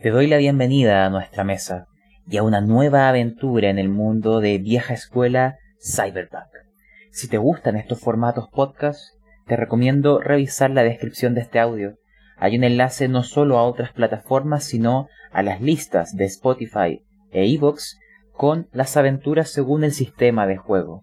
Te doy la bienvenida a nuestra mesa y a una nueva aventura en el mundo de vieja escuela Cyberpunk. Si te gustan estos formatos podcast, te recomiendo revisar la descripción de este audio. Hay un enlace no solo a otras plataformas, sino a las listas de Spotify e Evox con las aventuras según el sistema de juego.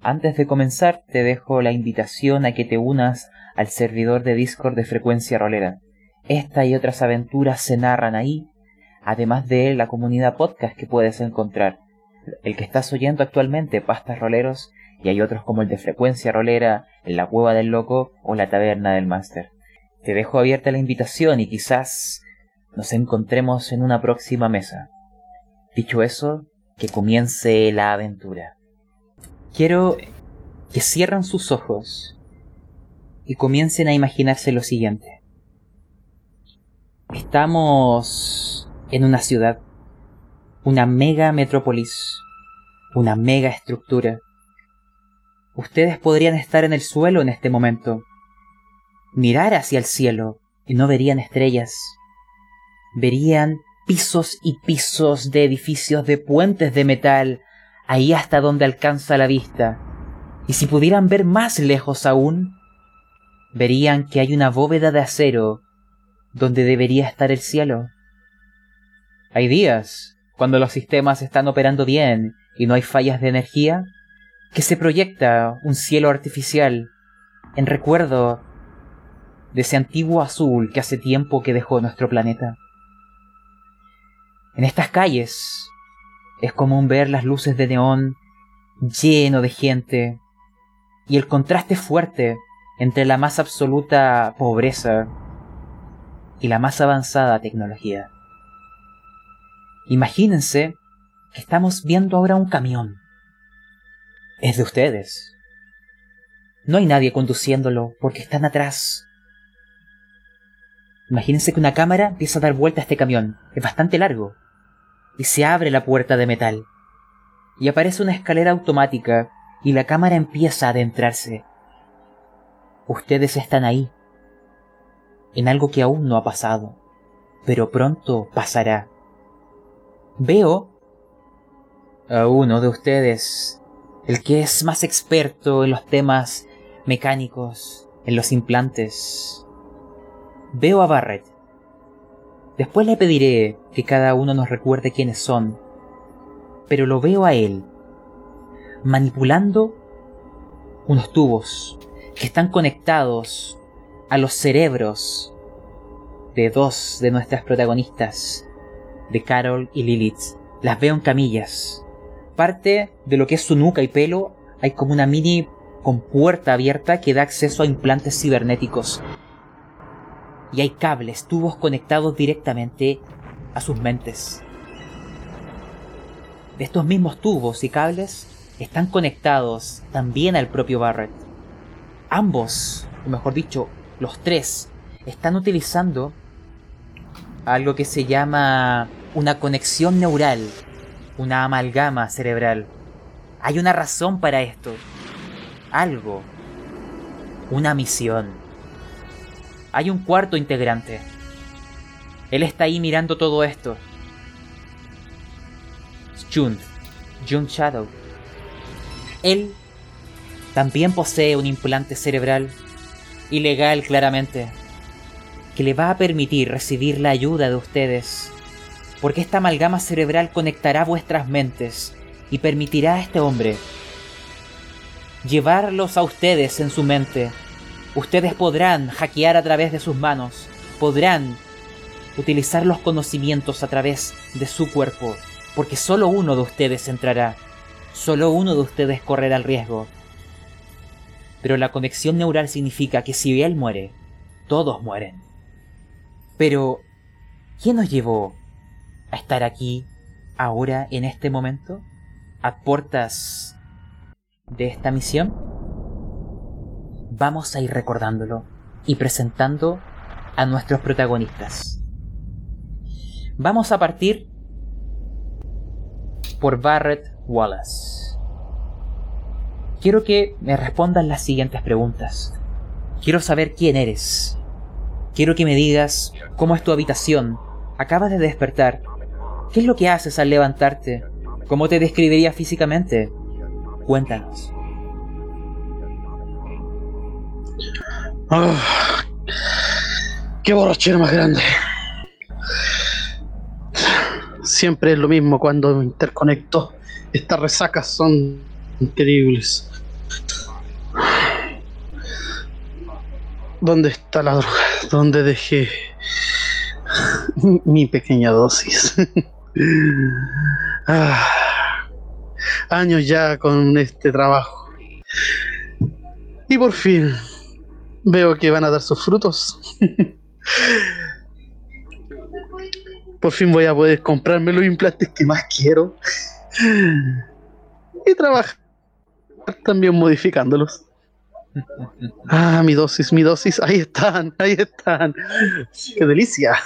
Antes de comenzar, te dejo la invitación a que te unas al servidor de Discord de Frecuencia Rolera. Esta y otras aventuras se narran ahí, además de la comunidad podcast que puedes encontrar. El que estás oyendo actualmente, Pastas Roleros, y hay otros como el de Frecuencia Rolera, La Cueva del Loco o La Taberna del Máster. Te dejo abierta la invitación y quizás nos encontremos en una próxima mesa. Dicho eso, que comience la aventura. Quiero que cierren sus ojos y comiencen a imaginarse lo siguiente. Estamos en una ciudad, una mega metrópolis, una mega estructura. Ustedes podrían estar en el suelo en este momento, mirar hacia el cielo y no verían estrellas. Verían pisos y pisos de edificios de puentes de metal, ahí hasta donde alcanza la vista. Y si pudieran ver más lejos aún, verían que hay una bóveda de acero donde debería estar el cielo. Hay días, cuando los sistemas están operando bien y no hay fallas de energía, que se proyecta un cielo artificial en recuerdo de ese antiguo azul que hace tiempo que dejó nuestro planeta. En estas calles es común ver las luces de neón lleno de gente y el contraste fuerte entre la más absoluta pobreza y la más avanzada tecnología. Imagínense que estamos viendo ahora un camión. Es de ustedes. No hay nadie conduciéndolo porque están atrás. Imagínense que una cámara empieza a dar vuelta a este camión. Es bastante largo. Y se abre la puerta de metal. Y aparece una escalera automática y la cámara empieza a adentrarse. Ustedes están ahí en algo que aún no ha pasado, pero pronto pasará. Veo a uno de ustedes, el que es más experto en los temas mecánicos, en los implantes. Veo a Barrett. Después le pediré que cada uno nos recuerde quiénes son, pero lo veo a él manipulando unos tubos que están conectados a los cerebros de dos de nuestras protagonistas, de Carol y Lilith. Las veo en camillas. Parte de lo que es su nuca y pelo hay como una mini compuerta abierta que da acceso a implantes cibernéticos. Y hay cables, tubos conectados directamente a sus mentes. De estos mismos tubos y cables están conectados también al propio Barrett. Ambos, o mejor dicho, los tres están utilizando algo que se llama una conexión neural, una amalgama cerebral. Hay una razón para esto. Algo. Una misión. Hay un cuarto integrante. Él está ahí mirando todo esto. Jun. Jun Shadow. Él también posee un implante cerebral ilegal claramente, que le va a permitir recibir la ayuda de ustedes, porque esta amalgama cerebral conectará vuestras mentes y permitirá a este hombre llevarlos a ustedes en su mente. Ustedes podrán hackear a través de sus manos, podrán utilizar los conocimientos a través de su cuerpo, porque solo uno de ustedes entrará, solo uno de ustedes correrá el riesgo pero la conexión neural significa que si él muere, todos mueren. Pero, ¿quién nos llevó a estar aquí, ahora, en este momento, a puertas de esta misión? Vamos a ir recordándolo y presentando a nuestros protagonistas. Vamos a partir por Barrett Wallace quiero que me respondas las siguientes preguntas. Quiero saber quién eres. Quiero que me digas cómo es tu habitación, acabas de despertar. ¿Qué es lo que haces al levantarte? ¿Cómo te describirías físicamente? Cuéntanos. Ah, ¡Qué borrachera más grande! Siempre es lo mismo cuando interconecto. Estas resacas son increíbles. ¿Dónde está la droga? ¿Dónde dejé mi pequeña dosis? Ah, años ya con este trabajo. Y por fin veo que van a dar sus frutos. Por fin voy a poder comprarme los implantes que más quiero. Y trabajar también modificándolos. Ah, mi dosis, mi dosis. Ahí están, ahí están. Qué delicia.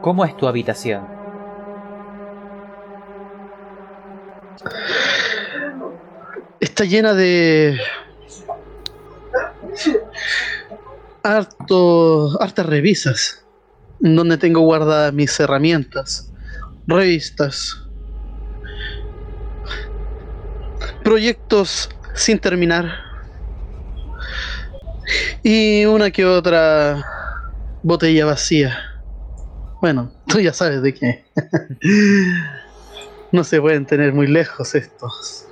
¿Cómo es tu habitación? Está llena de harto, hartas revisas donde tengo guardadas mis herramientas, revistas, proyectos sin terminar y una que otra botella vacía. Bueno, tú ya sabes de qué. no se pueden tener muy lejos estos.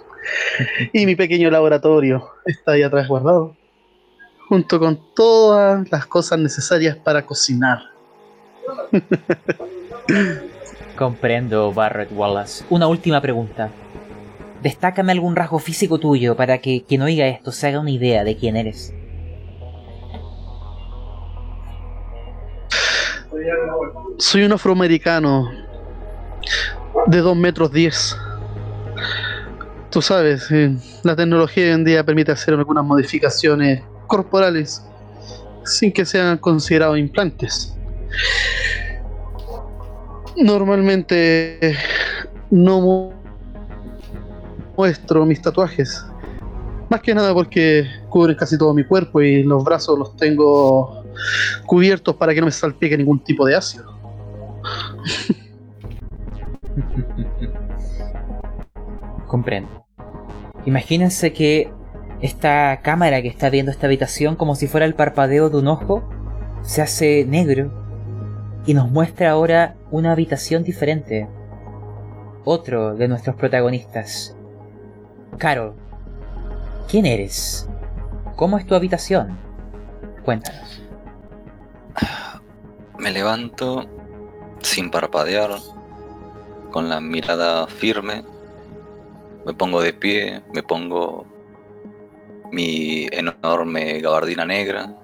y mi pequeño laboratorio está ahí atrás guardado junto con todas las cosas necesarias para cocinar. Comprendo, Barrett Wallace. Una última pregunta. Destácame algún rasgo físico tuyo para que quien oiga esto se haga una idea de quién eres. Soy un afroamericano de 2 metros 10. Tú sabes, eh, la tecnología hoy en día permite hacer algunas modificaciones corporales sin que sean considerados implantes. Normalmente no muestro mis tatuajes. Más que nada porque cubren casi todo mi cuerpo y los brazos los tengo cubiertos para que no me salpique ningún tipo de ácido. Comprendo. Imagínense que esta cámara que está viendo esta habitación como si fuera el parpadeo de un ojo se hace negro y nos muestra ahora una habitación diferente. Otro de nuestros protagonistas. Carol, ¿quién eres? ¿Cómo es tu habitación? Cuéntanos. Me levanto sin parpadear, con la mirada firme, me pongo de pie, me pongo mi enorme gabardina negra,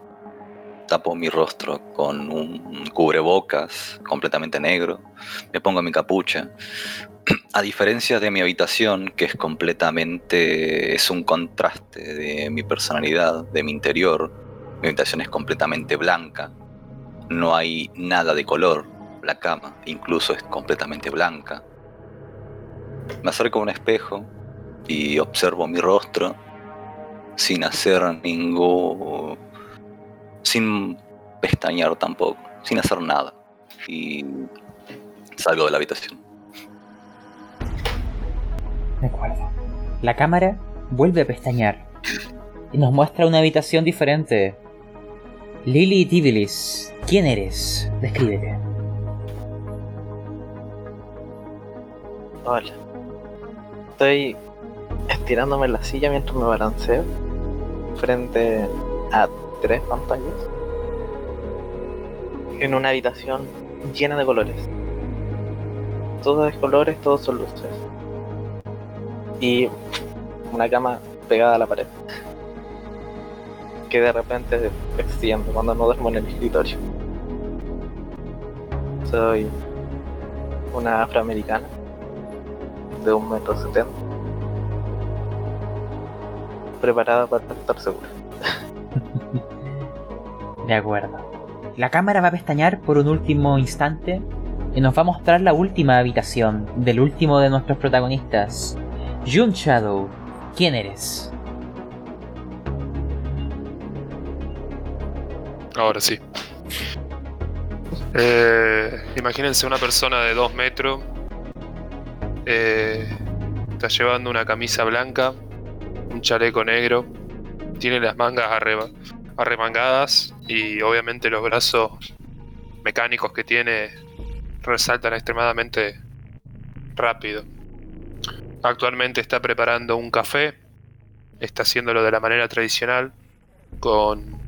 tapo mi rostro con un cubrebocas completamente negro, me pongo mi capucha. A diferencia de mi habitación, que es completamente, es un contraste de mi personalidad, de mi interior, mi habitación es completamente blanca, no hay nada de color, la cama incluso es completamente blanca. Me acerco a un espejo y observo mi rostro sin hacer ningún... sin pestañear tampoco, sin hacer nada. Y salgo de la habitación. De acuerdo. La cámara vuelve a pestañear y nos muestra una habitación diferente. Lily Tibilis, ¿quién eres? Descríbete. Hola. Estoy estirándome en la silla mientras me balanceo frente a tres pantallas en una habitación llena de colores. Todos de colores, todos son luces. Y una cama pegada a la pared. Que de repente se extiende cuando no duermo en el escritorio. Soy una afroamericana de un metro setenta preparada para estar segura. De acuerdo. La cámara va a pestañear por un último instante y nos va a mostrar la última habitación del último de nuestros protagonistas. Jun Shadow, ¿quién eres? Ahora sí. Eh, imagínense una persona de 2 metros. eh, está llevando una camisa blanca, un chaleco negro. Tiene las mangas arreba- arremangadas y obviamente los brazos mecánicos que tiene resaltan extremadamente rápido. Actualmente está preparando un café. Está haciéndolo de la manera tradicional con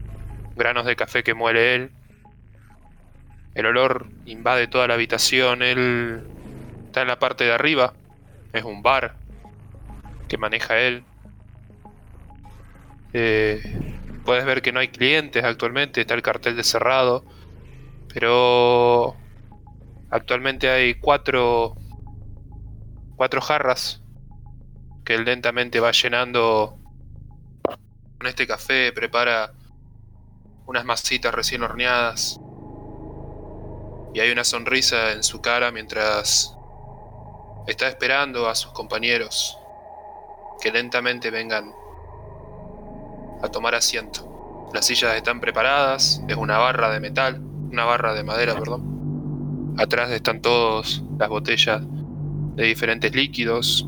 granos de café que muele él. El olor invade toda la habitación. Él está en la parte de arriba. Es un bar que maneja él. Eh, puedes ver que no hay clientes actualmente. Está el cartel de cerrado. Pero actualmente hay cuatro, cuatro jarras que él lentamente va llenando con este café. Prepara unas masitas recién horneadas. Y hay una sonrisa en su cara mientras está esperando a sus compañeros que lentamente vengan a tomar asiento. Las sillas están preparadas, es una barra de metal, una barra de madera, perdón. Atrás están todas las botellas de diferentes líquidos.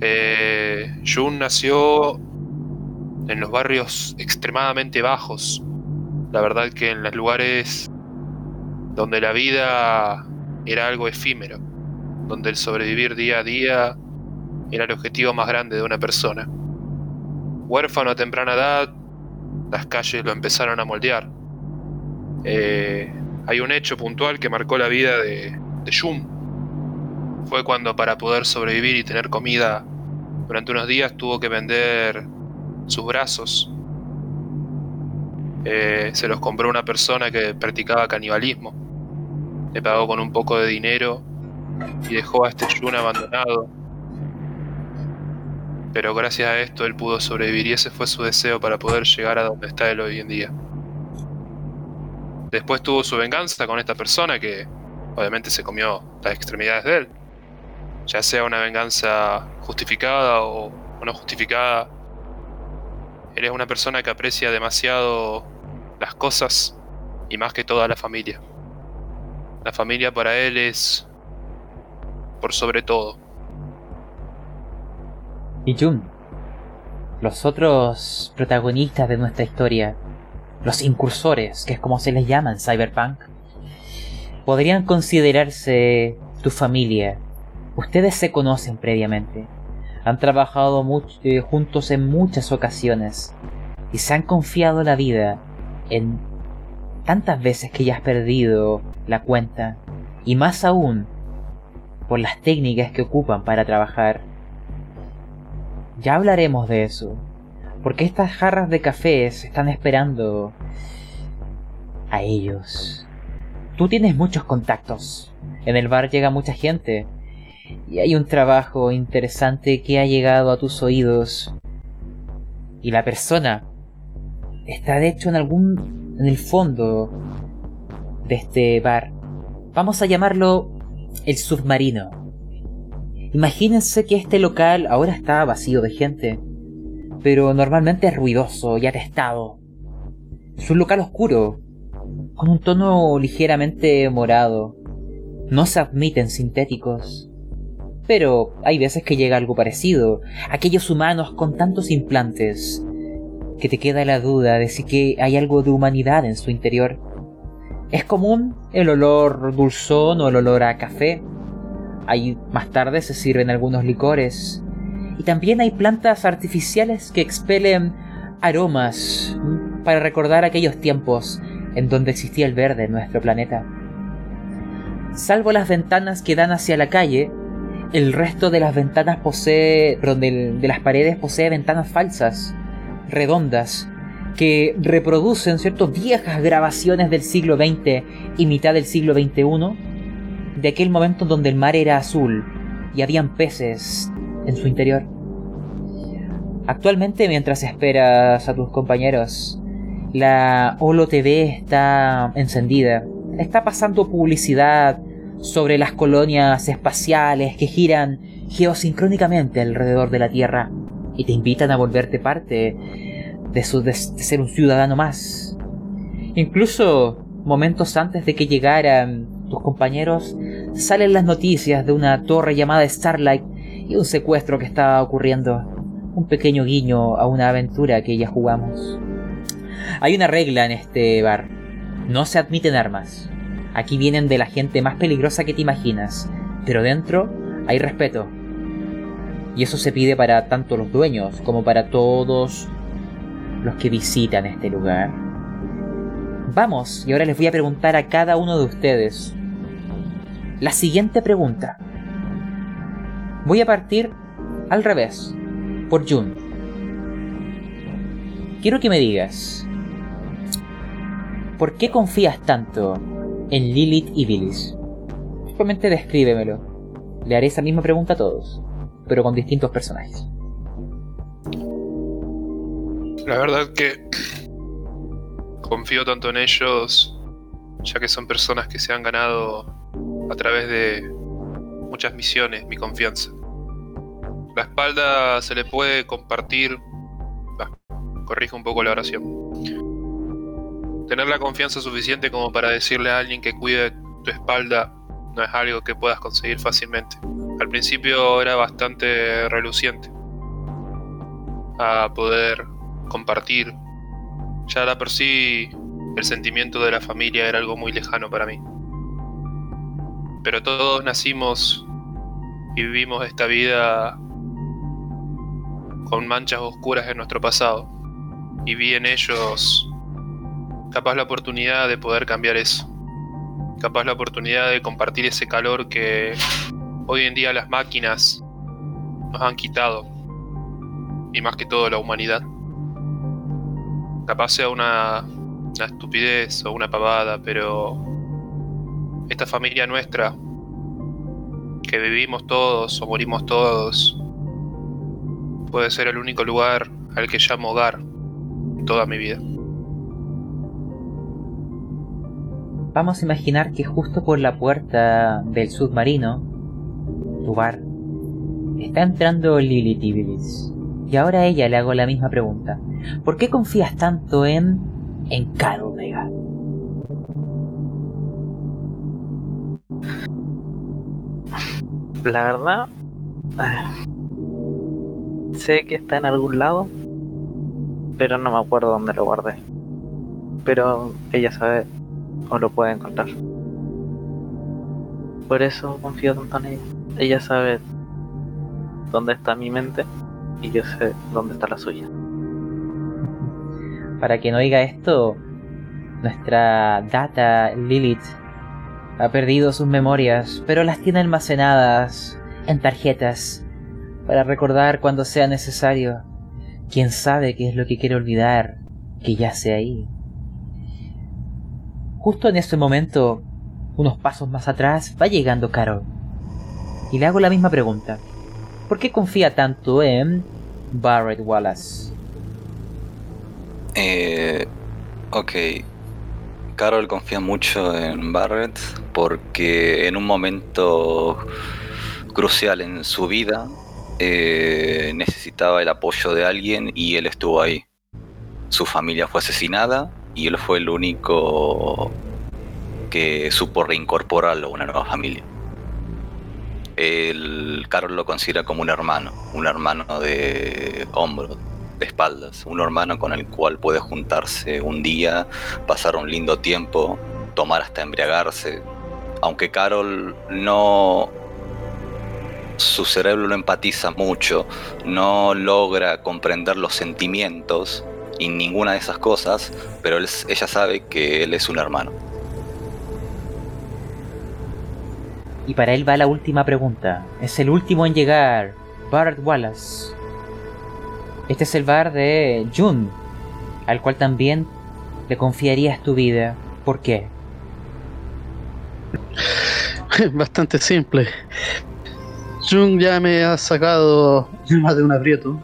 Eh, Jun nació en los barrios extremadamente bajos. La verdad que en los lugares donde la vida era algo efímero, donde el sobrevivir día a día era el objetivo más grande de una persona. Huérfano a temprana edad, las calles lo empezaron a moldear. Eh, hay un hecho puntual que marcó la vida de, de Jun. Fue cuando para poder sobrevivir y tener comida durante unos días tuvo que vender sus brazos. Eh, se los compró una persona que practicaba canibalismo. Le pagó con un poco de dinero y dejó a este Jun abandonado. Pero gracias a esto él pudo sobrevivir y ese fue su deseo para poder llegar a donde está él hoy en día. Después tuvo su venganza con esta persona que obviamente se comió las extremidades de él. Ya sea una venganza justificada o, no justificada. Él es una persona que aprecia demasiado las cosas y más que todo a la familia. La familia para él es por sobre todo. Y Jun, los otros protagonistas de nuestra historia, los incursores, que es como se les llama en Cyberpunk, podrían considerarse tu familia. Ustedes se conocen previamente, han trabajado eh, juntos en muchas ocasiones y se han confiado la vida en tantas veces que ya has perdido la cuenta y más aún por las técnicas que ocupan para trabajar. Ya hablaremos de eso, porque estas jarras de café se están esperando a ellos. Tú tienes muchos contactos. En el bar llega mucha gente. Y hay un trabajo interesante que ha llegado a tus oídos. Y la persona está de hecho en algún... en el fondo de este bar. Vamos a llamarlo el submarino. Imagínense que este local ahora está vacío de gente, pero normalmente es ruidoso y atestado. Es un local oscuro, con un tono ligeramente morado. No se admiten sintéticos. Pero hay veces que llega algo parecido, aquellos humanos con tantos implantes, que te queda la duda de si que hay algo de humanidad en su interior. Es común el olor dulzón o el olor a café. Hay más tarde se sirven algunos licores. Y también hay plantas artificiales que expelen aromas para recordar aquellos tiempos en donde existía el verde en nuestro planeta. Salvo las ventanas que dan hacia la calle, el resto de las ventanas posee, de las paredes posee ventanas falsas, redondas, que reproducen ciertas viejas grabaciones del siglo XX y mitad del siglo XXI, de aquel momento donde el mar era azul y habían peces en su interior. Actualmente, mientras esperas a tus compañeros, la Holo TV está encendida. Está pasando publicidad sobre las colonias espaciales que giran geosincrónicamente alrededor de la Tierra y te invitan a volverte parte de, su, de ser un ciudadano más. Incluso momentos antes de que llegaran tus compañeros, salen las noticias de una torre llamada Starlight y un secuestro que estaba ocurriendo. Un pequeño guiño a una aventura que ya jugamos. Hay una regla en este bar. No se admiten armas. Aquí vienen de la gente más peligrosa que te imaginas, pero dentro hay respeto. Y eso se pide para tanto los dueños como para todos los que visitan este lugar. Vamos, y ahora les voy a preguntar a cada uno de ustedes la siguiente pregunta. Voy a partir al revés, por Jun. Quiero que me digas, ¿por qué confías tanto en Lilith y Billis? Simplemente descríbemelo. Le haré esa misma pregunta a todos, pero con distintos personajes. La verdad que confío tanto en ellos, ya que son personas que se han ganado a través de muchas misiones mi confianza. La espalda se le puede compartir, bah, corrijo un poco la oración. Tener la confianza suficiente como para decirle a alguien que cuide tu espalda no es algo que puedas conseguir fácilmente. Al principio era bastante reluciente a poder compartir. Ya la por sí el sentimiento de la familia era algo muy lejano para mí. Pero todos nacimos y vivimos esta vida con manchas oscuras en nuestro pasado. Y vi en ellos capaz la oportunidad de poder cambiar eso. Capaz la oportunidad de compartir ese calor que hoy en día las máquinas nos han quitado. Y más que todo la humanidad capaz sea una, una estupidez o una pavada, pero esta familia nuestra, que vivimos todos o morimos todos, puede ser el único lugar al que llamo hogar toda mi vida. Vamos a imaginar que justo por la puerta del submarino, tu bar, está entrando Lily Tibilis. Y ahora a ella le hago la misma pregunta. ¿Por qué confías tanto en... en? La verdad... Sé que está en algún lado, pero no me acuerdo dónde lo guardé. Pero ella sabe o lo puede encontrar. Por eso confío tanto en ella. Ella sabe dónde está mi mente y yo sé dónde está la suya. Para quien oiga esto, nuestra data Lilith ha perdido sus memorias, pero las tiene almacenadas en tarjetas para recordar cuando sea necesario. Quién sabe qué es lo que quiere olvidar, que ya sea ahí. Justo en ese momento, unos pasos más atrás, va llegando Carol. Y le hago la misma pregunta. ¿Por qué confía tanto en Barrett Wallace? Eh, ok. Carol confía mucho en Barrett porque en un momento crucial en su vida eh, necesitaba el apoyo de alguien y él estuvo ahí. Su familia fue asesinada y él fue el único que supo reincorporarlo a una nueva familia el Carol lo considera como un hermano, un hermano de hombro, de espaldas, un hermano con el cual puede juntarse un día, pasar un lindo tiempo, tomar hasta embriagarse. Aunque Carol no su cerebro lo empatiza mucho, no logra comprender los sentimientos y ninguna de esas cosas, pero ella sabe que él es un hermano. Y para él va la última pregunta. Es el último en llegar. Bart Wallace. Este es el bar de Jun, al cual también le confiarías tu vida. ¿Por qué? Bastante simple. Jun ya me ha sacado más de un aprieto.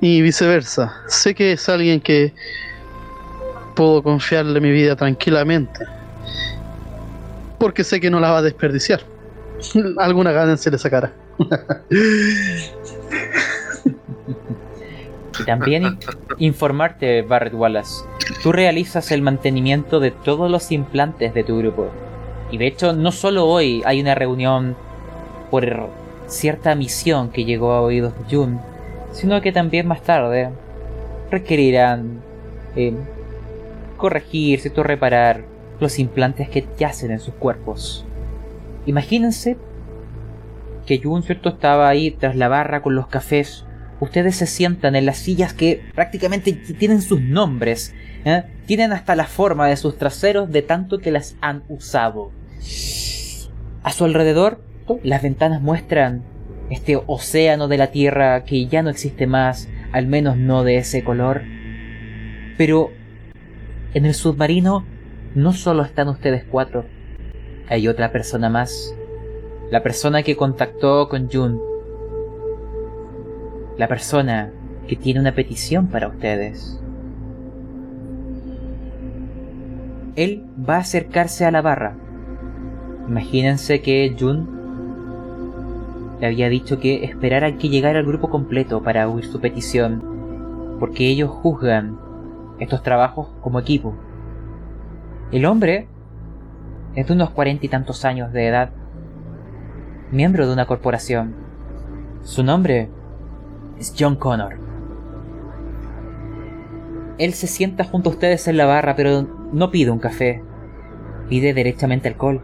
Y viceversa. Sé que es alguien que puedo confiarle mi vida tranquilamente porque sé que no la va a desperdiciar. Alguna ganancia le sacará. Y también informarte, Barrett Wallace. Tú realizas el mantenimiento de todos los implantes de tu grupo. Y de hecho, no solo hoy hay una reunión por cierta misión que llegó a oídos de Jun, sino que también más tarde requerirán eh, corregir, ¿cierto? reparar los implantes que yacen en sus cuerpos. Imagínense que Jun, ¿cierto? Estaba ahí tras la barra con los cafés. Ustedes se sientan en las sillas que prácticamente tienen sus nombres. ¿eh? Tienen hasta la forma de sus traseros de tanto que las han usado. A su alrededor, las ventanas muestran este océano de la Tierra que ya no existe más, al menos no de ese color. Pero en el submarino no solo están ustedes cuatro, hay otra persona más. La persona que contactó con Jun. La persona que tiene una petición para ustedes. Él va a acercarse a la barra. Imagínense que Jun le había dicho que esperara que llegara el grupo completo para oír su petición, porque ellos juzgan estos trabajos como equipo. El hombre es de unos cuarenta y tantos años de edad, miembro de una corporación. Su nombre es John Connor. Él se sienta junto a ustedes en la barra, pero no pide un café, pide derechamente alcohol.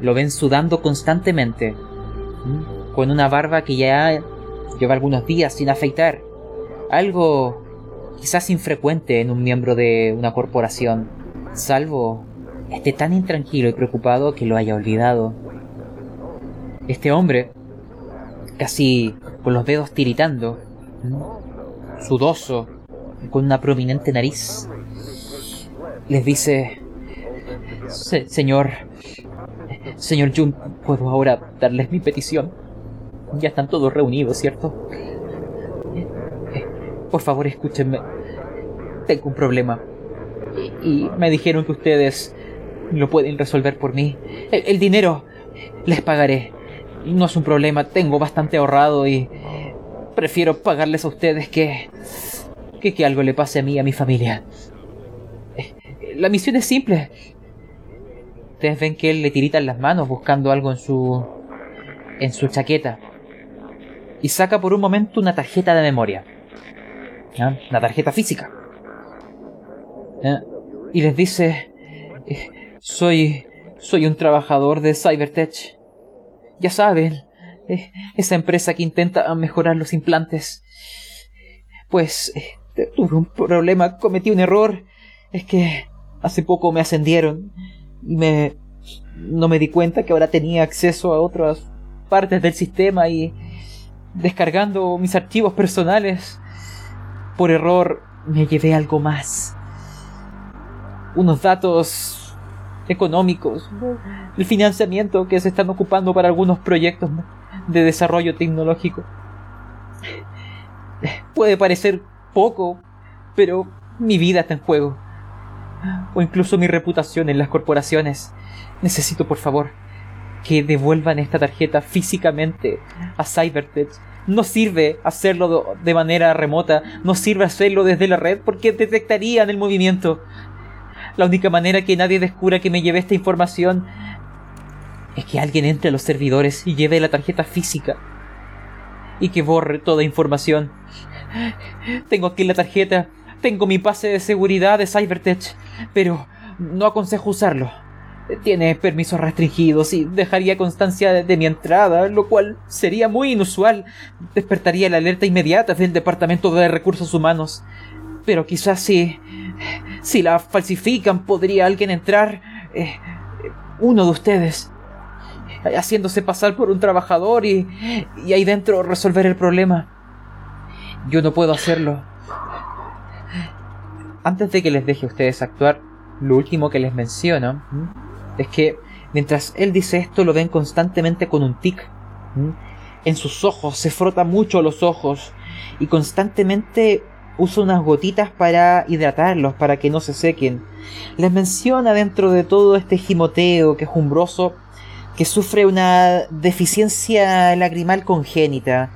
Lo ven sudando constantemente, con una barba que ya lleva algunos días sin afeitar. Algo quizás infrecuente en un miembro de una corporación, salvo esté tan intranquilo y preocupado que lo haya olvidado. Este hombre, casi con los dedos tiritando, sudoso, con una prominente nariz, les dice, Señor, señor Jun, ¿puedo ahora darles mi petición? Ya están todos reunidos, ¿cierto? Por favor, escúchenme. Tengo un problema. Y, me dijeron que ustedes lo pueden resolver por mí. El, dinero les pagaré. No es un problema, tengo bastante ahorrado y prefiero pagarles a ustedes que, que que algo le pase a mí y a mi familia. La misión es simple. Ustedes ven que él le tiritan las manos buscando algo en su en su chaqueta y saca por un momento una tarjeta de memoria. Una tarjeta física. Y les dice, eh, soy, soy un trabajador de Cybertech. Ya saben, eh, esa empresa que intenta mejorar los implantes. Pues eh, tuve un problema, cometí un error. Es que hace poco me ascendieron y me no me di cuenta que ahora tenía acceso a otras partes del sistema y descargando mis archivos personales por error me llevé algo más. Unos datos económicos, el financiamiento que se están ocupando para algunos proyectos de desarrollo tecnológico. Puede parecer poco, pero mi vida está en juego. O incluso mi reputación en las corporaciones. Necesito, por favor, que devuelvan esta tarjeta físicamente a Cybertech no sirve hacerlo de manera remota, no sirve hacerlo desde la red porque detectarían el movimiento. La única manera que nadie descubra que me lleve esta información es que alguien entre a los servidores y lleve la tarjeta física y que borre toda información. Tengo aquí la tarjeta, tengo mi pase de seguridad de Cybertech, pero no aconsejo usarlo. Tiene permisos restringidos y dejaría constancia de, mi entrada, lo cual sería muy inusual. Despertaría la alerta inmediata del Departamento de Recursos Humanos. Pero quizás si... si la falsifican podría alguien entrar... Eh, uno de ustedes haciéndose pasar por un trabajador y, y ahí dentro resolver el problema. Yo no puedo hacerlo. Antes de que les deje a ustedes actuar, lo último que les menciono es que mientras él dice esto lo ven constantemente con un tic. En sus ojos, se frota mucho los ojos y constantemente usa unas gotitas para hidratarlos, para que no se sequen. Les menciona dentro de todo este gimoteo quejumbroso que sufre una deficiencia lagrimal congénita,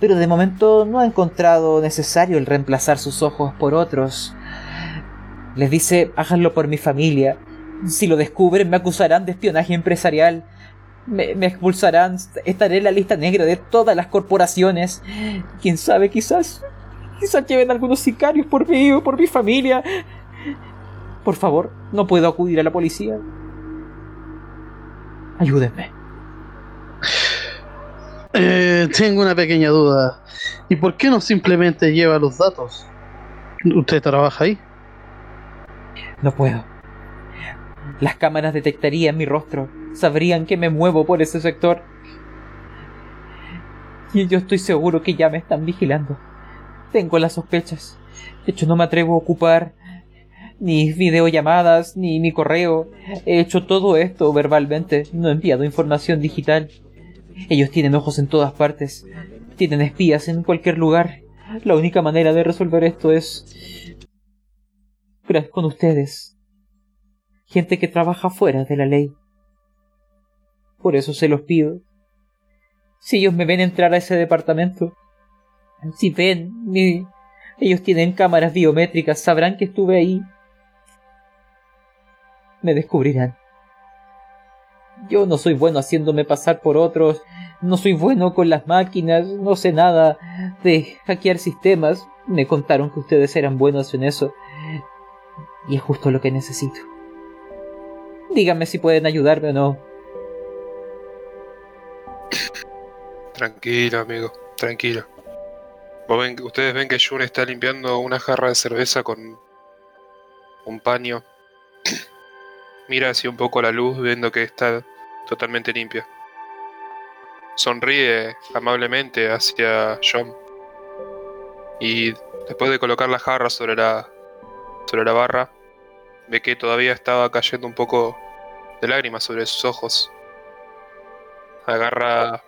pero de momento no ha encontrado necesario el reemplazar sus ojos por otros. Les dice, háganlo por mi familia. Si lo descubren, me acusarán de espionaje empresarial. Me, me, expulsarán, estaré en la lista negra de todas las corporaciones. Quién sabe, quizás. Quizás lleven algunos sicarios por mí o por mi familia. Por favor, no puedo acudir a la policía. Ayúdenme. Eh, tengo una pequeña duda. ¿Y por qué no simplemente lleva los datos? ¿Usted trabaja ahí? No puedo. Las cámaras detectarían mi rostro, sabrían que me muevo por ese sector. Y yo estoy seguro que ya me están vigilando. Tengo las sospechas. De hecho, no me atrevo a ocupar ni videollamadas, ni mi correo. He hecho todo esto verbalmente, no he enviado información digital. Ellos tienen ojos en todas partes, tienen espías en cualquier lugar. La única manera de resolver esto es... con ustedes. Gente que trabaja fuera de la ley. Por eso se los pido. Si ellos me ven entrar a ese departamento, si ven, mi... ellos tienen cámaras biométricas, sabrán que estuve ahí. Me descubrirán. Yo no soy bueno haciéndome pasar por otros, no soy bueno con las máquinas, no sé nada de hackear sistemas. Me contaron que ustedes eran buenos en eso. Y es justo lo que necesito. Díganme si pueden ayudarme o no. Tranquilo, amigo, tranquilo. ustedes ven que Jun está limpiando una jarra de cerveza con un paño. Mira así un poco la luz, viendo que está totalmente limpia. Sonríe amablemente hacia John. Y después de colocar la jarra sobre la, sobre la barra, ve que todavía estaba cayendo un poco de lágrimas sobre sus ojos. Agarra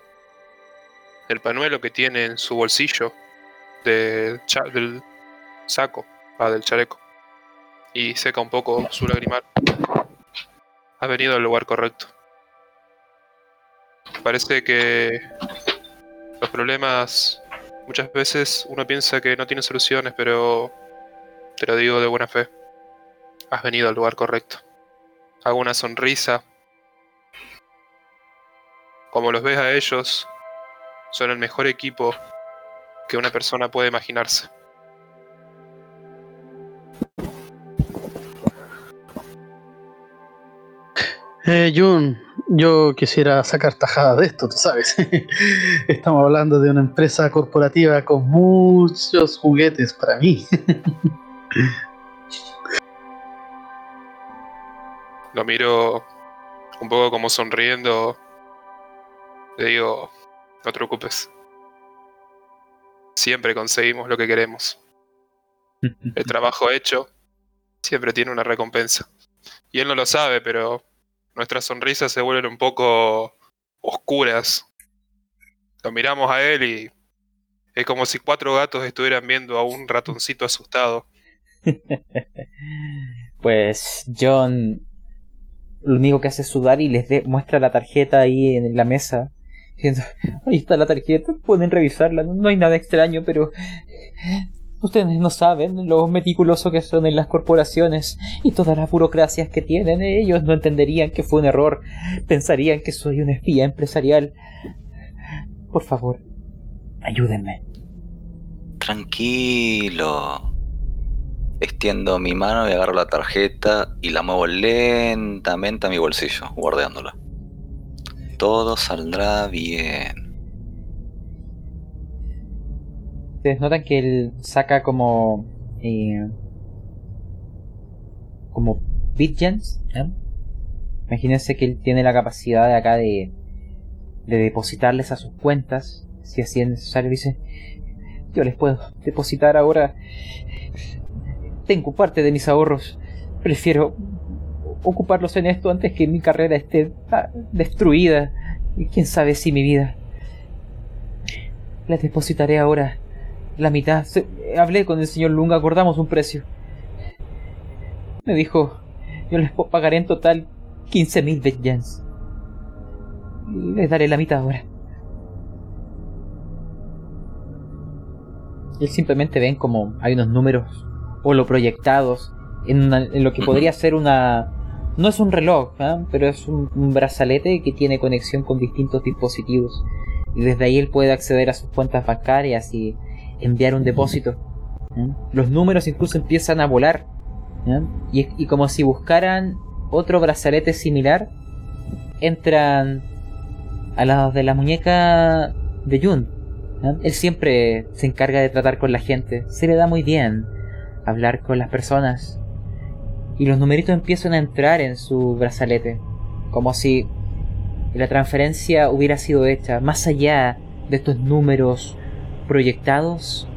el panuelo que tiene en su bolsillo del saco, ah, del chaleco, y seca un poco su lagrimal. Ha venido al lugar correcto. Parece que los problemas muchas veces uno piensa que no tiene soluciones, pero te lo digo de buena fe. Has venido al lugar correcto. Hago una sonrisa. Como los ves a ellos, son el mejor equipo que una persona puede imaginarse. Eh, Jun, yo quisiera sacar tajada de esto, tú sabes. Estamos hablando de una empresa corporativa con muchos juguetes para mí. Lo miro un poco como sonriendo. Le digo, no te preocupes. Siempre conseguimos lo que queremos. El trabajo hecho siempre tiene una recompensa. Y él no lo sabe, pero nuestras sonrisas se vuelven un poco oscuras. Lo miramos a él y es como si cuatro gatos estuvieran viendo a un ratoncito asustado. pues John lo único que hace es sudar y les muestra la tarjeta ahí en la mesa. Diciendo, ahí está la tarjeta, pueden revisarla, no hay nada extraño, pero Ustedes no saben lo meticuloso que son en las corporaciones y todas las burocracias que tienen. Ellos no entenderían que fue un error. Pensarían que soy un espía empresarial. Por favor, ayúdenme. Tranquilo. Extiendo mi mano y agarro la tarjeta y la muevo lentamente a mi bolsillo, guardeándola. Todo saldrá bien. Ustedes notan que él saca como eh, como bitgens imagínense que él tiene la capacidad de acá de de depositarles a sus cuentas si así es necesario dice yo les puedo depositar ahora. Tengo parte de mis ahorros. Prefiero ocuparlos en esto antes que mi carrera esté ah, destruida. Y quién sabe si mi vida les depositaré ahora la mitad. hablé con el señor Lunga, acordamos un precio. Me dijo, yo les pagaré en total 15.000 Betjans. Les daré la mitad ahora. Él simplemente ven como hay unos números holoproyectados en, una- en lo que podría ser una... No es un reloj, ¿ah? pero es un, un brazalete que tiene conexión con distintos dispositivos. Y desde ahí él puede acceder a sus cuentas bancarias y enviar un depósito. Los números incluso empiezan a volar. Y, como si buscaran otro brazalete similar, entran a la de la muñeca de Jun. Él siempre se encarga de tratar con la gente, se le da muy bien hablar con las personas. Y los numeritos empiezan a entrar en su brazalete, como si la transferencia hubiera sido hecha más allá de estos números proyectados.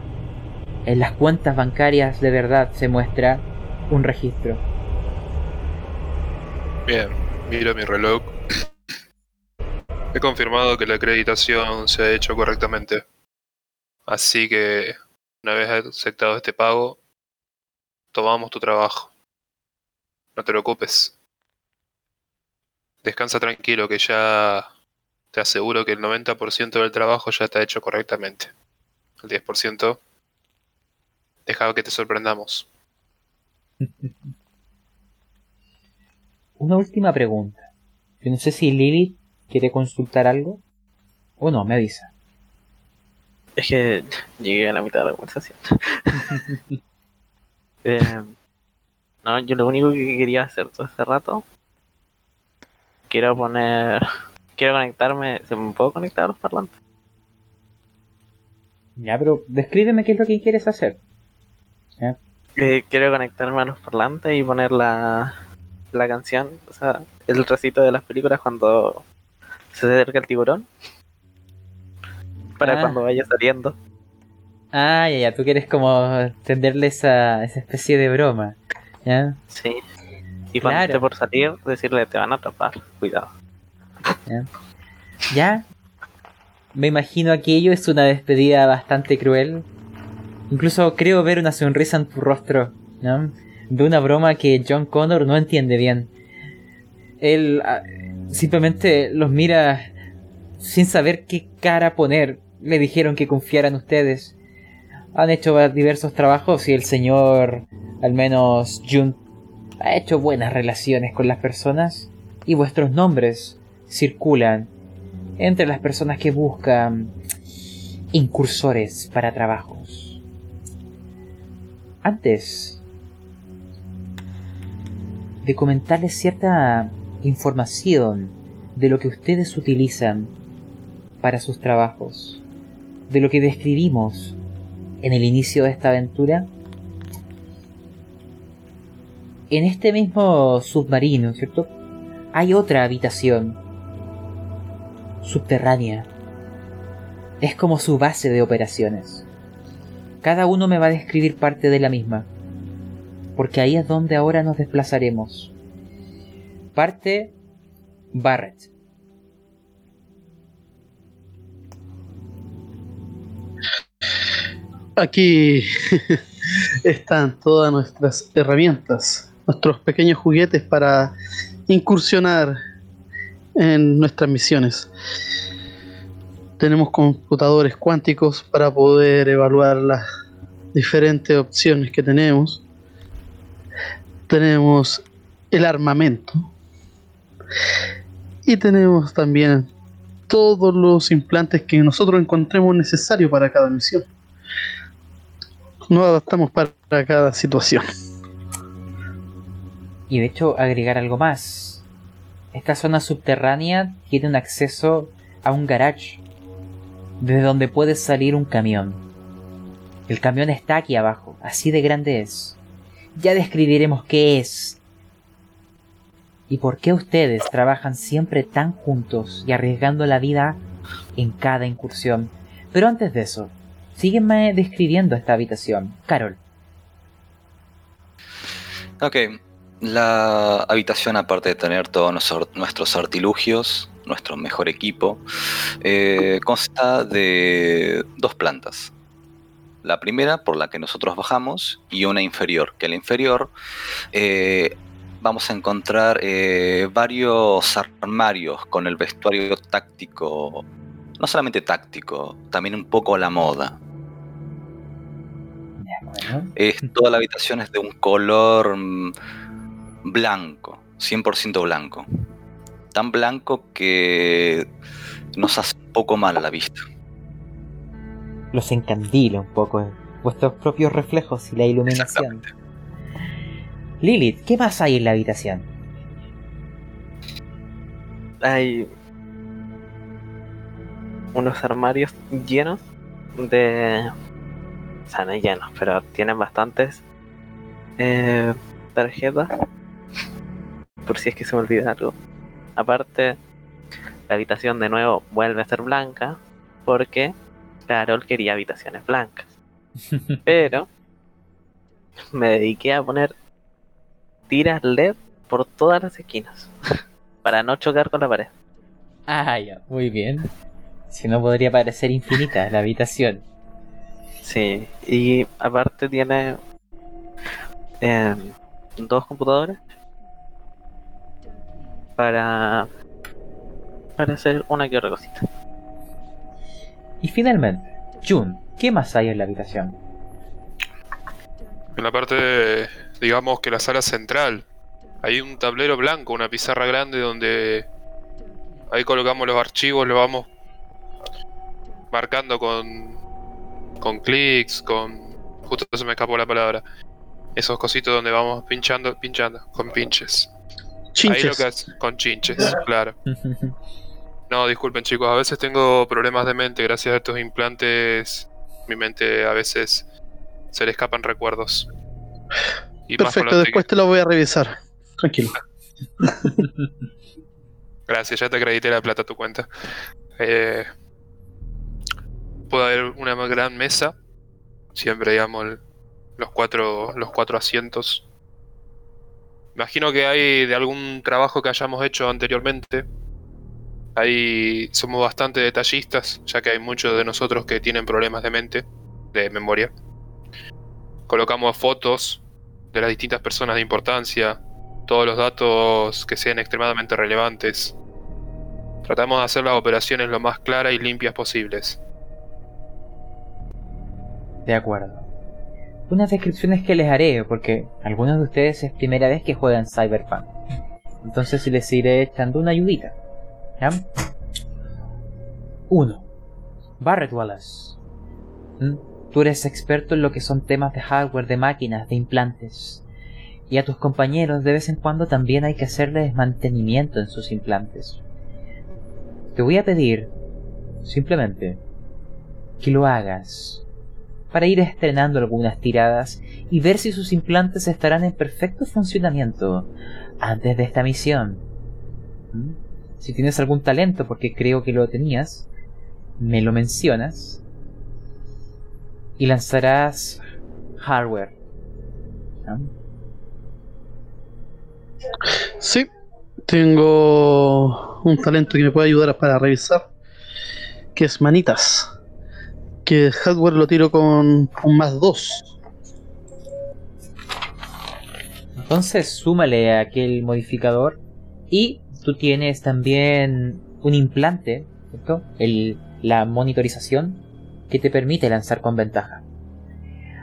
En las cuentas bancarias de verdad se muestra un registro. Bien, miro mi reloj. He confirmado que la acreditación se ha hecho correctamente. Así que, una vez aceptado este pago, tomamos tu trabajo. No te preocupes. Descansa tranquilo que ya te aseguro que el 90% del trabajo ya está hecho correctamente. El 10% deja que te sorprendamos. Una última pregunta. Yo no sé si Lily quiere consultar algo. O no, me avisa. Es que llegué a la mitad de la conversación. Eh, no, yo lo único que quería hacer todo este rato. Quiero poner. Quiero conectarme. ¿Se me puedo conectar a los parlantes? Ya, pero descríbeme qué es lo que quieres hacer. Eh, quiero conectarme a los parlantes y poner la, la canción, o sea, el recito de las películas cuando se acerca el tiburón. Para Ah. cuando vaya saliendo. Ah, ya, ya, tú quieres como tenderle esa, esa especie de broma. ¿Ya? Sí. Y cuando Claro. esté por salir, decirle te van a atrapar. Cuidado. ¿Ya? Me imagino aquello es una despedida bastante cruel. Incluso creo ver una sonrisa en tu rostro, ¿no? De una broma que John Connor no entiende bien. Él ah, simplemente los mira sin saber qué cara poner. Le dijeron que confiaran ustedes. Han hecho diversos trabajos y el señor, al menos Jun, ha hecho buenas relaciones con las personas y vuestros nombres circulan entre las personas que buscan incursores para trabajos. Antes de comentarles cierta información de lo que ustedes utilizan para sus trabajos, de lo que describimos en el inicio de esta aventura, en este mismo submarino, ¿cierto? Hay otra habitación subterránea. Es como su base de operaciones. Cada uno me va a describir parte de la misma, porque ahí es donde ahora nos desplazaremos. Parte Barrett. Aquí están todas nuestras herramientas, nuestros pequeños juguetes para incursionar en nuestras misiones. Tenemos computadores cuánticos para poder evaluar las diferentes opciones que tenemos. Tenemos el armamento. Y tenemos también todos los implantes que nosotros encontremos necesarios para cada misión. Nos adaptamos para cada situación. Y de hecho agregar algo más. Esta zona subterránea tiene un acceso a un garage desde donde puede salir un camión. El camión está aquí abajo, así de grande es. Ya describiremos qué es y por qué ustedes trabajan siempre tan juntos y arriesgando la vida en cada incursión. Pero antes de eso, sígueme describiendo esta habitación. Carol, Ok, la habitación, aparte de tener todos nuestros- artilugios, nuestro mejor equipo, eh, consta de dos plantas. La primera, por la que nosotros bajamos, y una inferior, que en la inferior eh, vamos a encontrar eh, varios armarios con el vestuario táctico, no solamente táctico, también un poco a la moda. Es, toda la habitación es de un color mm, blanco, 100% blanco. Tan blanco que nos hace un poco mal a la vista. los encandila un poco vuestros propios reflejos y la iluminación. Lilith, ¿qué más hay en la habitación? Hay unos armarios llenos de... O sea, no llenos, pero tienen bastantes eh, tarjetas. Por si es que se me olvida algo. Aparte, la habitación de nuevo vuelve a ser blanca porque Carol quería habitaciones blancas. Pero me dediqué a poner tiras LED por todas las esquinas para no chocar con la pared. Ah, ya, muy bien. Si no, podría parecer infinita la habitación. Sí, y aparte tiene em, dos computadores para para hacer una que otra cosita. Y finalmente, Jun, ¿qué más hay en la habitación? En la parte, de- digamos que la sala central, hay un tablero blanco, una pizarra grande donde ahí colocamos los archivos, los vamos marcando con con clics, con justo se me escapó la palabra. Esos cositos donde vamos pinchando, pinchando, con pinches. Ahí lo Chinches. que hace- con chinches, claro. No, disculpen chicos, a veces tengo problemas de mente gracias a estos implantes. Mi mente a veces se le escapan recuerdos. Y Perfecto, después te lo voy a revisar. Tranquilo. Gracias, ya te acredité la plata a tu cuenta. Eh, puede haber una gran mesa. Siempre, digamos, el- los cuatro, los cuatro asientos. Imagino que hay de algún trabajo que hayamos hecho anteriormente. Ahí somos bastante detallistas, ya que hay muchos de nosotros que tienen problemas de mente, de memoria. Colocamos fotos de las distintas personas de importancia, todos los datos que sean extremadamente relevantes. Tratamos de hacer las operaciones lo más claras y limpias posibles. De acuerdo. Unas descripciones que les haré, porque algunos de ustedes es primera vez que juegan Cyberpunk. Entonces les iré echando una ayudita. ¿Ya? 1. Barrett Wallace. ¿Mm? Tú eres experto en lo que son temas de hardware, de máquinas, de implantes. Y a tus compañeros de vez en cuando también hay que hacerles mantenimiento en sus implantes. Te voy a pedir, simplemente, que lo hagas para ir estrenando algunas tiradas y ver si sus implantes estarán en perfecto funcionamiento antes de esta misión. ¿Mm? Si tienes algún talento, porque creo que lo tenías, me lo mencionas y lanzarás hardware. ¿Ah? Sí, tengo un talento que me puede ayudar para revisar, que es manitas. Que hardware lo tiro con un más 2. Entonces súmale a aquel modificador y tú tienes también un implante, ¿cierto? El, la monitorización que te permite lanzar con ventaja.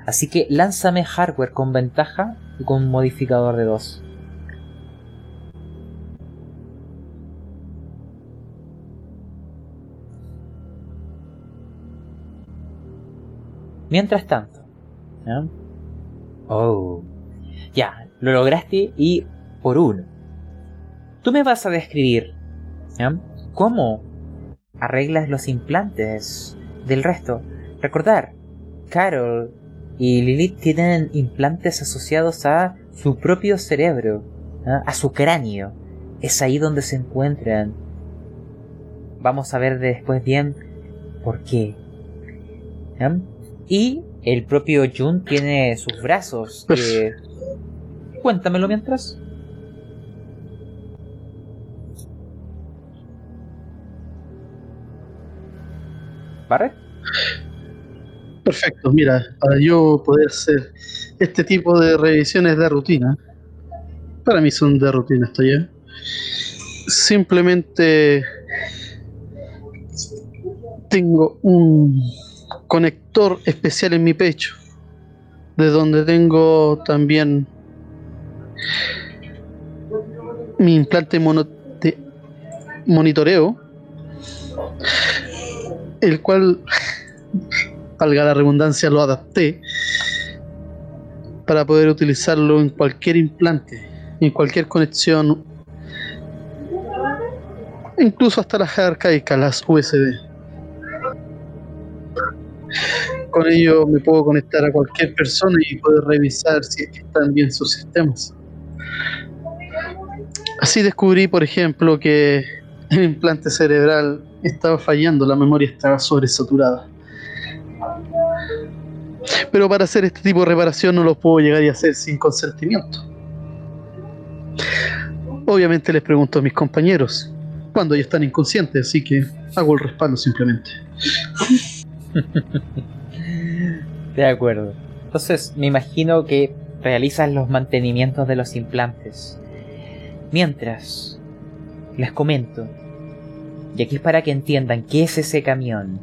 Así que lánzame hardware con ventaja y con un modificador de 2. Mientras tanto. Oh, ya, lo lograste y por uno. Tú me vas a describir cómo arreglas los implantes del resto. Recordar, Carol y Lilith tienen implantes asociados a su propio cerebro, a su cráneo. Es ahí donde se encuentran. Vamos a ver después bien por qué. Y el propio Jun tiene sus brazos. que- Cuéntamelo mientras. ¿Barret? Perfecto, mira, para yo poder hacer este tipo de revisiones de rutina, para mí son de rutina esto ya. Simplemente tengo un conector especial en mi pecho de donde tengo también mi implante mono- monitoreo, el cual, valga la redundancia, lo adapté para poder utilizarlo en cualquier implante, en cualquier conexión, incluso hasta las arcaicas, las USB. Con ello me puedo conectar a cualquier persona y poder revisar si están bien sus sistemas. Así descubrí, por ejemplo, que el implante cerebral estaba fallando, la memoria estaba sobresaturada. Pero para hacer este tipo de reparación no lo puedo llegar y hacer sin consentimiento. Obviamente les pregunto a mis compañeros cuando ellos están inconscientes, así que hago el respaldo simplemente. De acuerdo. Entonces, me imagino que realizas los mantenimientos de los implantes. Mientras, les comento, y aquí es para que entiendan qué es ese camión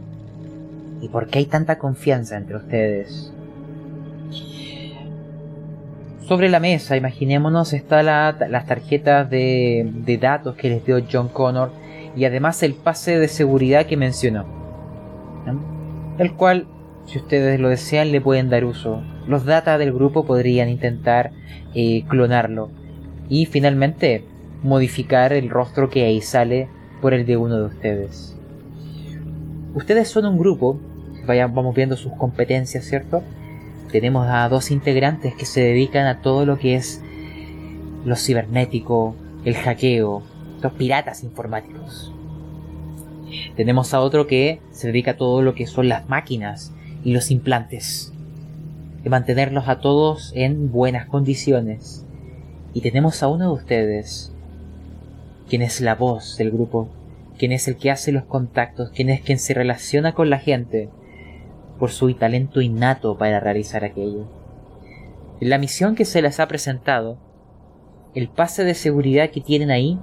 y por qué hay tanta confianza entre ustedes. Sobre la mesa, imaginémonos, están las tarjetas de, de datos que les dio John Connor y además el pase de seguridad que mencionó. El cual si ustedes lo desean, le pueden dar uso. Los data del grupo podrían intentar eh, clonarlo. Y finalmente, modificar el rostro que ahí sale por el de uno de ustedes. Ustedes son un grupo, vaya, vamos viendo sus competencias, ¿cierto? Tenemos a dos integrantes que se dedican a todo lo que es lo cibernético, el hackeo, los piratas informáticos. Tenemos a otro que se dedica a todo lo que son las máquinas, y los implantes. De mantenerlos a todos en buenas condiciones. Y tenemos a uno de ustedes, quien es la voz del grupo, quien es el que hace los contactos, quien es quien se relaciona con la gente, por su talento innato para realizar aquello. La misión que se les ha presentado, el pase de seguridad que tienen ahí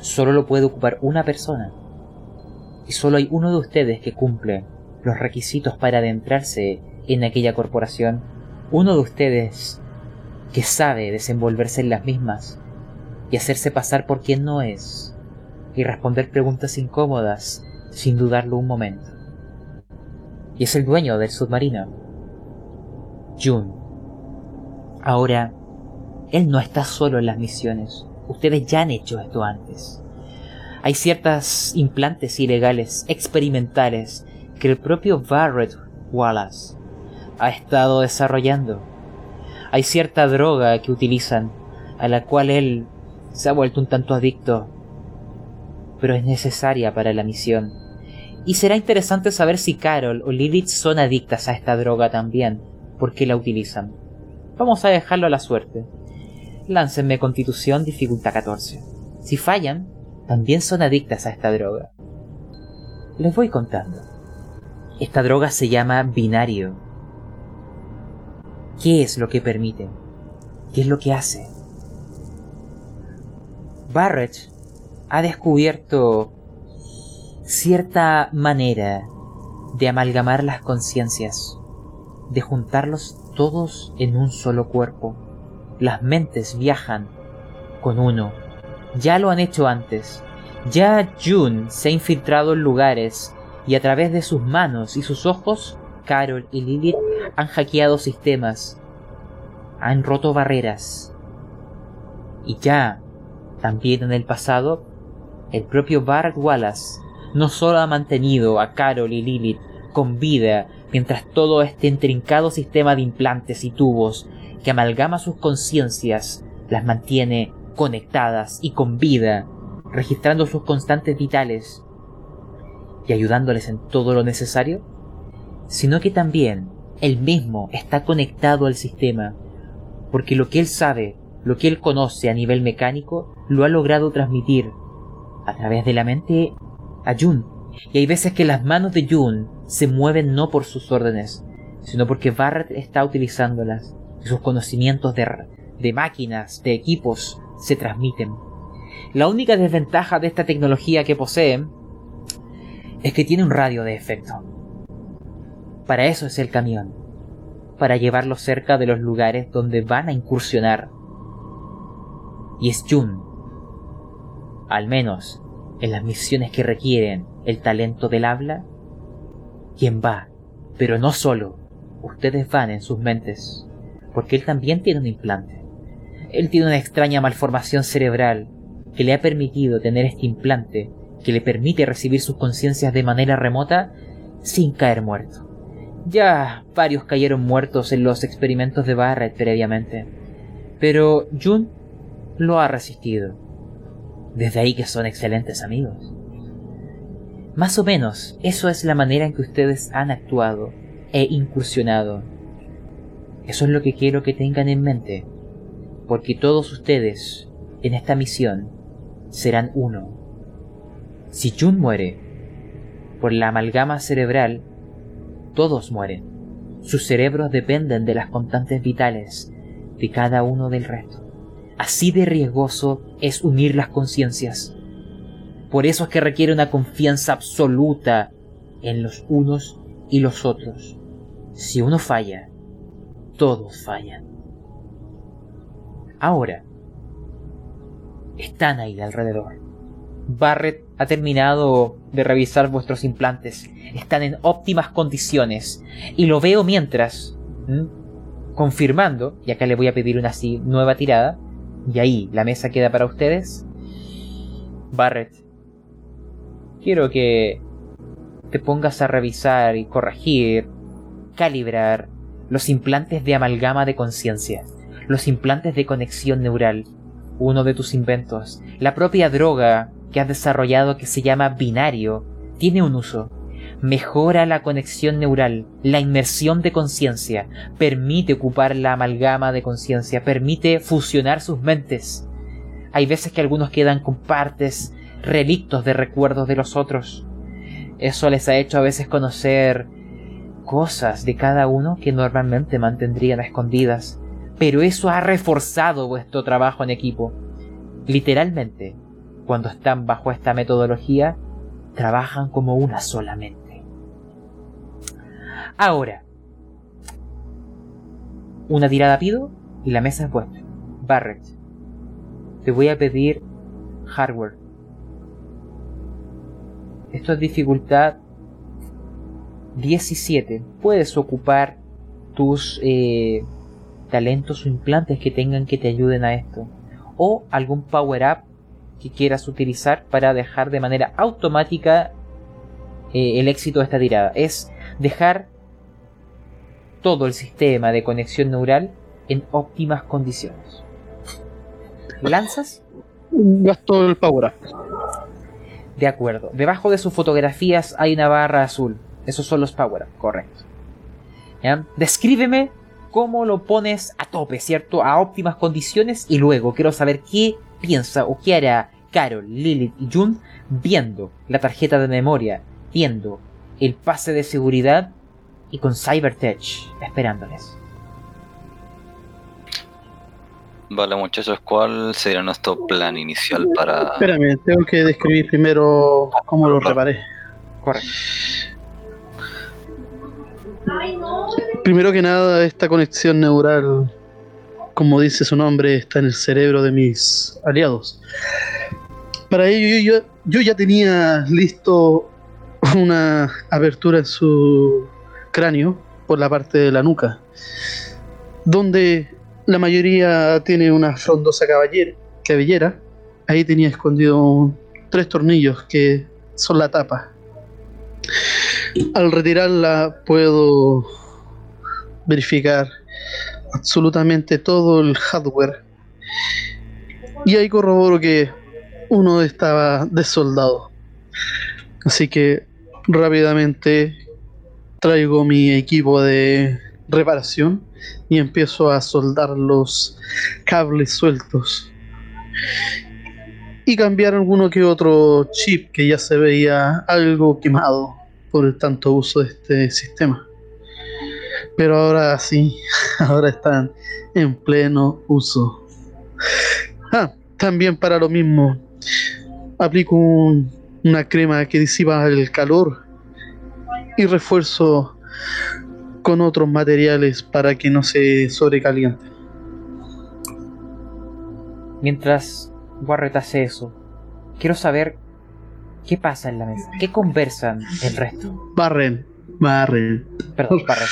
solo lo puede ocupar una persona. Y solo hay uno de ustedes que cumple los requisitos para adentrarse en aquella corporación, uno de ustedes que sabe desenvolverse en las mismas y hacerse pasar por quien no es y responder preguntas incómodas sin dudarlo un momento. Y es el dueño del submarino, Jun. Ahora, él no está solo en las misiones. Ustedes ya han hecho esto antes. Hay ciertas implantes ilegales, experimentales, que el propio Barrett Wallace ha estado desarrollando. Hay cierta droga que utilizan, a la cual él se ha vuelto un tanto adicto, pero es necesaria para la misión. Y será interesante saber si Carol o Lilith son adictas a esta droga también, porque la utilizan. Vamos a dejarlo a la suerte. Láncenme Constitución dificultad 14. Si fallan, también son adictas a esta droga. Les voy contando. Esta droga se llama binario. ¿Qué es lo que permite? ¿Qué es lo que hace? Barrett ha descubierto cierta manera de amalgamar las conciencias, de juntarlos todos en un solo cuerpo. Las mentes viajan con uno. Ya lo han hecho antes. Ya June se ha infiltrado en lugares y a través de sus manos y sus ojos, Carol y Lilith han hackeado sistemas, han roto barreras. Y ya, también en el pasado, el propio Bart Wallace no solo ha mantenido a Carol y Lilith con vida mientras todo este intrincado sistema de implantes y tubos que amalgama sus conciencias las mantiene conectadas y con vida, registrando sus constantes vitales y ayudándoles en todo lo necesario, sino que también él mismo está conectado al sistema, porque lo que él sabe, lo que él conoce a nivel mecánico, lo ha logrado transmitir a través de la mente a Jun. Y hay veces que las manos de Jun se mueven no por sus órdenes, sino porque Barrett está utilizándolas sus conocimientos de, de máquinas, de equipos, se transmiten. La única desventaja de esta tecnología que posee es que tiene un radio de efecto. Para eso es el camión. para llevarlo cerca de los lugares donde van a incursionar. Y es Jun, al menos en las misiones que requieren el talento del habla, quien va, pero no solo, ustedes van en sus mentes, porque él también tiene un implante. Él tiene una extraña malformación cerebral que le ha permitido tener este implante que le permite recibir sus conciencias de manera remota sin caer muerto. Ya varios cayeron muertos en los experimentos de Barrett previamente, pero Jun lo ha resistido. Desde ahí que son excelentes amigos. Más o menos, eso es la manera en que ustedes han actuado e incursionado. Eso es lo que quiero que tengan en mente, porque todos ustedes en esta misión serán uno. Si Jun muere por la amalgama cerebral, todos mueren. Sus cerebros dependen de las constantes vitales de cada uno del resto. Así de riesgoso es unir las conciencias. Por eso es que requiere una confianza absoluta en los unos y los otros. Si uno falla, todos fallan. Ahora, están ahí alrededor. Barrett ha terminado de revisar vuestros implantes. Están en óptimas condiciones. Y lo veo mientras, confirmando, y acá le voy a pedir una así nueva tirada, y ahí la mesa queda para ustedes. Barrett, quiero que te pongas a revisar y corregir, calibrar los implantes de amalgama de conciencia, los implantes de conexión neural, uno de tus inventos, la propia droga que has desarrollado que se llama binario, tiene un uso. Mejora la conexión neural, la inmersión de conciencia, permite ocupar la amalgama de conciencia, permite fusionar sus mentes. Hay veces que algunos quedan con partes, relictos de recuerdos de los otros. Eso les ha hecho a veces conocer cosas de cada uno que normalmente mantendrían escondidas. Pero eso ha reforzado vuestro trabajo en equipo. Literalmente, cuando están bajo esta metodología, trabajan como una sola mente. Ahora, una tirada pido y la mesa es vuestra. Barrett, te voy a pedir hardware. Esto es dificultad 17. Puedes ocupar tus eh, talentos o implantes que tengan que te ayuden a esto. O algún power up que quieras utilizar para dejar de manera automática eh, el éxito de esta tirada. Es dejar todo el sistema de conexión neural en óptimas condiciones. ¿Lanzas? Gasto el power up. De acuerdo. Debajo de sus fotografías hay una barra azul. Esos son los power up, correcto. Descríbeme cómo lo pones a tope, ¿cierto? A óptimas condiciones y luego quiero saber qué piensa o qué hará Carol, Lilith y Jun viendo la tarjeta de memoria, viendo el pase de seguridad y con Cybertech esperándoles. Vale, muchachos, ¿cuál sería nuestro plan inicial para...? Espérame, tengo que describir primero cómo lo reparé. Correcto. Primero que nada, esta conexión neural, como dice su nombre, está en el cerebro de mis aliados. Para ello yo, ya tenía listo una abertura en su cráneo por la parte de la nuca, donde la mayoría tiene una frondosa cabellera. Ahí tenía escondido tres tornillos que son la tapa. Al retirarla puedo verificar absolutamente todo el hardware. Y ahí corroboro que uno estaba desoldado. Así que rápidamente traigo mi equipo de reparación y empiezo a soldar los cables sueltos. Y cambiar alguno que otro chip que ya se veía algo quemado por el tanto uso de este sistema. Pero ahora sí, ahora están en pleno uso. Ah, también para lo mismo, aplico una crema que disipa el calor y refuerzo con otros materiales para que no se sobrecaliente. Mientras Warret eso, quiero saber qué pasa en la mesa, qué conversan el resto. Barren, barren. Perdón, Barret.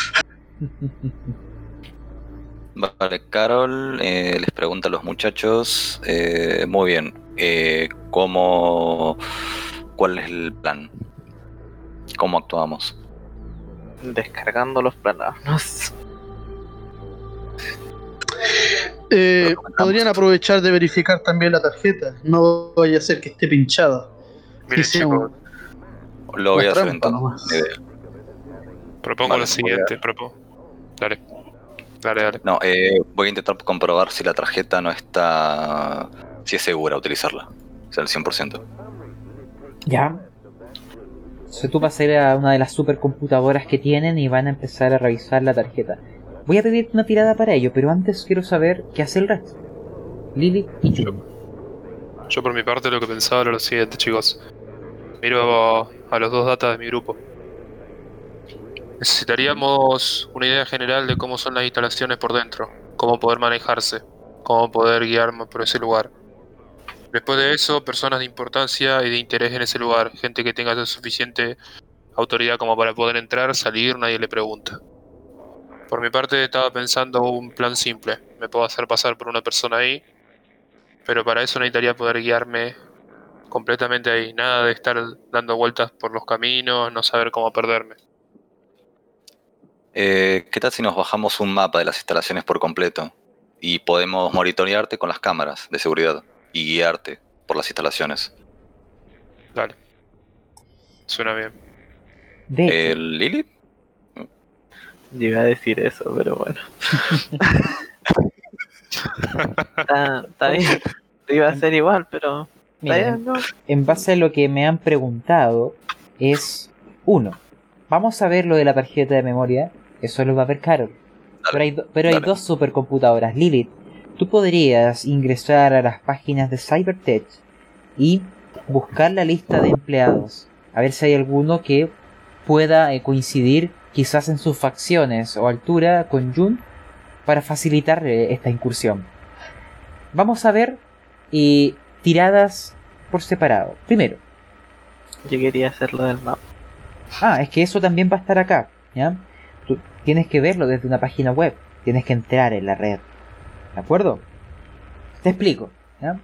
Vale, Carol eh, les pregunta a los muchachos, eh, muy bien, eh, ¿cómo, ¿cuál es el plan? ¿Cómo actuamos? Descargando los planos. Eh, podrían aprovechar de verificar también la tarjeta. No vaya a ser que esté pinchada. Miren, Lo voy a hacer idea. propongo Vale, lo siguiente. propo- Dale. Dale, dale. No, eh, voy a intentar comprobar si la tarjeta no está. si es segura utilizarla. O sea, el 100%. Ya. Entonces tú vas a ir a una de las supercomputadoras que tienen y van a empezar a revisar la tarjeta. Voy a pedirte una tirada para ello, pero antes quiero saber qué hace el resto. Y Jun. Yo por mi parte lo que pensaba era lo siguiente, chicos. Miro a, los dos datas de mi grupo. Necesitaríamos una idea general de cómo son las instalaciones por dentro, cómo poder manejarse, cómo poder guiarme por ese lugar. Después de eso, personas de importancia y de interés en ese lugar, gente que tenga suficiente autoridad como para poder entrar, salir, nadie le pregunta. Por mi parte estaba pensando un plan simple. Me puedo hacer pasar por una persona ahí, pero para eso necesitaría poder guiarme completamente ahí. Nada de estar dando vueltas por los caminos, no saber cómo perderme. Eh, ¿Qué tal si nos bajamos un mapa de las instalaciones por completo? Y podemos monitorearte con las cámaras de seguridad y guiarte por las instalaciones. Dale. Suena bien. ¿El Lilith? Llegué a decir eso, pero bueno. está, está bien. Iba a hacer igual, pero. En base a lo que me han preguntado, es uno. Vamos a ver lo de la tarjeta de memoria. Eso lo va a ver Carol. Pero hay, do- pero hay dale. dos supercomputadoras. Lilith, tú podrías ingresar a las páginas de Cybertech y buscar la lista de empleados. A ver si hay alguno que pueda eh, coincidir quizás en sus facciones o altura con Jun para facilitar eh, esta incursión. Vamos a ver eh, tiradas por separado. Primero, Yo quería hacer lo del mapa. Ah, es que eso también va a estar acá, ¿ya? Tú tienes que verlo desde una página web, tienes que entrar en la red, ¿de acuerdo? Te explico, ¿ya?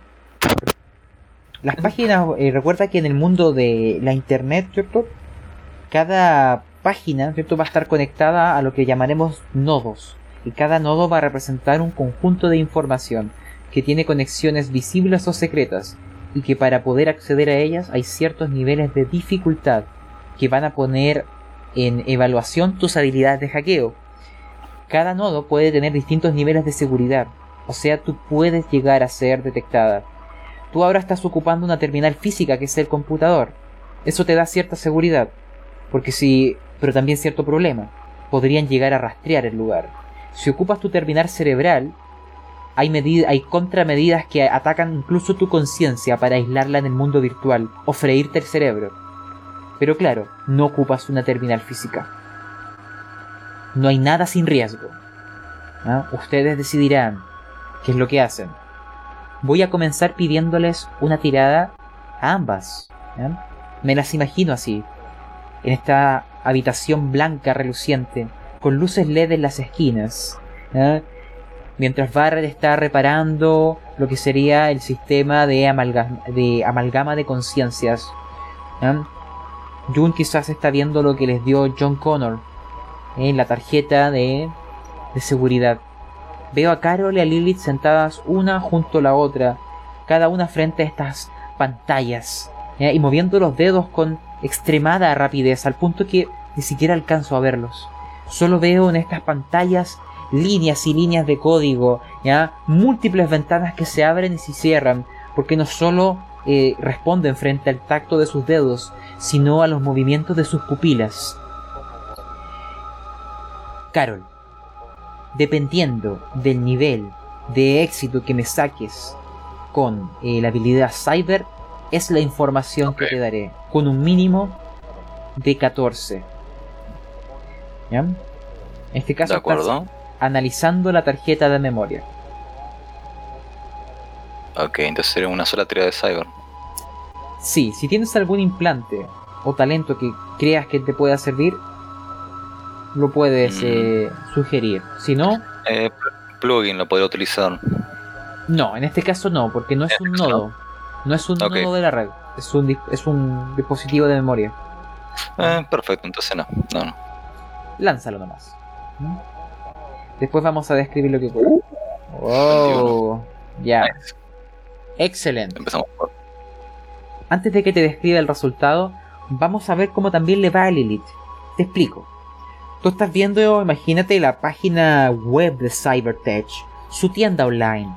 Las páginas, eh, recuerda que en el mundo de la internet, ¿cierto? Cada página, ¿cierto? Va a estar conectada a lo que llamaremos nodos, y cada nodo va a representar un conjunto de información que tiene conexiones visibles o secretas, y que para poder acceder a ellas hay ciertos niveles de dificultad que van a poner en evaluación tus habilidades de hackeo. Cada nodo puede tener distintos niveles de seguridad, o sea, tú puedes llegar a ser detectada. Tú ahora estás ocupando una terminal física que es el computador. Eso te da cierta seguridad, porque si, pero también cierto problema. Podrían llegar a rastrear el lugar. Si ocupas tu terminal cerebral, hay, medid- hay contramedidas que atacan incluso tu conciencia para aislarla en el mundo virtual o freírte el cerebro. Pero claro, no ocupas una terminal física. No hay nada sin riesgo. ¿Ah? Ustedes decidirán qué es lo que hacen. Voy a comenzar pidiéndoles una tirada a ambas. Me las imagino así. En esta habitación blanca reluciente, con luces LED en las esquinas. Mientras Barrett está reparando lo que sería el sistema de, amalga- de amalgama de conciencias. ¿ya? Jun quizás está viendo lo que les dio John Connor en la tarjeta de, de seguridad. Veo a Carol y a Lilith sentadas una junto a la otra, cada una frente a estas pantallas, y moviendo los dedos con extremada rapidez, al punto que ni siquiera alcanzo a verlos. Solo veo en estas pantallas líneas y líneas de código, ¿ya? múltiples ventanas que se abren y se cierran, porque no solo eh, responden frente al tacto de sus dedos, sino a los movimientos de sus pupilas. Carol, dependiendo del nivel de éxito que me saques con eh, la habilidad Cyber, es la información que te daré, con un mínimo de 14. ¿Ya? En este caso ¿De estás acuerdo? Analizando la tarjeta de memoria. Ok, entonces sería una sola tirada de Cyber. Sí, si tienes algún implante o talento que creas que te pueda servir, lo puedes Mm. eh, sugerir. Si no, Eh, pl- plugin lo podría utilizar. no, en este caso no, porque no es un ¿No? nodo. No es un nodo de la red, es un, es un dispositivo de memoria. Eh, perfecto, entonces no. No, no. Lánzalo nomás. ¿Mm? Después vamos a describir lo que ocurre. Oh, ya. Nice. Excelente. Empezamos por. Antes de que te describa el resultado, vamos a ver cómo también le va a Lilith. Te explico. Tú estás viendo, imagínate, la página web de Cybertech, su tienda online,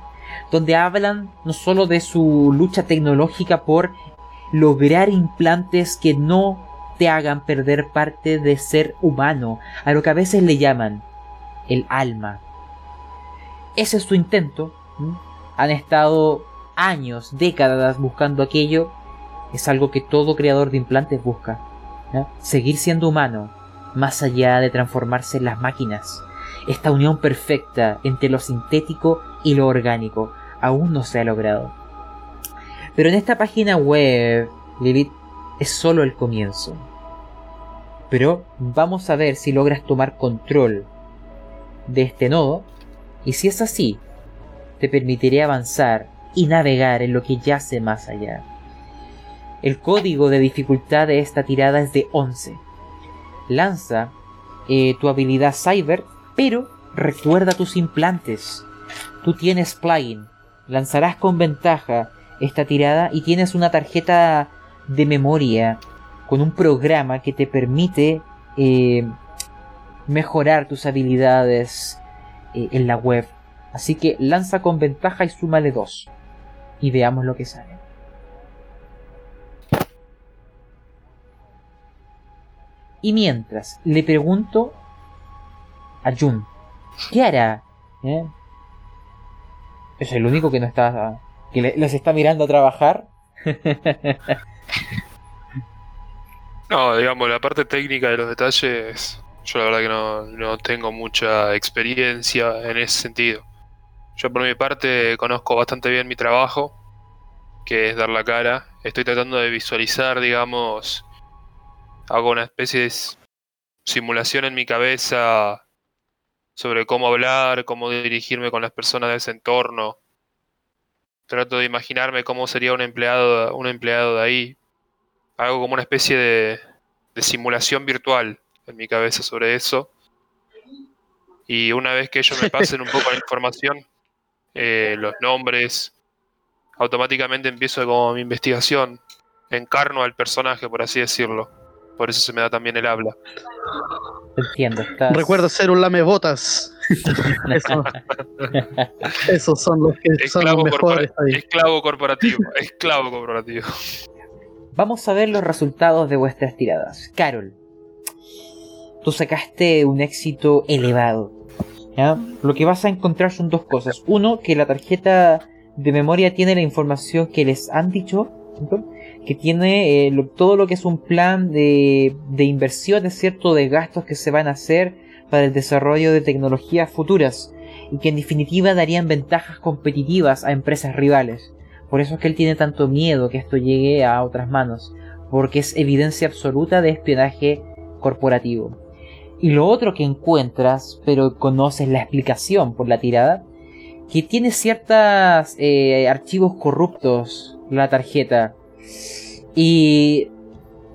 donde hablan no solo de su lucha tecnológica por lograr implantes que no te hagan perder parte de ser humano, a lo que a veces le llaman el alma. Ese es su intento. Han estado años, décadas buscando aquello. Es algo que todo creador de implantes busca. Seguir siendo humano, más allá de transformarse en las máquinas. Esta unión perfecta entre lo sintético y lo orgánico aún no se ha logrado. Pero en esta página web, Lilith, es solo el comienzo. Pero vamos a ver si logras tomar control de este nodo y si es así, te permitiré avanzar y navegar en lo que yace más allá. El código de dificultad de esta tirada es de 11. Lanza eh, tu habilidad Cyber, pero recuerda tus implantes. Tú tienes plugin. Lanzarás con ventaja esta tirada y tienes una tarjeta de memoria con un programa que te permite eh, mejorar tus habilidades eh, en la web. Así que lanza con ventaja y súmale 2. Y veamos lo que sale. Y mientras le pregunto a Jun, ¿qué hará? ¿Eh? Es el único que no está. que le- les está mirando a trabajar. No, digamos, la parte técnica de los detalles, yo la verdad que no, no tengo mucha experiencia en ese sentido. Yo por mi parte conozco bastante bien mi trabajo, que es dar la cara. Estoy tratando de visualizar, digamos, hago una especie de simulación en mi cabeza sobre cómo hablar, cómo dirigirme con las personas de ese entorno. Trato de imaginarme cómo sería un empleado, un empleado de ahí, hago como una especie de, de simulación virtual en mi cabeza sobre eso. Y una vez que ellos me pasen un poco la información, eh, los nombres, automáticamente empiezo como mi investigación. Encarno al personaje, por así decirlo. Por eso se me da también el habla. Entiendo, estás. Recuerda ser un lamebotas. Eso- esos son los que son los Esclavo, mejores corpora- ahí. esclavo corporativo. Esclavo corporativo. Vamos a ver los resultados de vuestras tiradas. Carol, tú sacaste un éxito elevado. Lo que vas a encontrar son dos cosas. Uno, que la tarjeta de memoria tiene la información que les han dicho, que tiene eh, todo lo que es un plan de, de inversiones, ¿cierto? De gastos que se van a hacer para el desarrollo de tecnologías futuras y que en definitiva darían ventajas competitivas a empresas rivales. Por eso es que él tiene tanto miedo que esto llegue a otras manos, porque es evidencia absoluta de espionaje corporativo. Y lo otro que encuentras, pero conoces la explicación por la tirada, que tiene ciertos archivos corruptos la tarjeta. Y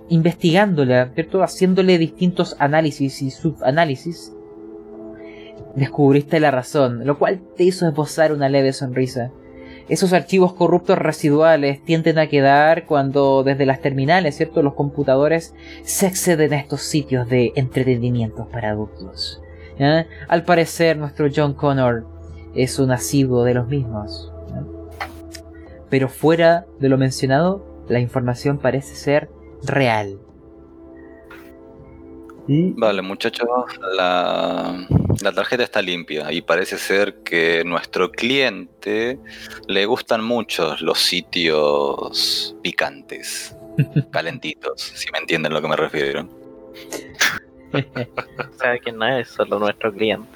investigándola, ¿cierto? Haciéndole distintos análisis y subanálisis, descubriste la razón, lo cual te hizo esbozar una leve sonrisa. Esos archivos corruptos residuales tienden a quedar cuando desde las terminales, ¿cierto? Los computadores se acceden a estos sitios de entretenimiento para adultos. Al parecer, nuestro John Connor es un asiduo de los mismos. Pero fuera de lo mencionado, la información parece ser real. Y Vale, muchachos, la, la tarjeta está limpia y parece ser que nuestro cliente le gustan mucho los sitios picantes, calentitos, si me entienden a lo que me refiero. O sea, que no es solo nuestro cliente.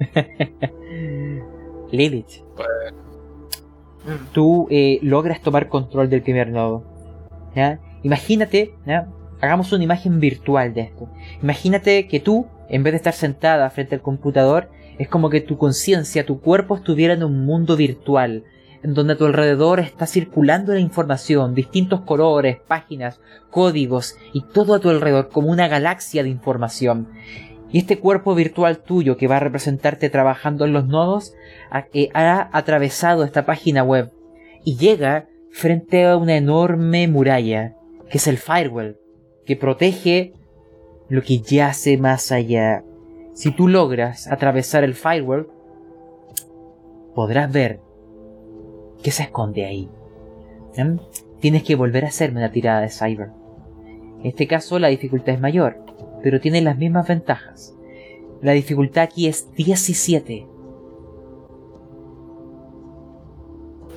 Lilith, Mm. tú eh, logras tomar control del primer nodo. ¿ya? Imagínate, ¿ya? Hagamos una imagen virtual de esto. Imagínate que tú, en vez de estar sentada frente al computador, es como que tu conciencia, tu cuerpo estuviera en un mundo virtual, en donde a tu alrededor está circulando la información, distintos colores, páginas, códigos y todo a tu alrededor como una galaxia de información. Y este cuerpo virtual tuyo que va a representarte trabajando en los nodos eh, ha atravesado esta página web y llega frente a una enorme muralla, que es el firewall, que protege lo que yace más allá. Si tú logras atravesar el firewall, podrás ver qué se esconde ahí. ¿Mm? Tienes que volver a hacerme una tirada de cyber. En este caso la dificultad es mayor, pero tiene las mismas ventajas. La dificultad aquí es 17.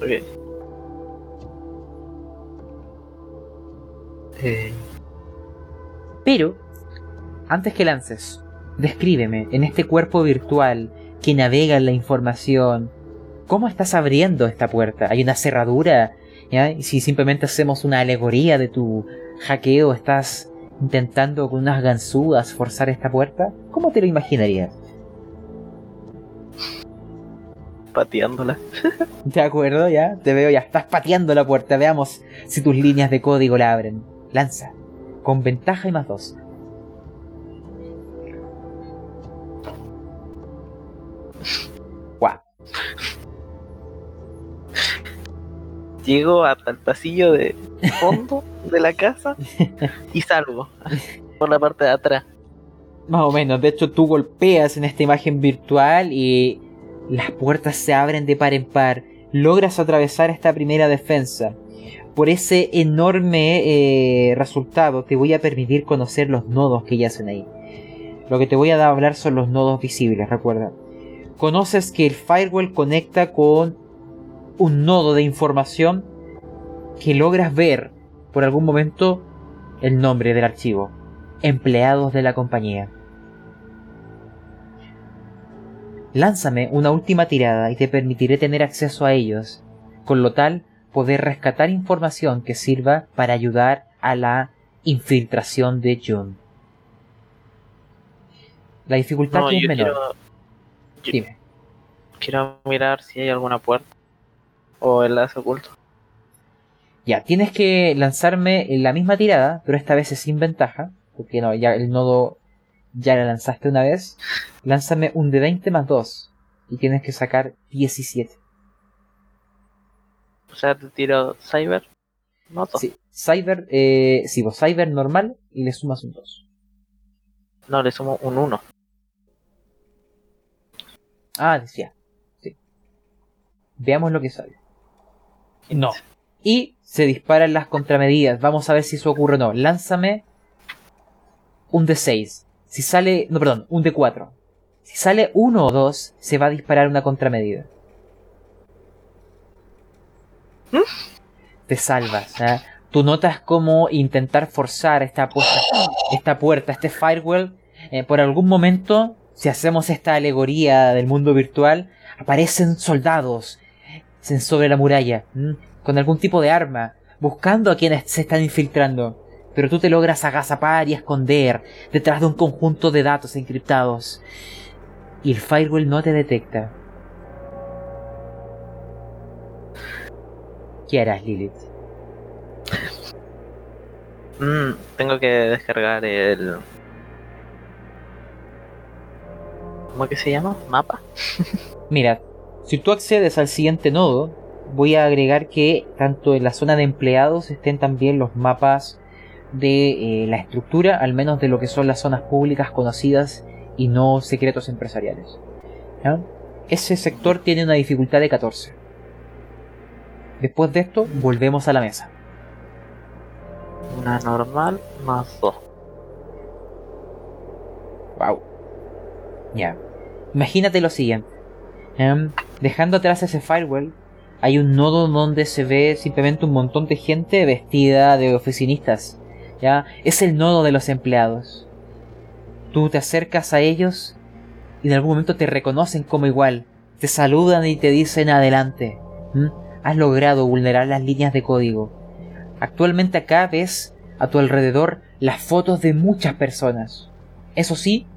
Ok. Eh, Pero, antes que lances, descríbeme en este cuerpo virtual que navega en la información, ¿cómo estás abriendo esta puerta? ¿Hay una cerradura? ¿Ya? Y si simplemente hacemos una alegoría de tu hackeo, estás intentando con unas ganzúas forzar esta puerta, ¿cómo te lo imaginarías? pateándola. De acuerdo, ya, te veo, ya estás pateando la puerta, veamos si tus líneas de código la abren. Lanza, con ventaja y más dos. Guau. Llego hasta el pasillo de fondo de la casa y salgo por la parte de atrás. Más o menos, de hecho tú golpeas en esta imagen virtual y las puertas se abren de par en par. Logras atravesar esta primera defensa. Por ese enorme eh, resultado te voy a permitir conocer los nodos que yacen ahí. Lo que te voy a hablar son los nodos visibles, recuerda. Conoces que el firewall conecta con un nodo de información que logras ver por algún momento el nombre del archivo. Empleados de la compañía. Lánzame una última tirada y te permitiré tener acceso a ellos, con lo tal poder rescatar información que sirva para ayudar a la infiltración de Jun. La dificultad No, es menor. quiero, Dime. quiero mirar si hay alguna puerta o enlace oculto. Ya, tienes que lanzarme la misma tirada, pero esta vez es sin ventaja, porque no, ya el nodo ya la lanzaste una vez. Lánzame un de 20 más 2 y tienes que sacar 17. O sea, te tiro cyber. Noto. Sí, Cyber, eh, sí, vos Cyber normal y le sumas un 2. No, le sumo un 1. Ah, decía. Sí. Veamos lo que sale. No. Y se disparan las contramedidas. Vamos a ver si eso ocurre o no. Lánzame un de 6. Si sale. No, perdón, un de 4. Si sale 1 o 2, se va a disparar una contramedida. Te salvas. ¿eh? Tú notas cómo intentar forzar esta puerta, esta puerta este firewall. eh, por algún momento, si hacemos esta alegoría del mundo virtual, aparecen soldados sobre la muralla, con algún tipo de arma, buscando a quienes se están infiltrando. Pero tú te logras agazapar y esconder detrás de un conjunto de datos encriptados. Y el firewall no te detecta. ¿Qué harás, Lilith? Mm, tengo que descargar el. ¿Cómo que se llama? ¿Mapa? Mira, si tú accedes al siguiente nodo, voy a agregar que tanto en la zona de empleados estén también los mapas de eh, la estructura, al menos de lo que son las zonas públicas conocidas y no secretos empresariales. ¿Ya? Ese sector tiene una dificultad de 14. Después de esto, volvemos a la mesa. Una normal más 2. Wow. Ya. Imagínate lo siguiente. Em, dejando atrás ese firewall, hay un nodo donde se ve simplemente un montón de gente vestida de oficinistas. ¿Ya? Es el nodo de los empleados. Tú te acercas a ellos y en algún momento te reconocen como igual, te saludan y te dicen adelante. ¿Mm? Has logrado vulnerar las líneas de código. Actualmente acá ves a tu alrededor las fotos de muchas personas. Eso sí,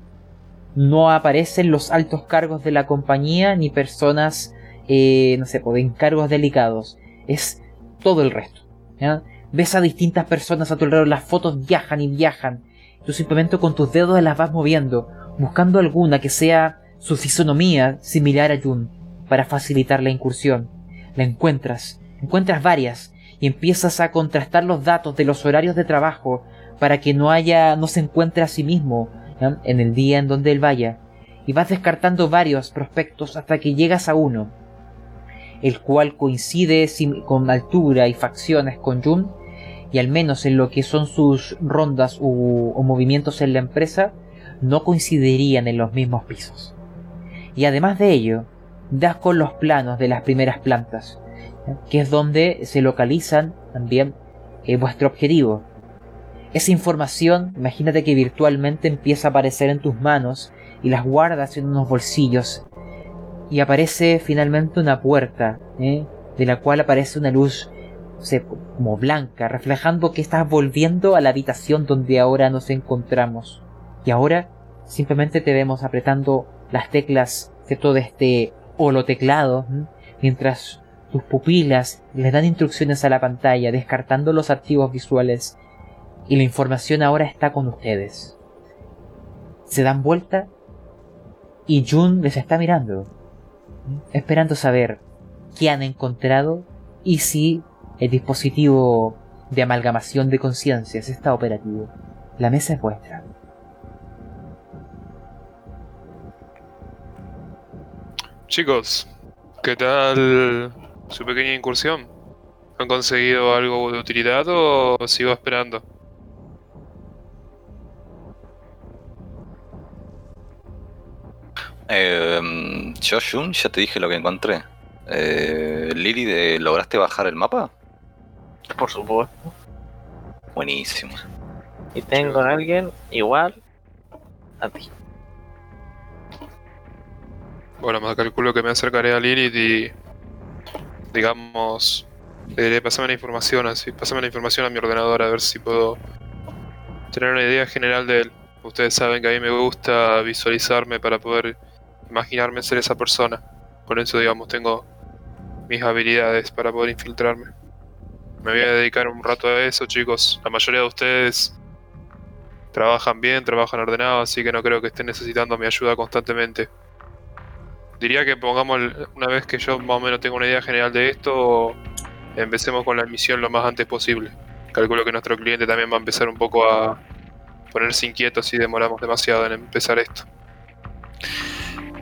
no aparecen los altos cargos de la compañía ni personas, eh, no sé, pues, de encargos delicados. Es todo el resto. Ves a distintas personas a tu alrededor, las fotos viajan y viajan. Tú simplemente con tus dedos las vas moviendo, buscando alguna que sea su fisonomía similar a Jun, para facilitar la incursión. La encuentras, encuentras varias, y empiezas a contrastar los datos de los horarios de trabajo para que no haya, no se encuentre a sí mismo en el día en donde él vaya, y vas descartando varios prospectos hasta que llegas a uno, el cual coincide con altura y facciones con Jun, y al menos en lo que son sus rondas o movimientos en la empresa, no coincidirían en los mismos pisos. Y además de ello, das con los planos de las primeras plantas, que es donde se localizan también eh, vuestro objetivo. Esa información, imagínate que virtualmente empieza a aparecer en tus manos y las guardas en unos bolsillos. Y aparece finalmente una puerta, ¿eh? de la cual aparece una luz como blanca, reflejando que estás volviendo a la habitación donde ahora nos encontramos. Y ahora simplemente te vemos apretando las teclas de todo este holoteclado, mientras tus pupilas les dan instrucciones a la pantalla, descartando los archivos visuales, y la información ahora está con ustedes. Se dan vuelta y Jun les está mirando, esperando saber qué han encontrado y si el dispositivo de amalgamación de conciencias está operativo. La mesa es vuestra. Chicos, ¿qué tal su pequeña incursión? ¿Han conseguido algo de utilidad o sigo esperando? Eh, yo, Jun, ya te dije lo que encontré. Eh, Lili, ¿lograste bajar el mapa? Por supuesto. Buenísimo. Y tengo a alguien igual a ti. Bueno, me calculo que me acercaré a Lilith y. Digamos. Le diré, pasame la información, así. Pasame la información a mi ordenador a ver si puedo tener una idea general de él. Ustedes saben que a mí me gusta visualizarme para poder imaginarme ser esa persona. Por eso, digamos, tengo mis habilidades para poder infiltrarme. Me voy a dedicar un rato a eso, chicos. La mayoría de ustedes trabajan bien, trabajan ordenado, así que no creo que estén necesitando mi ayuda constantemente. Diría que pongamos, una vez que yo más o menos tengo una idea general de esto, empecemos con la misión lo más antes posible. Calculo que nuestro cliente también va a empezar un poco a ponerse inquieto si demoramos demasiado en empezar esto.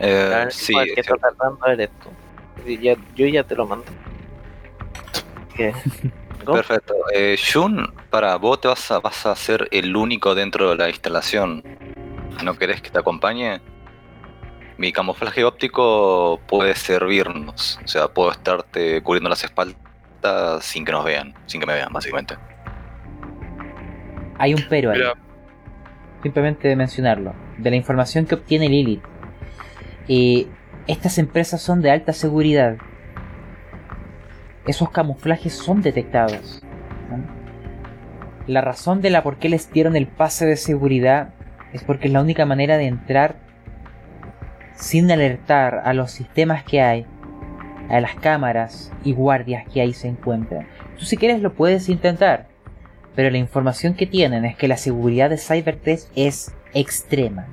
Eh, sí, ¿Qué está tratando de esto? yo ya te lo mando. Perfecto. Eh, Jun, para vos te vas a, vas a ser el único dentro de la instalación. ¿No querés que te acompañe? Mi camuflaje óptico puede servirnos. O sea, puedo estarte cubriendo las espaldas sin que nos vean, sin que me vean, básicamente. Hay un pero ahí. Simplemente de mencionarlo. De la información que obtiene Lilith. Eh, estas empresas son de alta seguridad. Esos camuflajes son detectados. La razón de la por qué les dieron el pase de seguridad es porque es la única manera de entrar sin alertar a los sistemas que hay, a las cámaras y guardias que ahí se encuentran. Tú si quieres lo puedes intentar, pero la información que tienen es que la seguridad de Cyber 3 es extrema.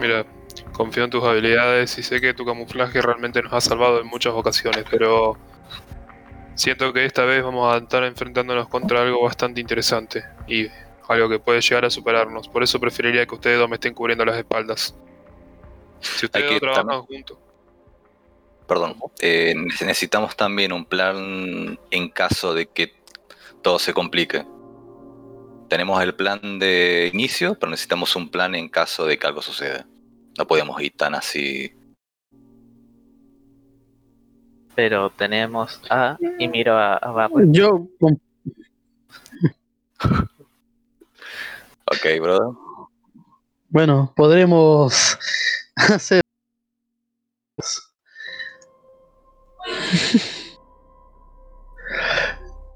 Mira, confío en tus habilidades y sé que tu camuflaje realmente nos ha salvado en muchas ocasiones, pero siento que esta vez vamos a estar enfrentándonos contra algo bastante interesante y algo que puede llegar a superarnos. Por eso preferiría que ustedes dos me estén cubriendo las espaldas. Si ustedes no trabajan juntos. Perdón, eh, necesitamos también un plan en caso de que todo se complique. Tenemos el plan de inicio, pero necesitamos un plan en caso de que algo suceda. No podemos ir tan así. Pero tenemos a. Y miro a, a Yo. ok, brother. Bueno, podremos hacer.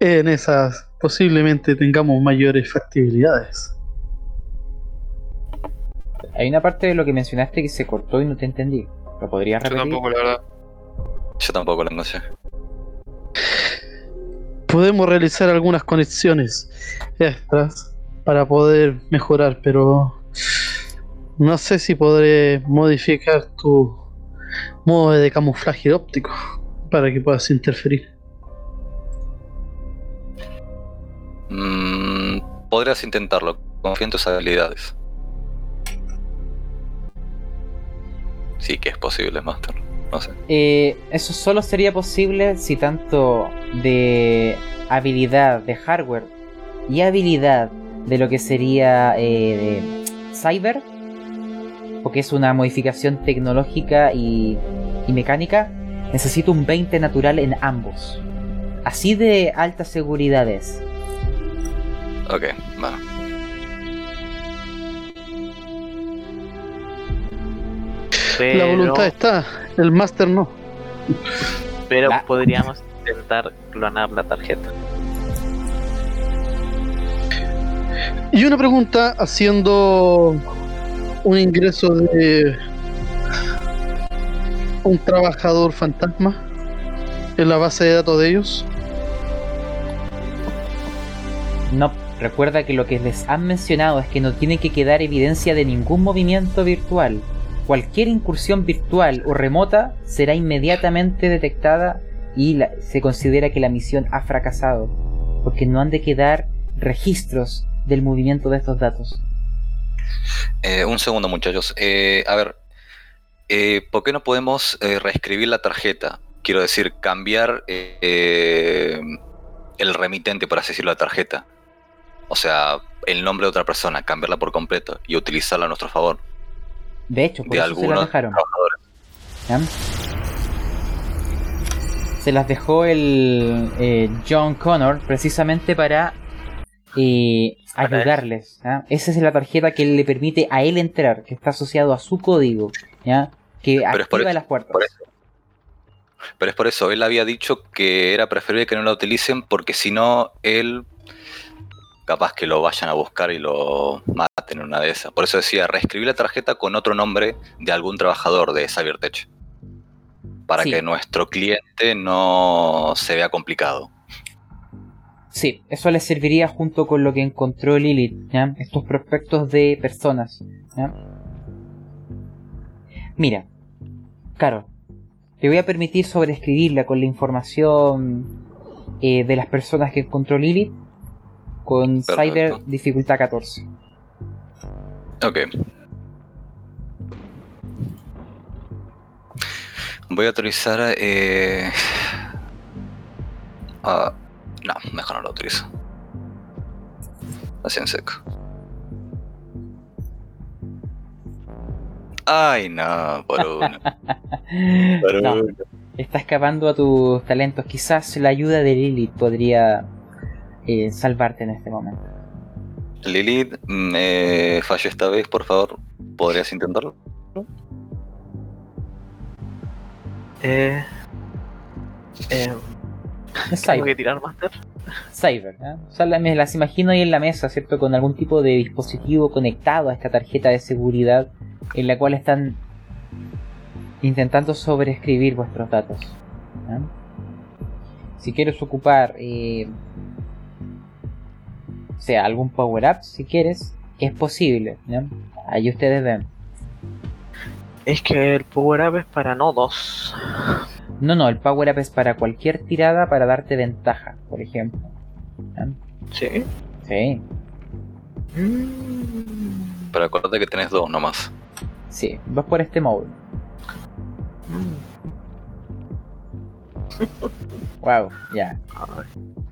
en esas posiblemente tengamos mayores factibilidades. Hay una parte de lo que mencionaste que se cortó y no te entendí. ¿Lo podrías Yo repetir? tampoco, la verdad. Yo tampoco lo encontré. Podemos realizar algunas conexiones extras para poder mejorar, pero no sé si podré modificar tu modo de camuflaje óptico para que puedas interferir. Mm, podrías intentarlo. Confía en tus habilidades. Sí que es posible, Master. No sé. Eh, eso solo sería posible si tanto de habilidad de hardware y habilidad de lo que sería eh, de cyber, porque es una modificación tecnológica y, y mecánica, necesito un 20 natural en ambos. Así de alta seguridad es. Ok, bueno. Pero, La voluntad está, el máster no. pero La- podríamos intentar clonar la tarjeta. Y una pregunta haciendo un ingreso de un trabajador fantasma en la base de datos de ellos. No, recuerda que lo que les han mencionado es que no tiene que quedar evidencia de ningún movimiento virtual. Cualquier incursión virtual o remota será inmediatamente detectada y la- se considera que la misión ha fracasado, porque no han de quedar registros del movimiento de estos datos. Eh, un segundo, muchachos. Eh, a ver, eh, ¿por qué no podemos reescribir la tarjeta? Quiero decir, cambiar el remitente, por así decirlo, la tarjeta. O sea, el nombre de otra persona, cambiarla por completo y utilizarla a nuestro favor. De hecho, por De eso se las algunos dejaron. Se las dejó el eh, John Connor precisamente para eh, ayudarles. ¿ya? Esa es la tarjeta que le permite a él entrar, que está asociado a su código, ¿ya? que Pero es por activa eso, las puertas. por eso. Pero es por eso, él había dicho que era preferible que no la utilicen porque si no, él capaz que lo vayan a buscar y lo maten en una de esas. Por eso decía, reescribir la tarjeta con otro nombre de algún trabajador de Cybertech. Para Sí. que nuestro cliente no se vea complicado. Sí, eso les serviría junto con lo que encontró Lilith, ¿ya? estos prospectos de personas. ¿ya? Mira, Caro, te voy a permitir sobreescribirla con la información eh, de las personas que encontró Lilith con Perfecto. Cyber dificultad 14. Ok. Voy a autorizar. Eh... ah, no, mejor no lo utilizo. Así en seco. Ay, no, por uno. Por No, uno. está escapando a tus talentos. Quizás la ayuda de Lilith podría eh, salvarte en este momento. Lilith, me falló esta vez, por favor. ¿Podrías intentarlo? Eh, eh, Es ¿Tengo que Cyber. tirar Master? Cyber, ¿eh? O sea, me las imagino ahí en la mesa, ¿cierto? Con algún tipo de dispositivo conectado a esta tarjeta de seguridad en la cual están intentando sobreescribir vuestros datos. ¿eh? Si quieres ocupar, eh, o sea, algún power up, si quieres, es posible. ¿ya? Ahí ustedes ven. Es que el power up es para nodos. No, no, el power up es para cualquier tirada para darte ventaja, por ejemplo. ¿ya? Sí. Sí, Mm, Pero acuérdate que tenés dos nomás. sí, vas por este módulo. mm. Wow, ya. Ay,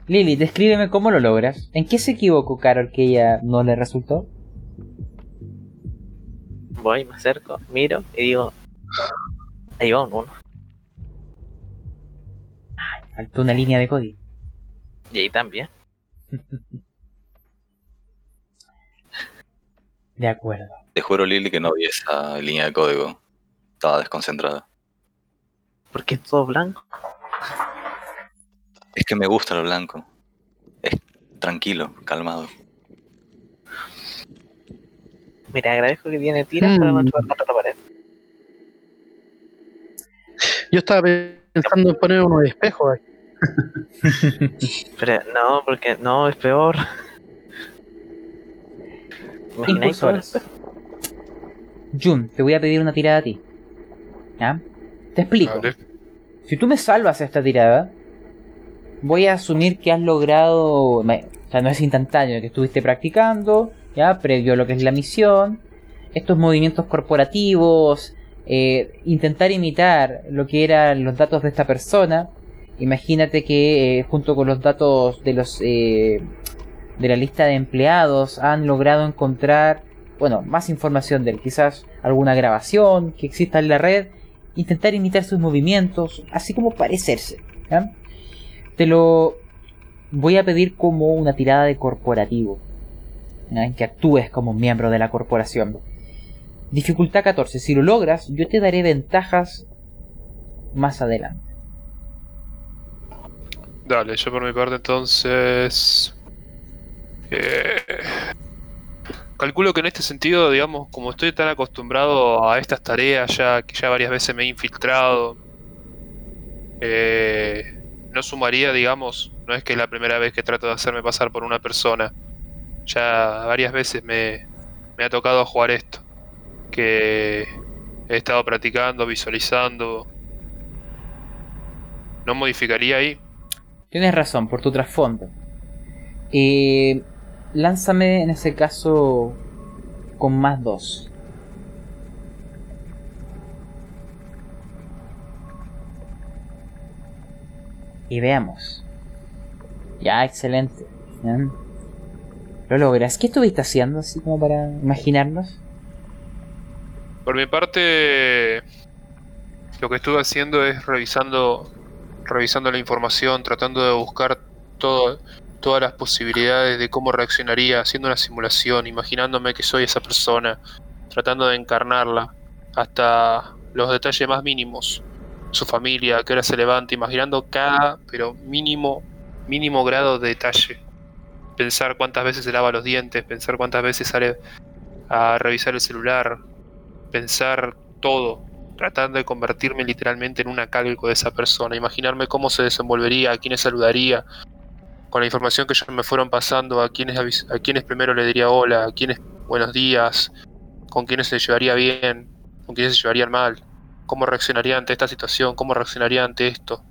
Lili, descríbeme cómo lo logras. ¿En qué se equivocó Carol que ella no le resultó? Voy, me acerco, miro y digo. Ahí va un 1. Faltó una línea de código. Y ahí también. De acuerdo. Te juro, Lily, que no vi esa línea de código. Estaba desconcentrada. ¿Por qué es todo blanco? Es que me gusta lo blanco. Es tranquilo, calmado. Mira, agradezco que tiene tiras para no Mm. chocar contra la pared. Yo estaba pensando en poner unos espejos ahí. Pero no, porque no, es peor. ¿Imagináis? Jun, te voy a pedir una tirada a ti. ¿Ya? Te explico. Vale. Si tú me salvas esta tirada, voy a asumir que has logrado. O sea, no es instantáneo, que estuviste practicando, ya, previo a lo que es la misión. Estos movimientos corporativos, eh, intentar imitar lo que eran los datos de esta persona. Imagínate que eh, junto con los datos de los eh, de la lista de empleados han logrado encontrar, bueno, más información de él, quizás alguna grabación que exista en la red intentar imitar sus movimientos, así como parecerse. ¿ya? Te lo voy a pedir como una tirada de corporativo. En que actúes como miembro de la corporación. Dificultad 14, si lo logras, yo te daré ventajas más adelante. Dale, yo por mi parte entonces... eh, calculo que en este sentido, digamos, como estoy tan acostumbrado a estas tareas, ya que ya varias veces me he infiltrado, eh, no sumaría, digamos, no es que es la primera vez que trato de hacerme pasar por una persona. Ya varias veces me, me ha tocado jugar esto, que he estado practicando, visualizando. ¿No modificaría ahí? Tienes razón, por tu trasfondo. Eh, lánzame en ese caso con más dos. Y veamos. Ya, excelente. Lo logras. ¿Qué estuviste haciendo así como para imaginarnos? Por mi parte, lo que estuve haciendo es revisando, revisando la información, tratando de buscar todas las posibilidades de cómo reaccionaría, haciendo una simulación, imaginándome que soy esa persona, tratando de encarnarla hasta los detalles más mínimos, su familia, qué hora se levanta, imaginando cada, pero mínimo, mínimo grado de detalle. Pensar cuántas veces se lava los dientes, pensar cuántas veces sale a revisar el celular, pensar todo, tratando de convertirme literalmente en una cálculo de esa persona, imaginarme cómo se desenvolvería, a quiénes saludaría, con la información que ya me fueron pasando, a quiénes, avis- a quiénes primero le diría hola, a quiénes buenos días, con quiénes se llevaría bien, con quiénes se llevarían mal, cómo reaccionaría ante esta situación, cómo reaccionaría ante esto.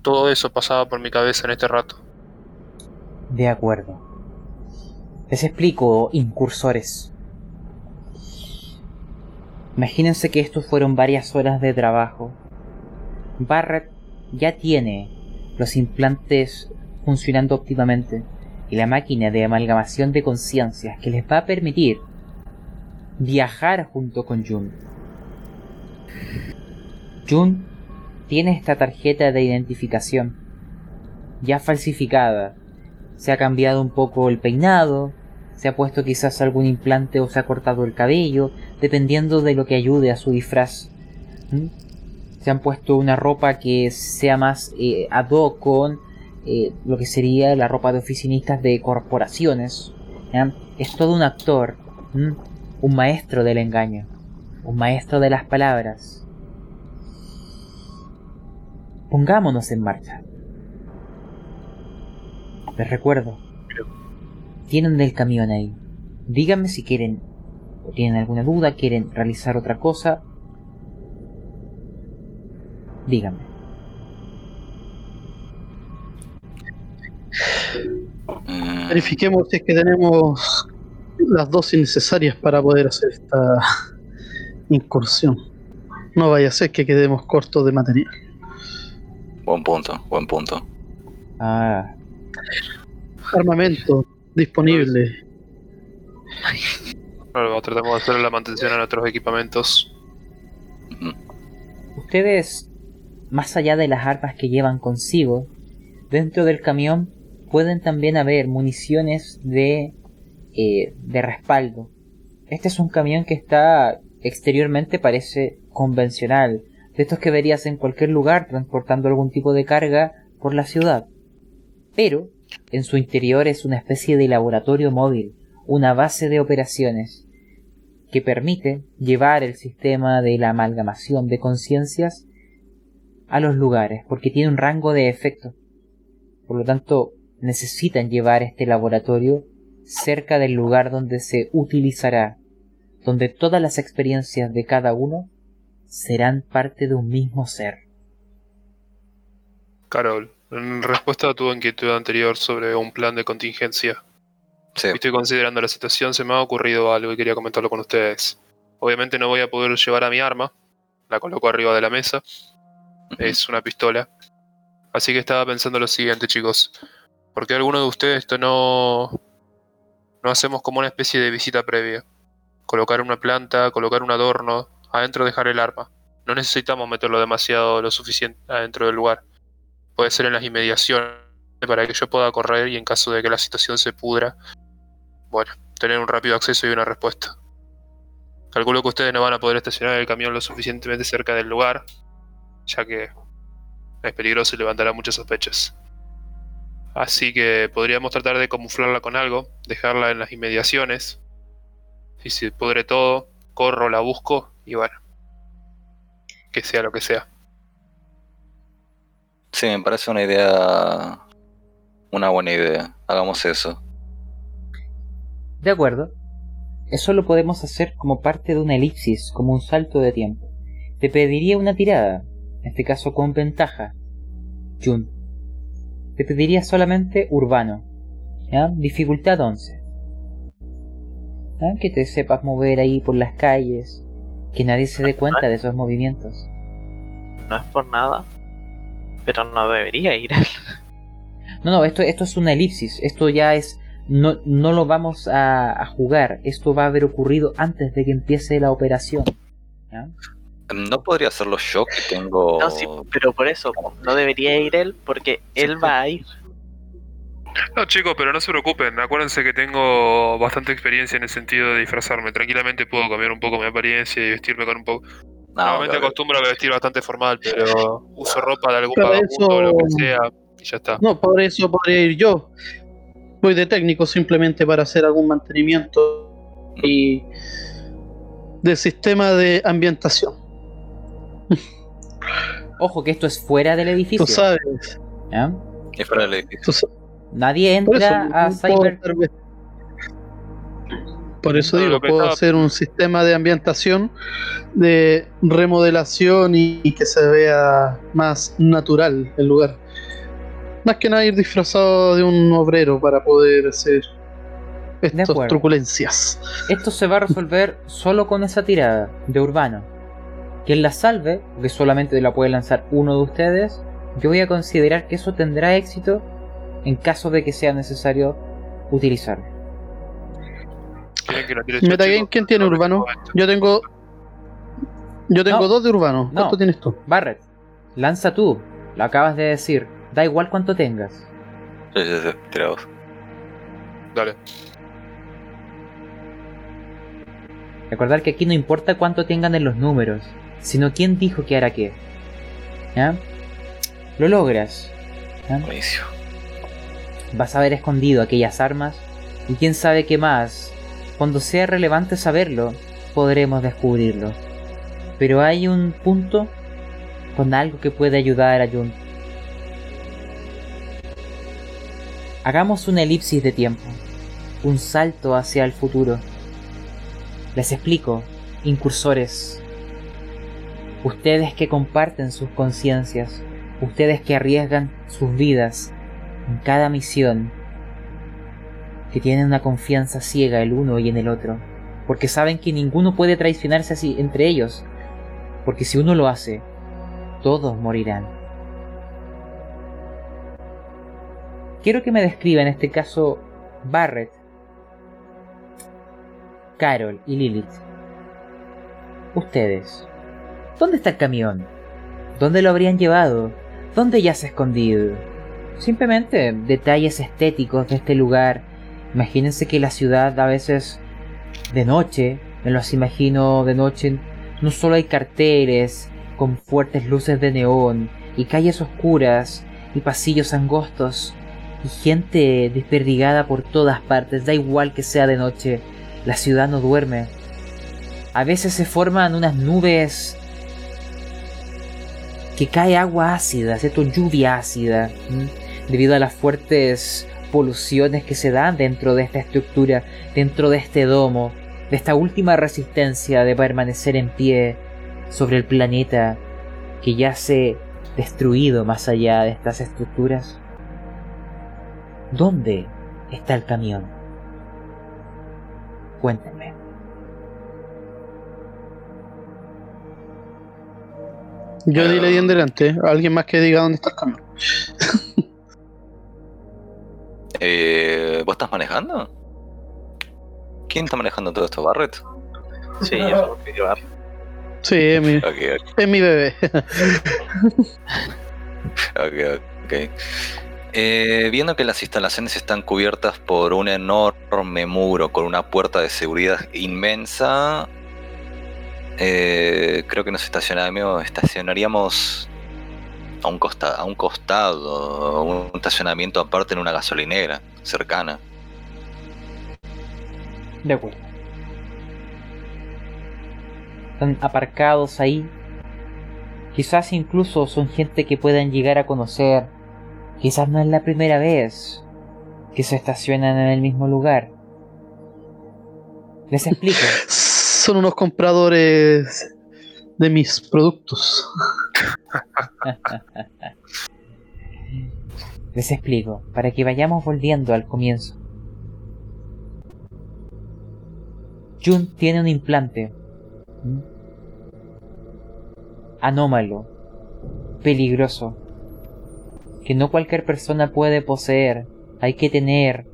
Todo eso pasaba por mi cabeza en este rato. De acuerdo. Les explico, incursores. Imagínense que estos fueron varias horas de trabajo. Barrett ya tiene los implantes funcionando óptimamente y la máquina de amalgamación de conciencias que les va a permitir viajar junto con Jun. Jun tiene esta tarjeta de identificación ya falsificada se ha cambiado un poco el peinado, se ha puesto quizás algún implante o se ha cortado el cabello, dependiendo de lo que ayude a su disfraz. Se han puesto una ropa que sea más eh, ad hoc con eh, lo que sería la ropa de oficinistas de corporaciones. Es todo un actor, un maestro del engaño, un maestro de las palabras. Pongámonos en marcha. Les recuerdo. Tienen el camión ahí. Díganme si quieren o tienen alguna duda, quieren realizar otra cosa. Díganme. Mm, Verifiquemos si es que tenemos las dosis necesarias para poder hacer esta incursión. No vaya a ser que quedemos cortos de material. buen punto, buen punto. Ah, Armamento disponible. Bueno, tratamos de hacer la mantención a nuestros equipamientos. Ustedes, más allá de las armas que llevan consigo, dentro del camión pueden también haber municiones de, eh, de respaldo, este es un camión que está exteriormente parece convencional, de estos que verías en cualquier lugar transportando algún tipo de carga por la ciudad. Pero en su interior es una especie de laboratorio móvil, una base de operaciones que permite llevar el sistema de la amalgamación de conciencias a los lugares, porque tiene un rango de efecto. Por lo tanto, necesitan llevar este laboratorio cerca del lugar donde se utilizará, donde todas las experiencias de cada uno serán parte de un mismo ser. Carol, en respuesta a tu inquietud anterior sobre un plan de contingencia, Sí. estoy considerando la situación, se me ha ocurrido algo y quería comentarlo con ustedes. Obviamente no voy a poder llevar a mi arma, la coloco arriba de la mesa, es una pistola. Así que estaba pensando lo siguiente, chicos. ¿Por qué alguno de ustedes esto no, no hacemos como una especie de visita previa? Colocar una planta, colocar un adorno, adentro dejar el arma. No necesitamos meterlo demasiado lo suficiente adentro del lugar. Puede ser en las inmediaciones para que yo pueda correr y en caso de que la situación se pudra, bueno, tener un rápido acceso y una respuesta. Calculo que ustedes no van a poder estacionar el camión lo suficientemente cerca del lugar, ya que es peligroso y levantará muchas sospechas. Así que podríamos tratar de camuflarla con algo, dejarla en las inmediaciones. Si se pudre todo, corro, la busco y bueno, que sea lo que sea. Sí, me parece una idea. Una buena idea. Hagamos eso. De acuerdo. Eso lo podemos hacer como parte de una elipsis, como un salto de tiempo. Te pediría una tirada, en este caso con ventaja. Jun. Te pediría solamente urbano. ¿Ya? Dificultad 11. ¿Ya? Que te sepas mover ahí por las calles. Que nadie se dé cuenta de esos movimientos. No es por nada, pero no debería ir. No, no, esto, esto es una elipsis. Esto ya es. No, no lo vamos a, a jugar. Esto va a haber ocurrido antes de que empiece la operación. ¿ya? ¿No podría hacerlo yo que tengo. No, sí, pero por eso no debería ir él porque él va a ir. No, chicos, pero no se preocupen. Acuérdense que tengo bastante experiencia en el sentido de disfrazarme. Tranquilamente puedo cambiar un poco mi apariencia y vestirme con un poco. No, Normalmente claro. acostumbro a vestir bastante formal, pero uso ropa de algún Para vagabundo o lo que eso- sea y ya está. No, por eso podría ir yo. Voy de técnico simplemente para hacer algún mantenimiento y del sistema de ambientación. Ojo que esto es fuera del edificio. Tú sabes. ¿ya? Es fuera del edificio. Nadie eso, entra a Cyber. Por eso digo, lo que puedo estaba- hacer un sistema de ambientación, de remodelación y, y que se vea más natural el lugar. Más que nada ir disfrazado de un obrero para poder hacer estas truculencias. Esto se va a resolver solo con esa tirada de urbano. Quien la salve, que solamente la puede lanzar uno de ustedes, yo voy a considerar que eso tendrá éxito en caso de que sea necesario utilizarlo. ¿Quieren que Metagame? ¿quién tiene No, urbano? Yo tengo. Yo tengo No. dos de urbano. ¿Cuánto No. tienes tú? Barret, lanza tú. Lo acabas de decir. Da igual cuánto tengas. Sí, sí, sí, tira vos. Dale. Recordar que aquí no importa cuánto tengan en los números, sino quién dijo que hará qué. ¿Ya? Lo logras. ¿ya? Buenísimo. Vas a haber escondido aquellas armas y quién sabe qué más. Cuando sea relevante saberlo, podremos descubrirlo. Pero hay un punto con algo que puede ayudar a Jun. Hagamos una elipsis de tiempo, un salto hacia el futuro. Les explico, incursores. Ustedes que comparten sus conciencias, ustedes que arriesgan sus vidas en cada misión, que tienen una confianza ciega el uno y en el otro, porque saben que ninguno puede traicionarse así entre ellos, porque si uno lo hace, todos morirán. Quiero que me describa en este caso Barrett, Carol y Lilith. Ustedes. ¿Dónde está el camión? ¿Dónde lo habrían llevado? ¿Dónde ya se ha escondido? Simplemente detalles estéticos de este lugar. Imagínense que la ciudad a veces De noche, me los imagino de noche, no solo hay carteles con fuertes luces de neón y calles oscuras y pasillos angostos y gente desperdigada por todas partes, da igual que sea de noche, la ciudad no duerme. A veces se forman unas nubes que cae agua ácida, ¿cierto? Lluvia ácida, debido a las fuertes poluciones que se dan dentro de esta estructura, dentro de este domo, de esta última resistencia de permanecer en pie sobre el planeta que yace destruido más allá de estas estructuras. ¿Dónde está el camión? Cuéntenme. Yo diré en delante. Alguien más que diga dónde está el camión. eh, ¿Vos estás manejando? ¿Quién está manejando todo esto? ¿Barret? Sí, yo soy llevar. Sí, es mi, Ok, es mi bebé. ok, ok. Eh, viendo que las instalaciones están cubiertas por un enorme muro con una puerta de seguridad inmensa, eh, creo que nos estacionaríamos, estacionaríamos a un, costa, a un costado, un estacionamiento aparte en una gasolinera cercana. De acuerdo. Están aparcados ahí. Quizás incluso son gente que puedan llegar a conocer. Quizás no es la primera vez que se estacionan en el mismo lugar. Les explico. Son unos compradores de mis productos. Les explico, para que vayamos volviendo al comienzo. Jun tiene un implante anómalo, peligroso, que no cualquier persona puede poseer. Hay que tener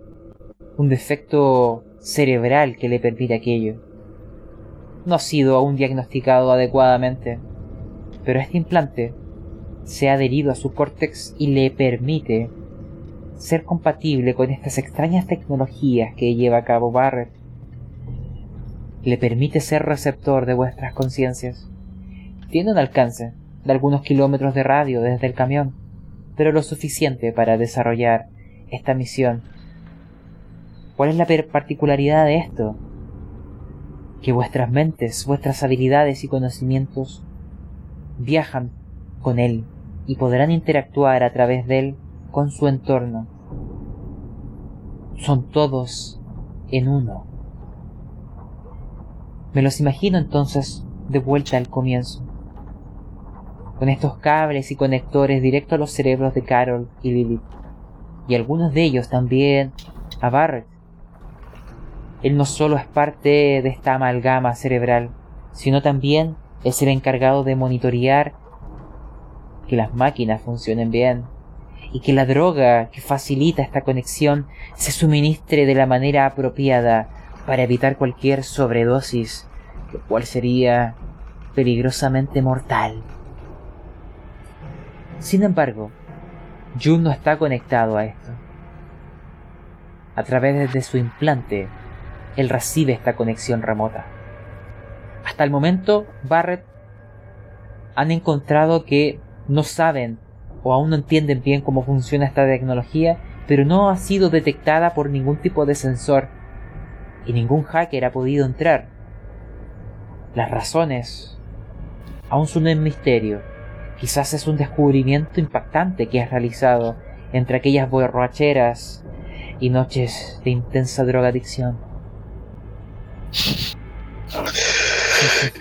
un defecto cerebral que le permita aquello. No ha sido aún diagnosticado adecuadamente, pero este implante se ha adherido a su córtex y le permite ser compatible con estas extrañas tecnologías que lleva a cabo Barrett. Le permite ser receptor de vuestras conciencias. Tiene un alcance de algunos kilómetros de radio desde el camión, pero lo suficiente para desarrollar esta misión. ¿Cuál es la particularidad de esto? Que vuestras mentes, vuestras habilidades y conocimientos viajan con él y podrán interactuar a través de él con su entorno. Son todos en uno. Me los imagino entonces de vuelta al comienzo, con estos cables y conectores directo a los cerebros de Carol y Lilith, y algunos de ellos también a Barrett. Él no solo es parte de esta amalgama cerebral, sino también es el encargado de monitorear que las máquinas funcionen bien y que la droga que facilita esta conexión se suministre de la manera apropiada para evitar cualquier sobredosis, lo cual sería peligrosamente mortal. Sin embargo, Jun no está conectado a esto. A través de su implante, él recibe esta conexión remota. Hasta el momento, Barrett han encontrado que no saben o aún no entienden bien cómo funciona esta tecnología, pero no ha sido detectada por ningún tipo de sensor y ningún hacker ha podido entrar. Las razones aún son un misterio. Quizás es un descubrimiento impactante que has realizado entre aquellas borracheras y noches de intensa drogadicción.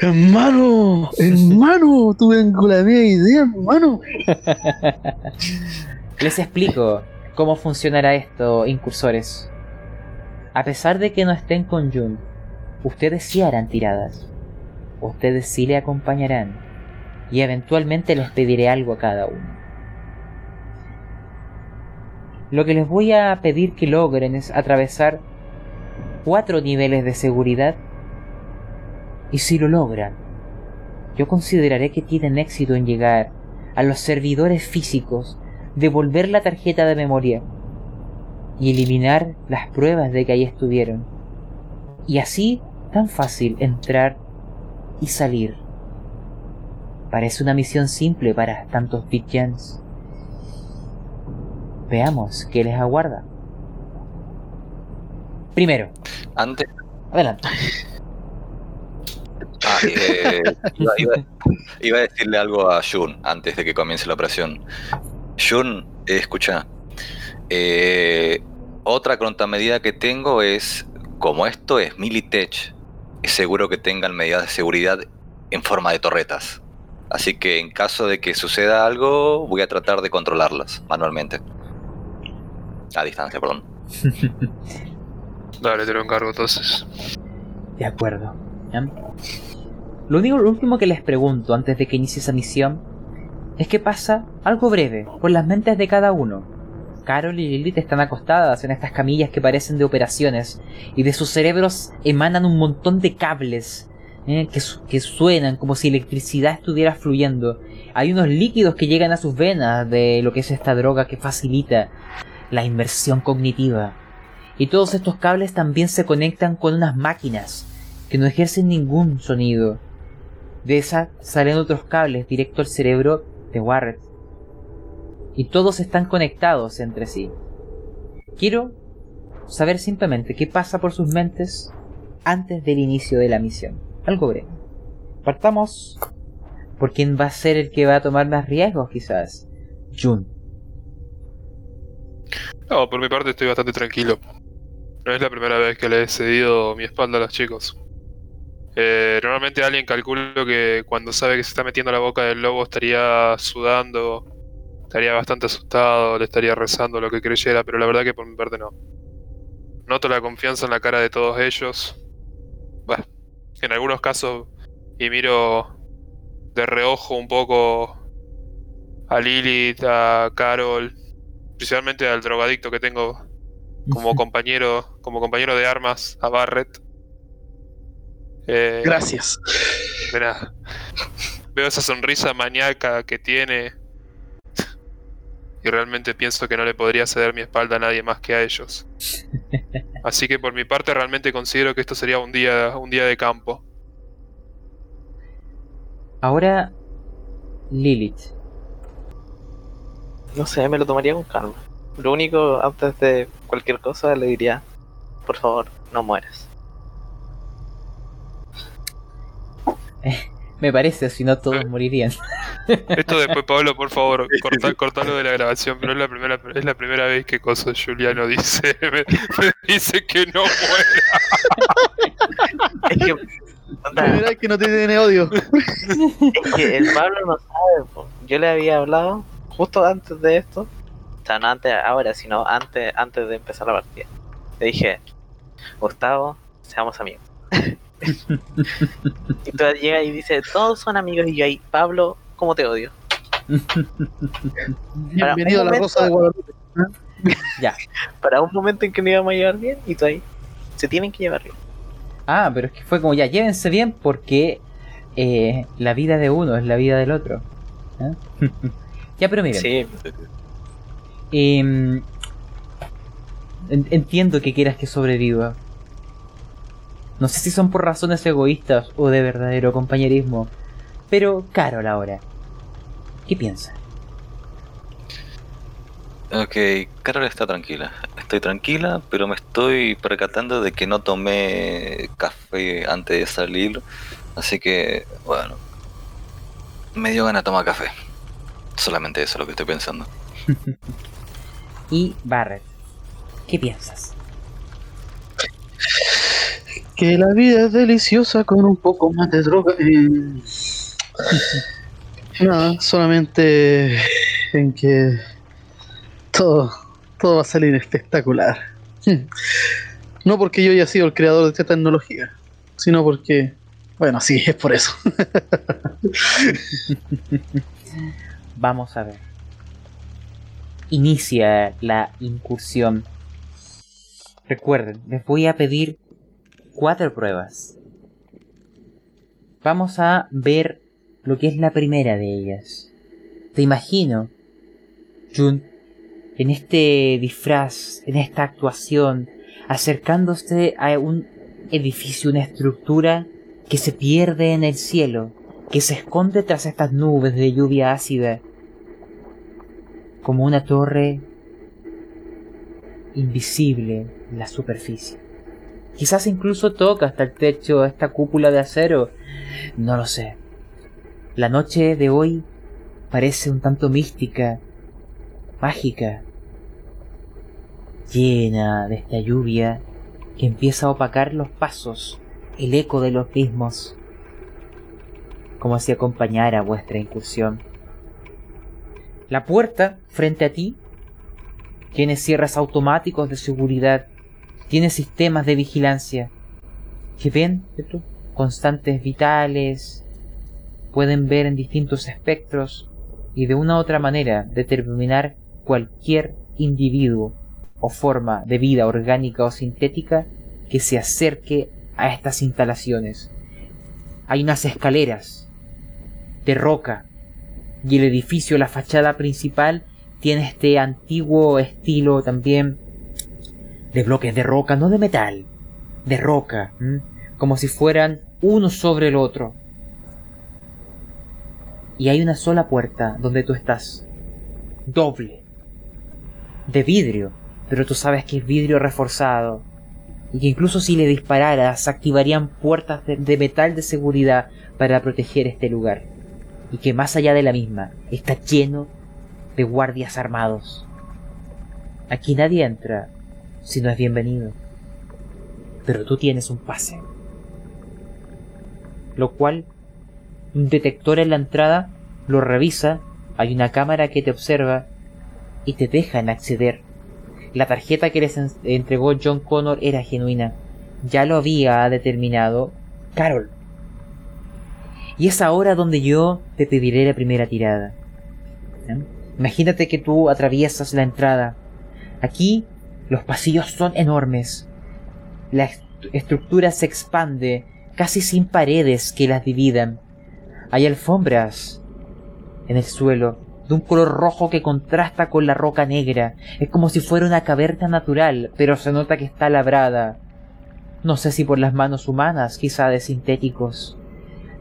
Hermano, hermano, tuve la media idea, hermano. Les explico cómo funcionará esto, incursores. A pesar de que no estén con Jun, ustedes sí harán tiradas. Ustedes sí le acompañarán. Y eventualmente les pediré algo a cada uno. Lo que les voy a pedir que logren es atravesar cuatro niveles de seguridad. Y si lo logran, yo consideraré que tienen éxito en llegar a los servidores físicos, devolver la tarjeta de memoria y eliminar las pruebas de que ahí estuvieron. Y así tan fácil entrar y salir. Parece una misión simple para tantos Bitgens. Veamos qué les aguarda. Primero, Antes, adelante. ah, eh, iba, iba- iba a decirle algo a Jun antes de que comience la operación. Jun, eh, escucha. eh, otra contramedida que tengo es, como esto es Militech, es seguro que tengan medidas de seguridad en forma de torretas. Así que en caso de que suceda algo, voy a tratar de controlarlas manualmente. A distancia, perdón. Dale, te lo encargo entonces. De acuerdo. Lo único, lo último que les pregunto antes de que inicie esa misión es que pasa algo breve por las mentes de cada uno. Carol y Lilith están acostadas en estas camillas que parecen de operaciones y de sus cerebros emanan un montón de cables ¿eh? que, que suenan como si electricidad estuviera fluyendo. Hay unos líquidos que llegan a sus venas de lo que es esta droga que facilita la inmersión cognitiva. Y todos estos cables también se conectan con unas máquinas que no ejercen ningún sonido. De esa salen otros cables directo al cerebro de Warren. Y todos están conectados entre sí. Quiero saber simplemente qué pasa por sus mentes antes del inicio de la misión. Algo breve. Partamos por quién va a ser el que va a tomar más riesgos, quizás. Jun. No, por mi parte estoy bastante tranquilo. No es la primera vez que le he cedido mi espalda a los chicos. Eh, normalmente alguien calculo que cuando sabe que se está metiendo la boca del lobo estaría sudando, estaría bastante asustado, le estaría rezando lo que creyera, pero la verdad que por mi parte no. Noto la confianza en la cara de todos ellos. En algunos casos, y miro de reojo un poco a Lilith, a Carol, principalmente al drogadicto que tengo como compañero, como compañero de armas, a Barrett. Eh, Gracias. de nada. Veo esa sonrisa maníaca que tiene. Y realmente pienso que no le podría ceder mi espalda a nadie más que a ellos. Así que por mi parte realmente considero que esto sería un día, un día de campo. Ahora, Lilith. No sé, me lo tomaría con calma. Lo único, antes de cualquier cosa, le diría, por favor, no mueras. Me parece, si no todos morirían. Esto después, Pablo, por favor, corta, cortalo de la grabación, pero es la primera, es la primera vez que Coso Juliano dice, me, me dice que no muera. Es que, verdad que no te tiene odio. es que el Pablo no sabe. po. Yo le había hablado justo antes de esto. O sea, no antes ahora, sino antes, antes de empezar la partida. Le dije, Gustavo, seamos amigos. y tú llega y dice, todos son amigos. Y yo ahí, Pablo, ¿cómo te odio? Bienvenido a la momento- Rosa de Guadalupe. ya. Para un momento en que nos íbamos a llevar bien. Y tú ahí, se tienen que llevar bien. Ah, pero es que fue como ya, llévense bien porque eh, la vida de uno es la vida del otro. ¿eh? ya, pero miren, Sí, em, en- entiendo que quieras que sobreviva. No sé si son por razones egoístas o de verdadero compañerismo. Pero, Carol ahora. ¿Qué piensa? Ok, Carol está tranquila. Estoy tranquila, pero me estoy percatando de que no tomé café antes de salir. Así que, bueno, me dio ganas de tomar café. Solamente eso es lo que estoy pensando. Y Barrett, ¿qué piensas? Que la vida es deliciosa con un poco más de droga. Eh, Nada, solamente en que todo, todo va a salir espectacular. No porque yo haya sido el creador de esta tecnología, sino porque, bueno, sí, es por eso. Vamos a ver. Inicia la incursión. Recuerden, les voy a pedir cuatro pruebas. Vamos a ver lo que es la primera de ellas. Te imagino, Jun, en este disfraz, en esta actuación, acercándose a un edificio, una estructura que se pierde en el cielo, que se esconde tras estas nubes de lluvia ácida, como una torre invisible en la superficie. Quizás incluso toca hasta el techo esta cúpula de acero, no lo sé. La noche de hoy parece un tanto mística, mágica, llena de esta lluvia que empieza a opacar los pasos, el eco de los mismos, como si acompañara vuestra incursión. La puerta frente a ti tiene cierres automáticos de seguridad, tiene sistemas de vigilancia que ven constantes vitales, pueden ver en distintos espectros y de una u otra manera determinar cualquier individuo o forma de vida orgánica o sintética que se acerque a estas instalaciones. Hay unas escaleras de roca y el edificio, la fachada principal, tiene este antiguo estilo también de bloques de roca, no de metal, de roca, como si fueran uno sobre el otro. Y hay una sola puerta donde tú estás, doble, de vidrio, pero tú sabes que es vidrio reforzado y que incluso si le dispararas activarían puertas de, metal de seguridad para proteger este lugar y que más allá de la misma está lleno de guardias armados. Aquí nadie entra si no es bienvenido, pero tú tienes un pase, lo cual un detector en la entrada lo revisa, hay una cámara que te observa y te dejan acceder la tarjeta que les entregó John Connor era genuina. Ya lo había determinado Carol. Y es ahora donde yo te pediré la primera tirada. Imagínate que tú atraviesas la entrada. Aquí los pasillos son enormes. La estructura se expande casi sin paredes que las dividan. Hay alfombras en el suelo de un color rojo que contrasta con la roca negra. Es como si fuera una caverna natural, pero se nota que está labrada. No sé si por las manos humanas, quizá de sintéticos.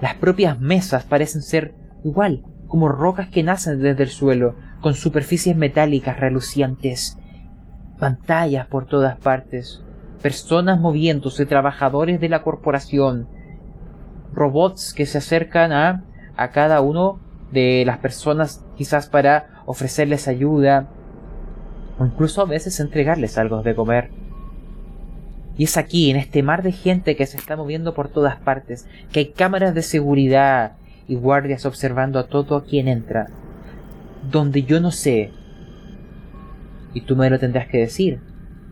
Las propias mesas parecen ser igual, como rocas que nacen desde el suelo, con superficies metálicas relucientes. Pantallas por todas partes. Personas moviéndose, trabajadores de la corporación. Robots que se acercan a, a cada uno de las personas quizás para ofrecerles ayuda o incluso a veces entregarles algo de comer. Y es aquí, en este mar de gente que se está moviendo por todas partes, que hay cámaras de seguridad y guardias observando a todo quien entra, donde yo no sé, y tú me lo tendrás que decir,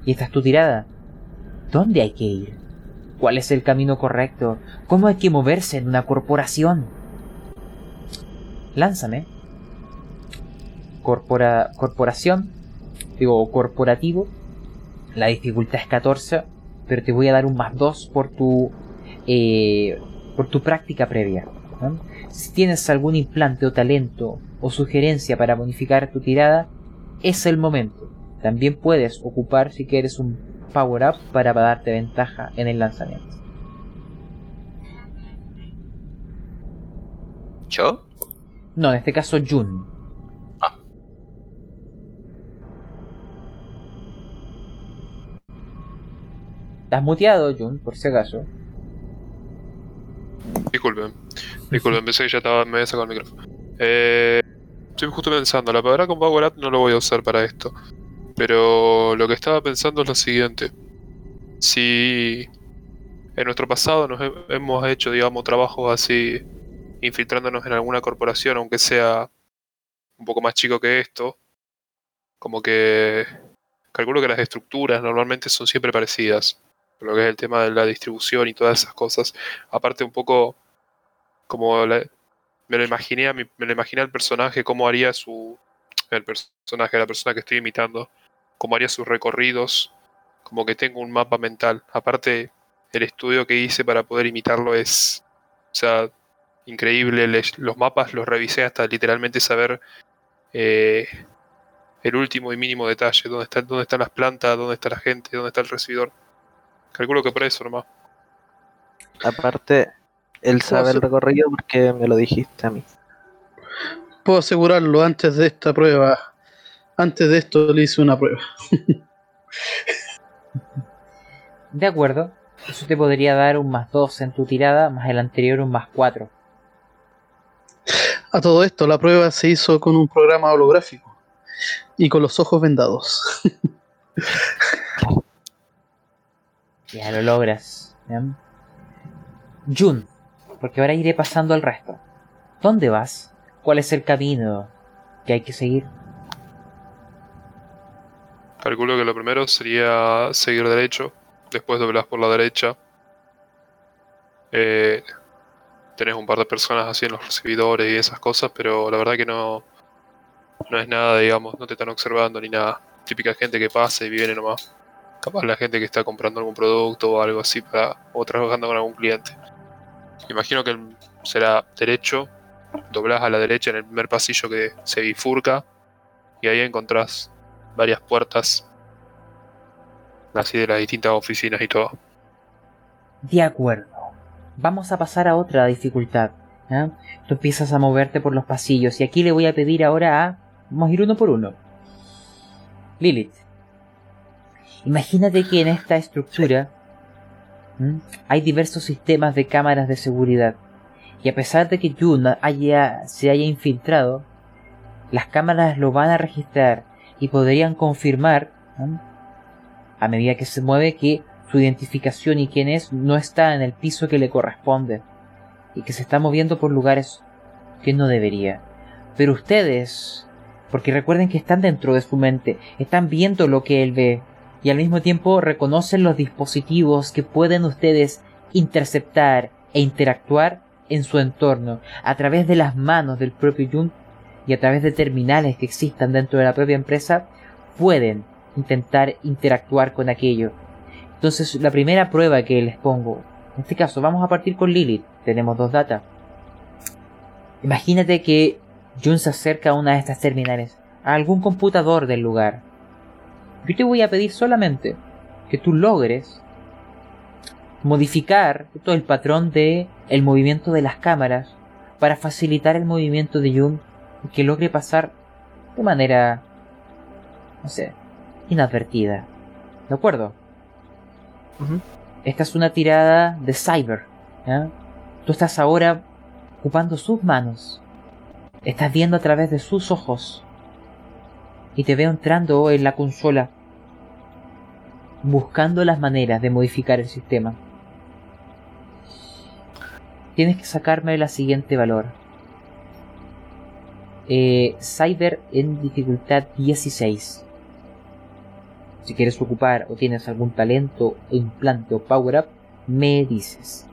y esta es tu tirada, ¿dónde hay que ir? ¿Cuál es el camino correcto? ¿Cómo hay que moverse en una corporación? Lánzame. Corpora, corporación. Digo, corporativo. La dificultad es 14. Pero te voy a dar un más 2 por tu. Eh, por tu práctica previa. Si tienes algún implante o talento o sugerencia para modificar tu tirada, es el momento. También puedes ocupar si quieres un power up para darte ventaja en el lanzamiento. ¿Yo? No, en este caso Jun. ¿Estás muteado, Jun, por si acaso? Disculpen. Disculpen, pensé que ya estaba, me había sacado el micrófono. Eh, estoy justo pensando, la palabra con Power Up no lo voy a usar para esto. Pero lo que estaba pensando es lo siguiente. Si en nuestro pasado nos hemos hecho, digamos, trabajos así infiltrándonos en alguna corporación, aunque sea un poco más chico que esto, como que calculo que las estructuras normalmente son siempre parecidas, lo que es el tema de la distribución y todas esas cosas. Aparte un poco como me lo imaginé me lo imaginé al personaje cómo haría su el personaje, la persona que estoy imitando, cómo haría sus recorridos, como que tengo un mapa mental. Aparte el estudio que hice para poder imitarlo es o sea, increíble. los mapas los revisé hasta literalmente saber eh, el último y mínimo detalle. Dónde, está, dónde están las plantas, dónde está la gente, dónde está el recibidor. Calculo que por eso nomás. Aparte, él sabe el recorrido porque me lo dijiste a mí. Puedo asegurarlo, antes de esta prueba, antes de esto le hice una prueba. De acuerdo. Eso te podría dar un más 2 en tu tirada, más el anterior un más 4. A todo esto, la prueba se hizo con un programa holográfico y con los ojos vendados. Ya lo logras. ¿bien? Jun, porque ahora iré pasando al resto. ¿Dónde vas? ¿Cuál es el camino que hay que seguir? Calculo que lo primero sería seguir derecho, después doblas por la derecha. Eh, tenés un par de personas así en los recibidores y esas cosas, pero la verdad que no, no es nada, digamos, no te están observando ni nada. Típica gente que pasa y viene nomás. Capaz la gente que está comprando algún producto o algo así para, o trabajando con algún cliente. Imagino que será derecho, doblás a la derecha en el primer pasillo que se bifurca y ahí encontrás varias puertas así de las distintas oficinas y todo. De acuerdo. Vamos a pasar a otra dificultad. ¿ya? Tú empiezas a moverte por los pasillos y aquí le voy a pedir ahora a... Vamos a ir uno por uno. Lilith. Imagínate que en esta estructura ¿m? hay diversos sistemas de cámaras de seguridad. Y a pesar de que Jun haya, se haya infiltrado, las cámaras lo van a registrar y podrían confirmar, ¿m? a medida que se mueve, que su identificación y quién es no está en el piso que le corresponde y que se está moviendo por lugares que no debería. Pero ustedes, porque recuerden que están dentro de su mente, están viendo lo que él ve y al mismo tiempo reconocen los dispositivos que pueden ustedes interceptar e interactuar en su entorno a través de las manos del propio Jun y a través de terminales que existan dentro de la propia empresa pueden intentar interactuar con aquello. Entonces, la primera prueba que les pongo, en este caso, vamos a partir con Lilith. Tenemos dos datas. Imagínate que Jun se acerca a una de estas terminales, a algún computador del lugar. Yo te voy a pedir solamente que tú logres modificar todo el patrón de el movimiento de las cámaras para facilitar el movimiento de Jun y que logre pasar de manera no sé, inadvertida. ¿De acuerdo? Esta es una tirada de cyber. ¿ya? Tú estás ahora ocupando sus manos. Estás viendo a través de sus ojos. Y te veo entrando en la consola. Buscando las maneras de modificar el sistema. Tienes que sacarme la siguiente valor. Eh, cyber en dificultad 16. Si quieres ocupar o tienes algún talento, implante o power up, me dices.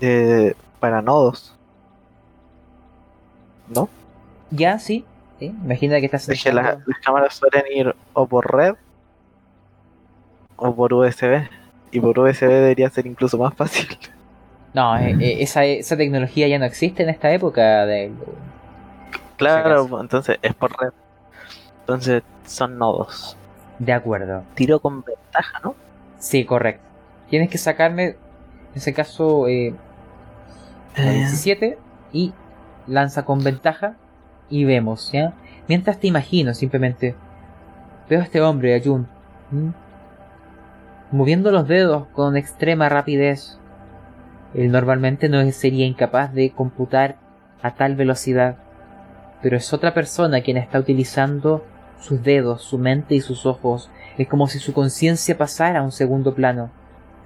Eh, para nodos. ¿No? Ya, sí. ¿Sí? Imagina que estás Es que la- entrando- las cámaras suelen ir o por red o por USB. Y por USB debería ser incluso más fácil. No, eh, eh, esa, esa tecnología ya no existe en esta época de... Claro, entonces es por red. Entonces son nodos. De acuerdo. Tiro con ventaja, ¿no? Sí, correcto. Tienes que sacarme, en ese caso, eh, la Eh, 17 y lanza con ventaja y vemos, ¿ya? Mientras te imagino, simplemente, veo a este hombre, a Jun, moviendo los dedos con extrema rapidez. Él normalmente no sería incapaz de computar a tal velocidad, pero es otra persona quien está utilizando sus dedos, su mente y sus ojos. Es como si su conciencia pasara a un segundo plano,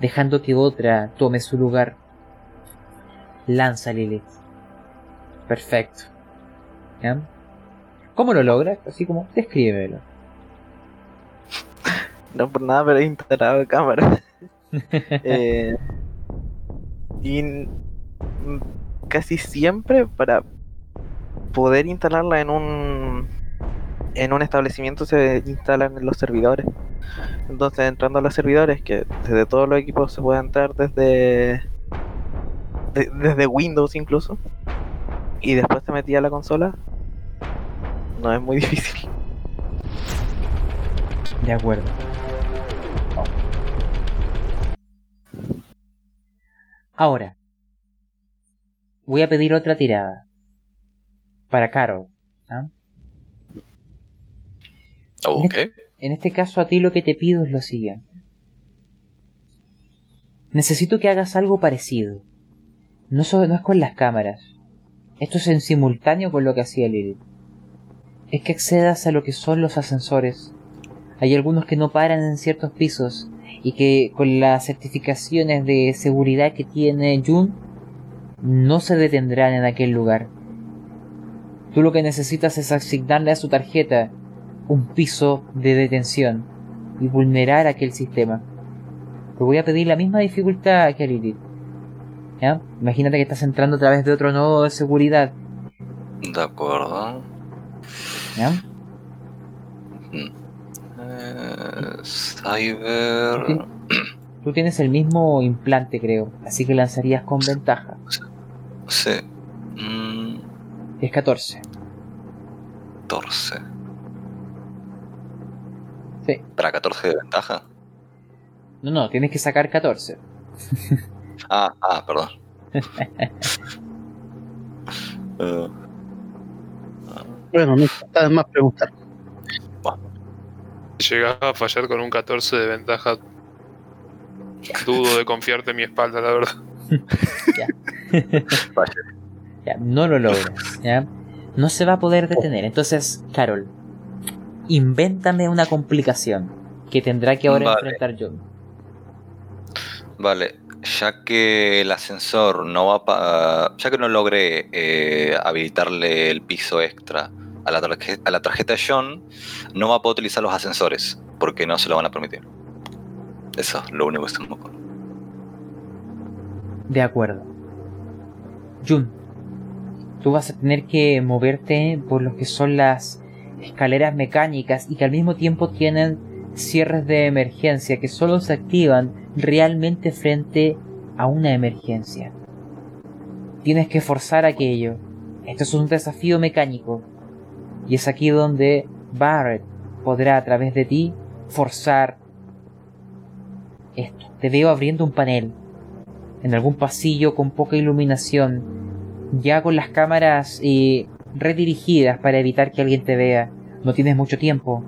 dejando que otra tome su lugar. Lanza Lilith. Perfecto. ¿Ya? ¿Cómo lo logras? Así como, descríbelo. no por nada, pero he instalado de cámara. Eh, y casi siempre para poder instalarla en un en un establecimiento se instalan los servidores. Entonces entrando a los servidores, que desde todos los equipos se puede entrar desde de- desde Windows incluso, y después te metía a la consola, no es muy difícil. De acuerdo. Ahora, voy a pedir otra tirada. Para Carol. ¿ah? Ok. En este caso a ti lo que te pido es lo siguiente. Necesito que hagas algo parecido. No, so- no es con las cámaras. Esto es en simultáneo con lo que hacía Lilith. Es que accedas a lo que son los ascensores. Hay algunos que no paran en ciertos pisos y que con las certificaciones de seguridad que tiene Jun no se detendrán en aquel lugar. Tú lo que necesitas es asignarle a su tarjeta un piso de detención y vulnerar aquel sistema. Te voy a pedir la misma dificultad que a Lilith. ¿Ya? Imagínate que estás entrando a través de otro nodo de seguridad. De acuerdo. ¿Ya? Mm. Eh, cyber. Tú tienes el mismo implante, creo, así que lanzarías con ventaja. Sí. Mm, Es 14. 14. Sí. ¿Para 14 de ventaja? No, no, tienes que sacar 14. Ah, ah, perdón. Eh, Bueno, no está de más preguntar. Llegas a fallar con un 14 de ventaja, dudo de confiarte en mi espalda, la verdad. vaya. Ya, no lo logras, ¿ya? No se va a poder detener. Entonces, Carol, invéntame una complicación que tendrá que ahora Vale. enfrentar John. Vale, ya que el ascensor no va pa- ya que no logré eh, habilitarle el piso extra a la, tarje- a la tarjeta John, no va a poder utilizar los ascensores porque no se lo van a permitir. Eso es lo único que se me ocurre. De acuerdo. Jun, tú vas a tener que moverte por lo que son las escaleras mecánicas y que al mismo tiempo tienen cierres de emergencia que solo se activan realmente frente a una emergencia. Tienes que forzar aquello. Esto es un desafío mecánico. Y es aquí donde Barrett podrá a través de ti forzar esto. Te veo abriendo un panel en algún pasillo con poca iluminación, ya con las cámaras eh, redirigidas para evitar que alguien te vea. No tienes mucho tiempo.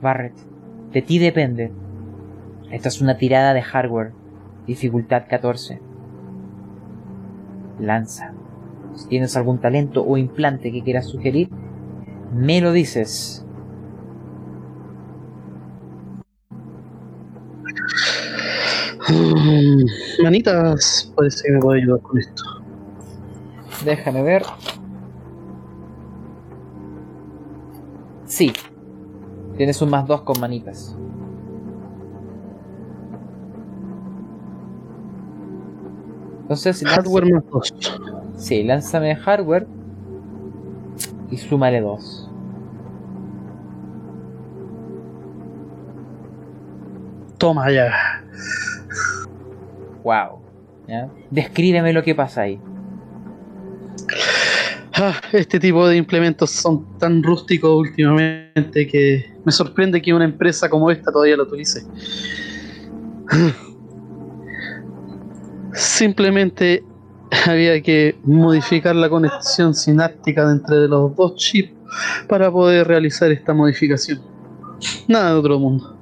Barrett, de ti depende. Esta es una tirada de hardware, dificultad 14. Lanza. Si tienes algún talento o implante que quieras sugerir, me lo dices. Mm, Manitas, parece que me puede ayudar con esto. Déjame ver. Sí. Tienes un más 2 con manitas. Entonces, lanza- Hardware más 2. Sí, lánzame hardware. Y súmale 2. Toma ya. Wow. ¿Ya? Descríbeme lo que pasa ahí. Ah, este tipo de implementos son tan rústicos últimamente que me sorprende que una empresa como esta todavía lo utilice. Simplemente había que modificar la conexión sináptica de entre los dos chips para poder realizar esta modificación. Nada de otro mundo.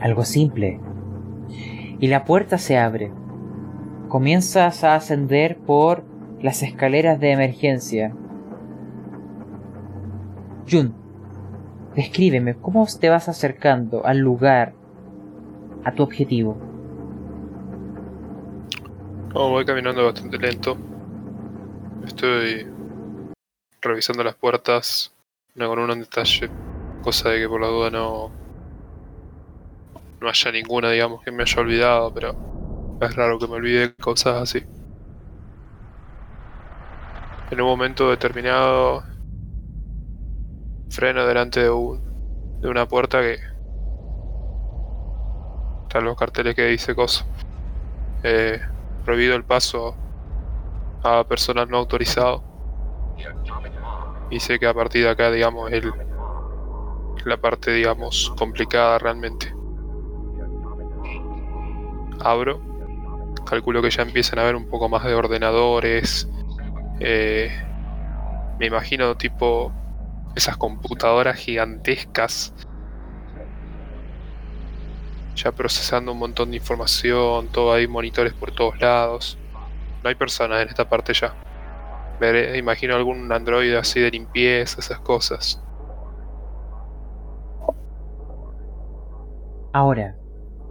Algo simple. Y la puerta se abre. Comienzas a ascender por las escaleras de emergencia. Jun, descríbeme cómo te vas acercando al lugar, a tu objetivo. No, voy caminando bastante lento. Estoy revisando las puertas, una con una en detalle, cosa de que por la duda no no haya ninguna, digamos, que me haya olvidado, pero es raro que me olvide de cosas así. En un momento determinado freno delante de, un- de una puerta que están los carteles que dice cosa. Eh, prohibido el paso a personal no autorizado. Y sé que a partir de acá, digamos, el, la parte, digamos, complicada realmente. abro. Calculo que ya empiezan a haber un poco más de ordenadores. eh, me imagino tipo esas computadoras gigantescas. Ya procesando un montón de información, todo ahí, monitores por todos lados. No hay personas en esta parte ya. Veré- imagino algún androide así de limpieza, esas cosas. Ahora,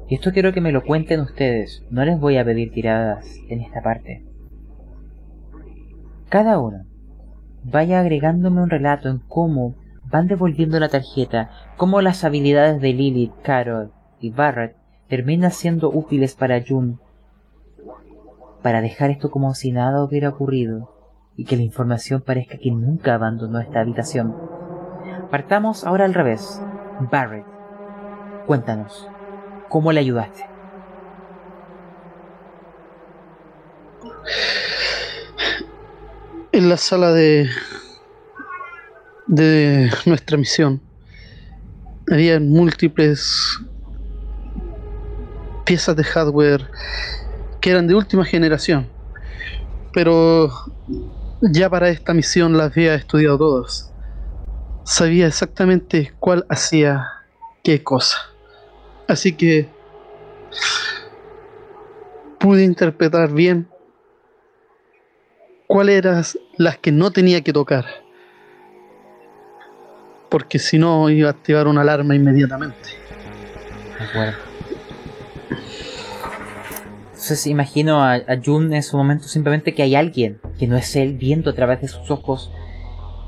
esto quiero que me lo cuenten ustedes, no les voy a pedir tiradas en esta parte. Cada uno vaya agregándome un relato en cómo van devolviendo la tarjeta, cómo las habilidades de Lilith, Carol y Barrett terminan siendo útiles para June, para dejar esto como si nada hubiera ocurrido y que la información parezca que nunca abandonó esta habitación. Partamos ahora al revés. Barrett, cuéntanos, ¿cómo le ayudaste? En la sala de. de nuestra misión. Había múltiples piezas de hardware que eran de última generación. Pero ya para esta misión las había estudiado todas. Sabía exactamente cuál hacía qué cosa. Así que pude interpretar bien cuáles eran las que no tenía que tocar. Porque si no iba a activar una alarma inmediatamente. Entonces imagino a, Jun en su momento simplemente que hay alguien que no es él viendo a través de sus ojos,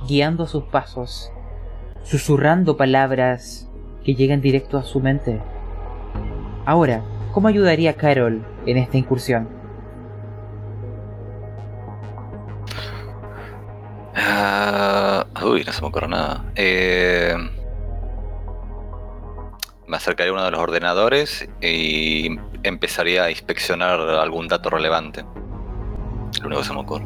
guiando sus pasos, susurrando palabras que llegan directo a su mente. Ahora, ¿cómo ayudaría a Carol en esta incursión? Ah, uy, no se me ocurre nada. Eh, me acercaría a uno de los ordenadores y empezaría a inspeccionar algún dato relevante. Lo único que se me ocurre.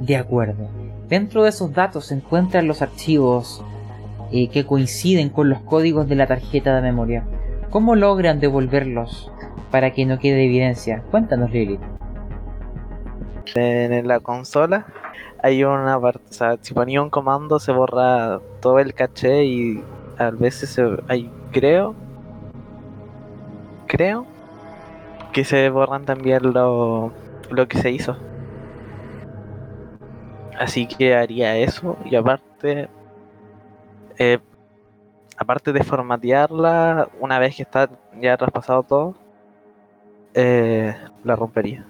De acuerdo. Dentro de esos datos se encuentran los archivos eh, que coinciden con los códigos de la tarjeta de memoria. ¿Cómo logran devolverlos para que no quede evidencia? Cuéntanos, Lilith. En la consola hay una parte, o sea, si ponía un comando se borra todo el caché y a veces se, hay, creo, creo que se borran también lo, lo que se hizo. Así que haría eso y aparte, eh, aparte de formatearla, una vez que está ya traspasado todo, eh, la rompería.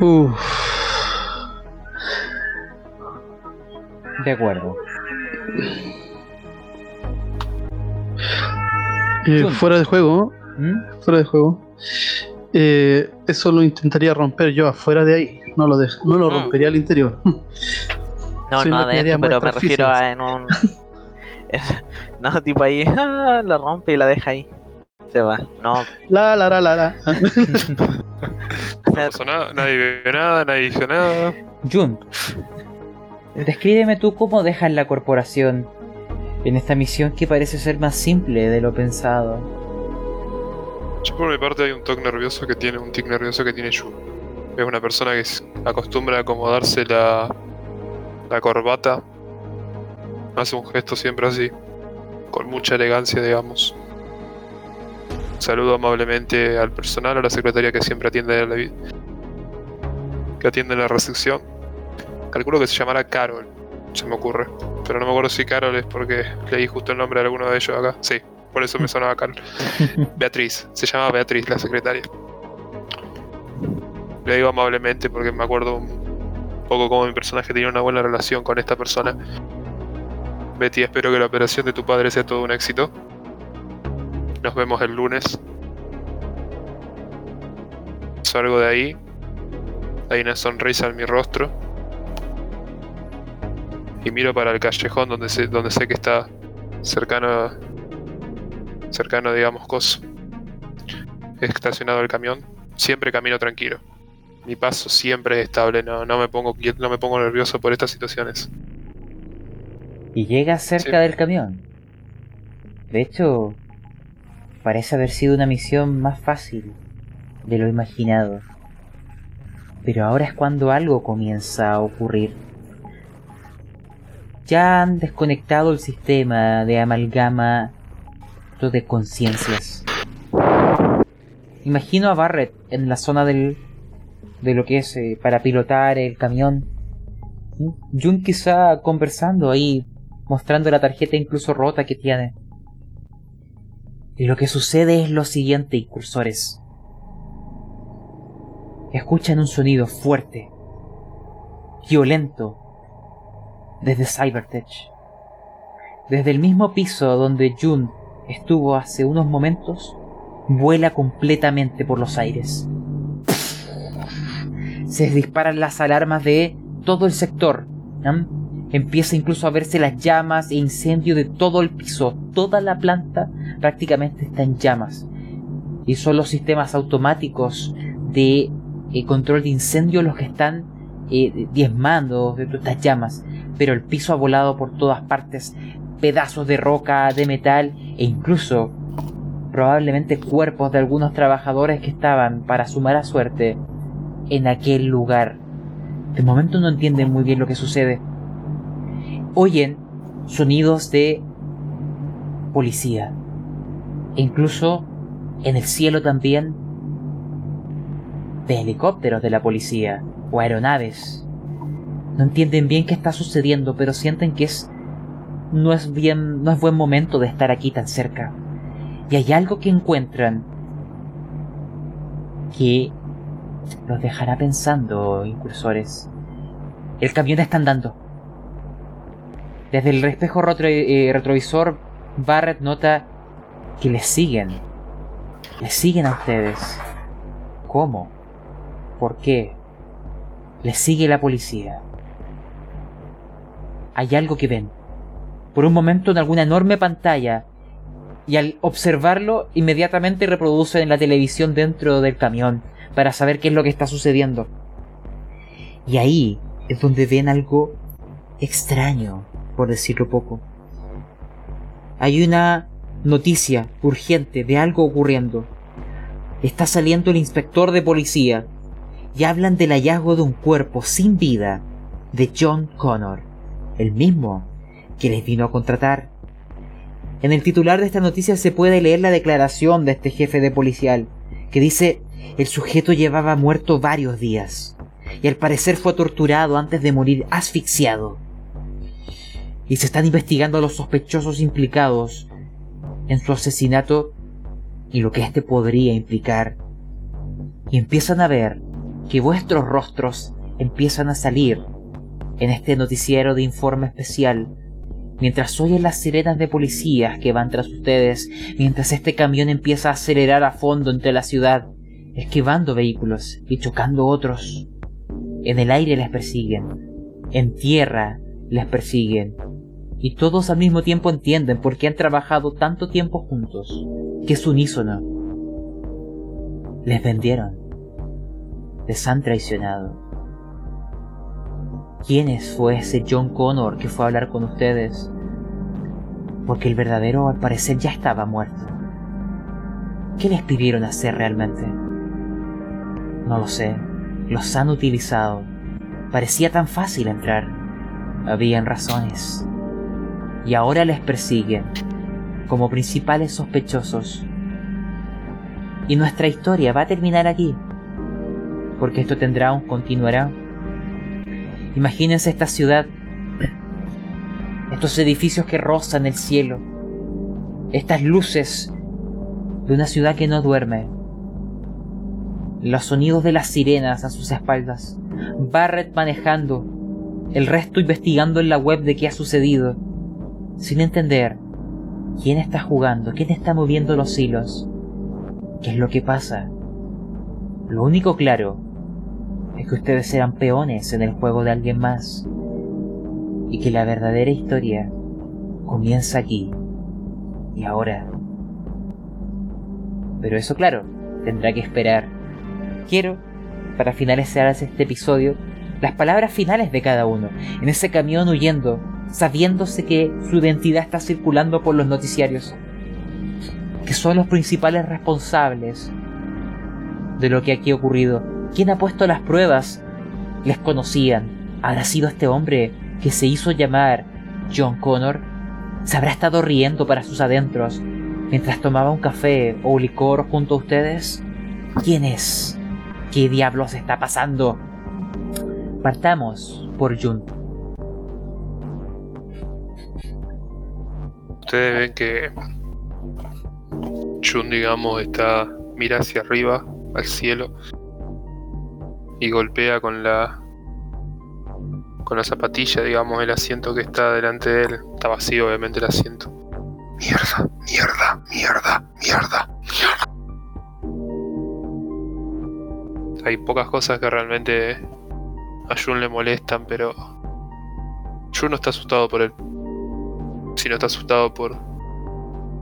Uf, De acuerdo. Eh, fuera de juego, ¿Mm? fuera de juego. eh, eso lo intentaría romper yo afuera de ahí. No lo, dej- no lo Ah. rompería al interior. No, Sí, no adentro, quería pero me refiero a en un. no, tipo ahí, ah, la rompe y la deja ahí. Se va. No, La, la, la, la, la. No pasó nada, nadie vio nada, nadie dijo nada. Jun, descríbeme tú cómo dejas la corporación en esta misión que parece ser más simple de lo pensado. Yo por mi parte hay un toque nervioso que tiene, un tic nervioso que tiene Yu. Es una persona que acostumbra a acomodarse la, la corbata. Hace un gesto siempre así, con mucha elegancia, digamos. Saludo amablemente al personal, a la secretaria que siempre atiende la, que atiende la recepción. Calculo que se llamará Carol, se me ocurre. Pero no me acuerdo si Carol es porque leí justo el nombre de alguno de ellos acá. Sí, por eso me sonaba Carol. Beatriz, se llama Beatriz la secretaria. Le digo amablemente porque me acuerdo un poco como mi personaje tenía una buena relación con esta persona. Betty, espero que la operación de tu padre sea todo un éxito. Nos vemos el lunes. Salgo de ahí. Hay una sonrisa en mi rostro. Y miro para el callejón donde sé, donde sé que está cercano, cercano, digamos, Coso. Estacionado el camión. Siempre camino tranquilo. Mi paso siempre es estable, no, no me pongo no me pongo nervioso por estas situaciones. Y llegas cerca Sí. del camión. De hecho, Parece haber sido una misión más fácil de lo imaginado. Pero ahora es cuando algo comienza a ocurrir. Ya han desconectado el sistema de amalgama de conciencias. Imagino a Barrett en la zona del de lo que es eh, para pilotar el camión. Jun quizá conversando ahí, mostrando la tarjeta incluso rota que tiene. Y lo que sucede es lo siguiente, incursores. Escuchan un sonido fuerte, violento, desde Cybertech. Desde el mismo piso donde Jun estuvo hace unos momentos, vuela completamente por los aires. Se disparan las alarmas de todo el sector. Empieza incluso a verse las llamas e incendio de todo el piso. Toda la planta prácticamente está en llamas. Y son los sistemas automáticos de eh, control de incendio los que están eh, diezmando de estas llamas. Pero el piso ha volado por todas partes. Pedazos de roca, de metal e incluso probablemente cuerpos de algunos trabajadores que estaban, para su mala suerte, en aquel lugar. De momento no entienden muy bien lo que sucede. Oyen sonidos de policía. E incluso en el cielo también de helicópteros de la policía o aeronaves. No entienden bien qué está sucediendo, pero sienten que es no es bien no es buen momento de estar aquí tan cerca y hay algo que encuentran que los dejará pensando, incursores. El camión está andando. Desde el espejo eh, retrovisor, Barrett nota que les siguen. Les siguen a ustedes. ¿Cómo? ¿Por qué? Les sigue la policía. Hay algo que ven. Por un momento en alguna enorme pantalla y al observarlo inmediatamente reproduce en la televisión dentro del camión para saber qué es lo que está sucediendo. Y ahí es donde ven algo extraño, por decirlo poco. Hay una noticia urgente de algo ocurriendo. Está saliendo el inspector de policía y hablan del hallazgo de un cuerpo sin vida de John Connor, el mismo que les vino a contratar en el titular de esta noticia se puede leer la declaración de este jefe de policial, que dice, el sujeto llevaba muerto varios días, y al parecer fue torturado antes de morir asfixiado. Y se están investigando a los sospechosos implicados en su asesinato y lo que éste podría implicar. Y empiezan a ver que vuestros rostros empiezan a salir en este noticiero de informe especial mientras oyen las sirenas de policías que van tras ustedes, mientras este camión empieza a acelerar a fondo entre la ciudad, esquivando vehículos y chocando otros. En el aire les persiguen, en tierra les persiguen, y todos al mismo tiempo entienden por qué han trabajado tanto tiempo juntos, que es unísono. Les vendieron, les han traicionado. ¿Quién fue ese John Connor que fue a hablar con ustedes? Porque el verdadero al parecer ya estaba muerto. ¿Qué les pidieron hacer realmente? No lo sé. Los han utilizado. Parecía tan fácil entrar. Habían razones. Y ahora les persiguen como principales sospechosos. Y nuestra historia va a terminar aquí. Porque esto tendrá un continuará. Imagínense esta ciudad, estos edificios que rozan el cielo, estas luces de una ciudad que no duerme, los sonidos de las sirenas a sus espaldas, Barrett manejando, el resto investigando en la web de qué ha sucedido, sin entender quién está jugando, quién está moviendo los hilos, qué es lo que pasa. Lo único claro es que ustedes eran peones en el juego de alguien más y que la verdadera historia comienza aquí y ahora. Pero eso claro, tendrá que esperar. Quiero, para finalizar este episodio, las palabras finales de cada uno, en ese camión huyendo, sabiéndose que su identidad está circulando por los noticiarios. Que son los principales responsables de lo que aquí ha ocurrido. ¿Quién ha puesto las pruebas? Les conocían. ¿Habrá sido este hombre que se hizo llamar John Connor? ¿Se habrá estado riendo para sus adentros mientras tomaba un café o licor junto a ustedes? ¿Quién es? ¿Qué diablos está pasando? Partamos por Jun. Ustedes ven que Jun, digamos, está mira hacia arriba, al cielo, y golpea con la con la zapatilla, digamos, el asiento que está delante de él. Está vacío, obviamente, el asiento. Mierda, mierda, mierda, mierda, mierda. Hay pocas cosas que realmente a Jun le molestan, pero Jun no está asustado por él, sino está asustado por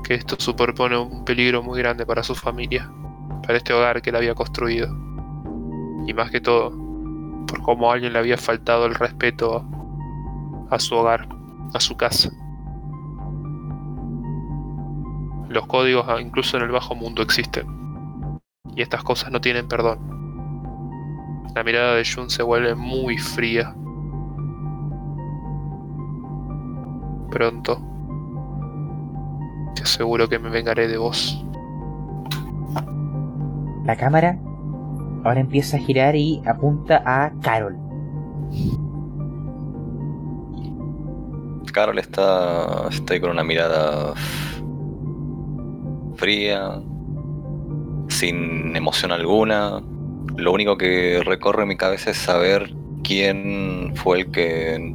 que esto superpone un peligro muy grande para su familia, para este hogar que él había construido. Y más que todo, por cómo alguien le había faltado el respeto a su hogar, a su casa. Los códigos ah, incluso en el bajo mundo existen. Y estas cosas no tienen perdón. La mirada de Jun se vuelve muy fría. Pronto. Te aseguro que me vengaré de vos. La cámara ahora empieza a girar y apunta a Carol. Carol está, está con una mirada fría, sin emoción alguna. Lo único que recorre mi cabeza es saber quién fue el que...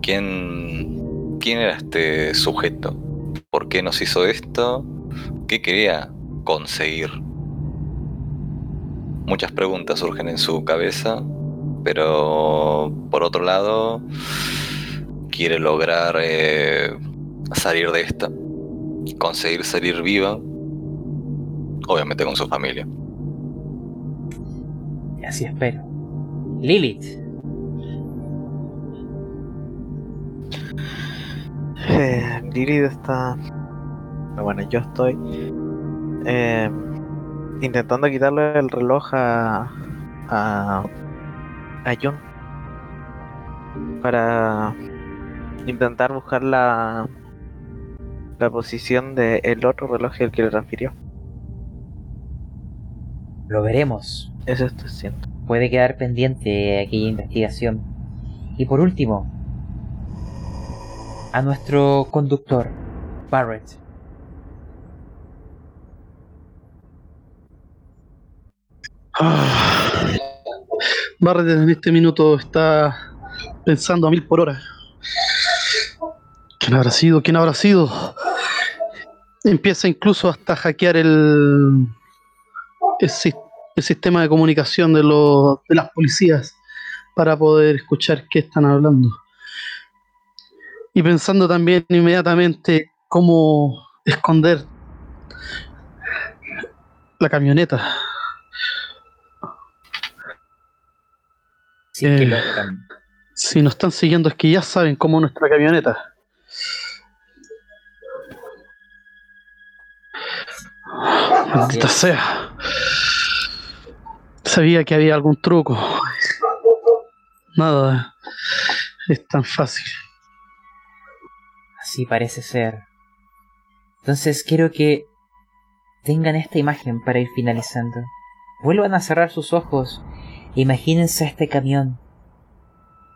quién... quién era este sujeto. ¿Por qué nos hizo esto? ¿Qué quería conseguir? Muchas preguntas surgen en su cabeza, pero por otro lado quiere lograr eh, salir de esta, conseguir salir viva, obviamente con su familia. Así espero. Lilith. Eh, Lilith está. Bueno, yo estoy eh, intentando quitarle el reloj a. a. a John. Para intentar buscar la. la posición del el otro reloj al que le refirió. Lo veremos. Eso estoy haciendo. Puede quedar pendiente aquella investigación. Y por último, a nuestro conductor, Barrett. Ah. Barrett en este minuto está pensando a mil por hora. ¿Quién habrá sido? ¿Quién habrá sido? Empieza incluso hasta hackear el, el, el sistema de comunicación de, los, de las policías para poder escuchar qué están hablando. Y pensando también inmediatamente cómo esconder la camioneta. Si es que Eh. logran. Si nos están siguiendo es que ya saben cómo nuestra camioneta. Maldita sea. Sabía que había algún truco. Nada es tan fácil. Así parece ser. Entonces quiero que tengan esta imagen para ir finalizando. Vuelvan a cerrar sus ojos. Imagínense a este camión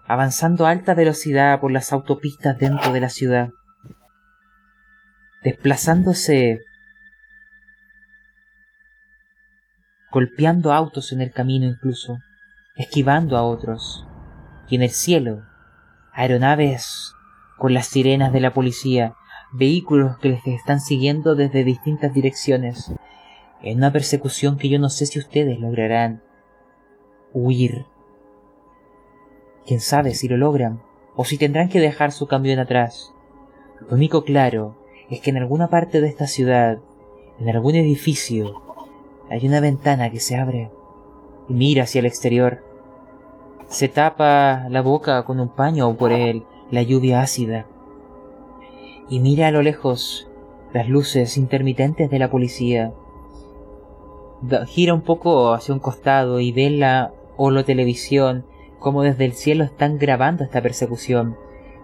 avanzando a alta velocidad por las autopistas dentro de la ciudad, desplazándose, golpeando autos en el camino incluso, esquivando a otros, y en el cielo, aeronaves con las sirenas de la policía, vehículos que les están siguiendo desde distintas direcciones, en una persecución que yo no sé si ustedes lograrán huir. Quién sabe si lo logran, o si tendrán que dejar su camión atrás. Lo único claro es que en alguna parte de esta ciudad, en algún edificio, hay una ventana que se abre y mira hacia el exterior. Se tapa la boca con un paño por el, la lluvia ácida y mira a lo lejos las luces intermitentes de la policía. Gira un poco hacia un costado y ve en la holotelevisión como desde el cielo están grabando esta persecución,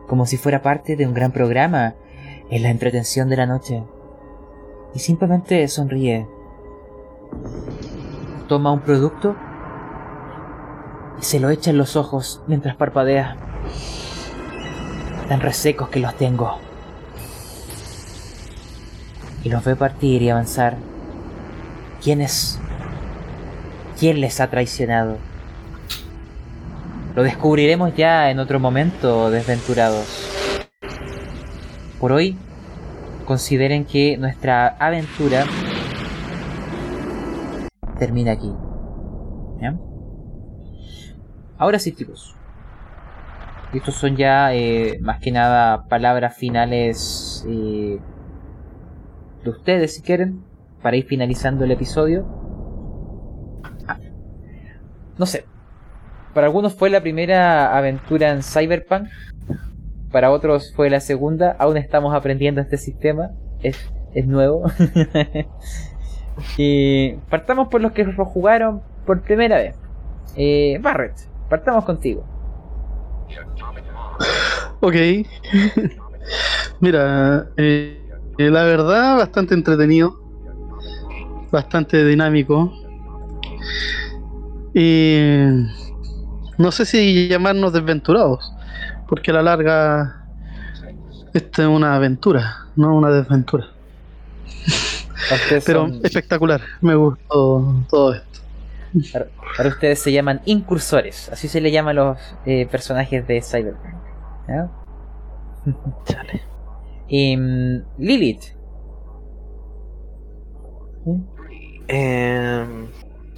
como si fuera parte de un gran programa en la entretención de la noche. Y simplemente sonríe. Toma un producto y se lo echa en los ojos mientras parpadea. Tan resecos que los tengo. Y los ve partir y avanzar. ¿Quién es? ¿Quién les ha traicionado? Lo descubriremos ya en otro momento, desventurados. Por hoy, consideren que nuestra aventura termina aquí. ¿Ya? Ahora sí, chicos. Estos son ya eh, más que nada palabras finales eh, de ustedes, si quieren, para ir finalizando el episodio. Ah, no sé. Para algunos fue la primera aventura en Cyberpunk. Para otros fue la segunda. Aún estamos aprendiendo este sistema. Es, es nuevo. partamos por los que lo jugaron por primera vez. Eh, Barrett, partamos contigo. Ok. Mira, eh, eh, la verdad, bastante entretenido. Bastante dinámico. Y no sé si llamarnos desventurados, porque a la larga esta es una aventura, no una desventura. Pero son- espectacular, me gustó todo esto. Ahora ahora ustedes se llaman incursores, así se le llaman los eh, personajes de Cyberpunk. ¿ya? Chale. Em, Lilith. ¿Mm? Eh,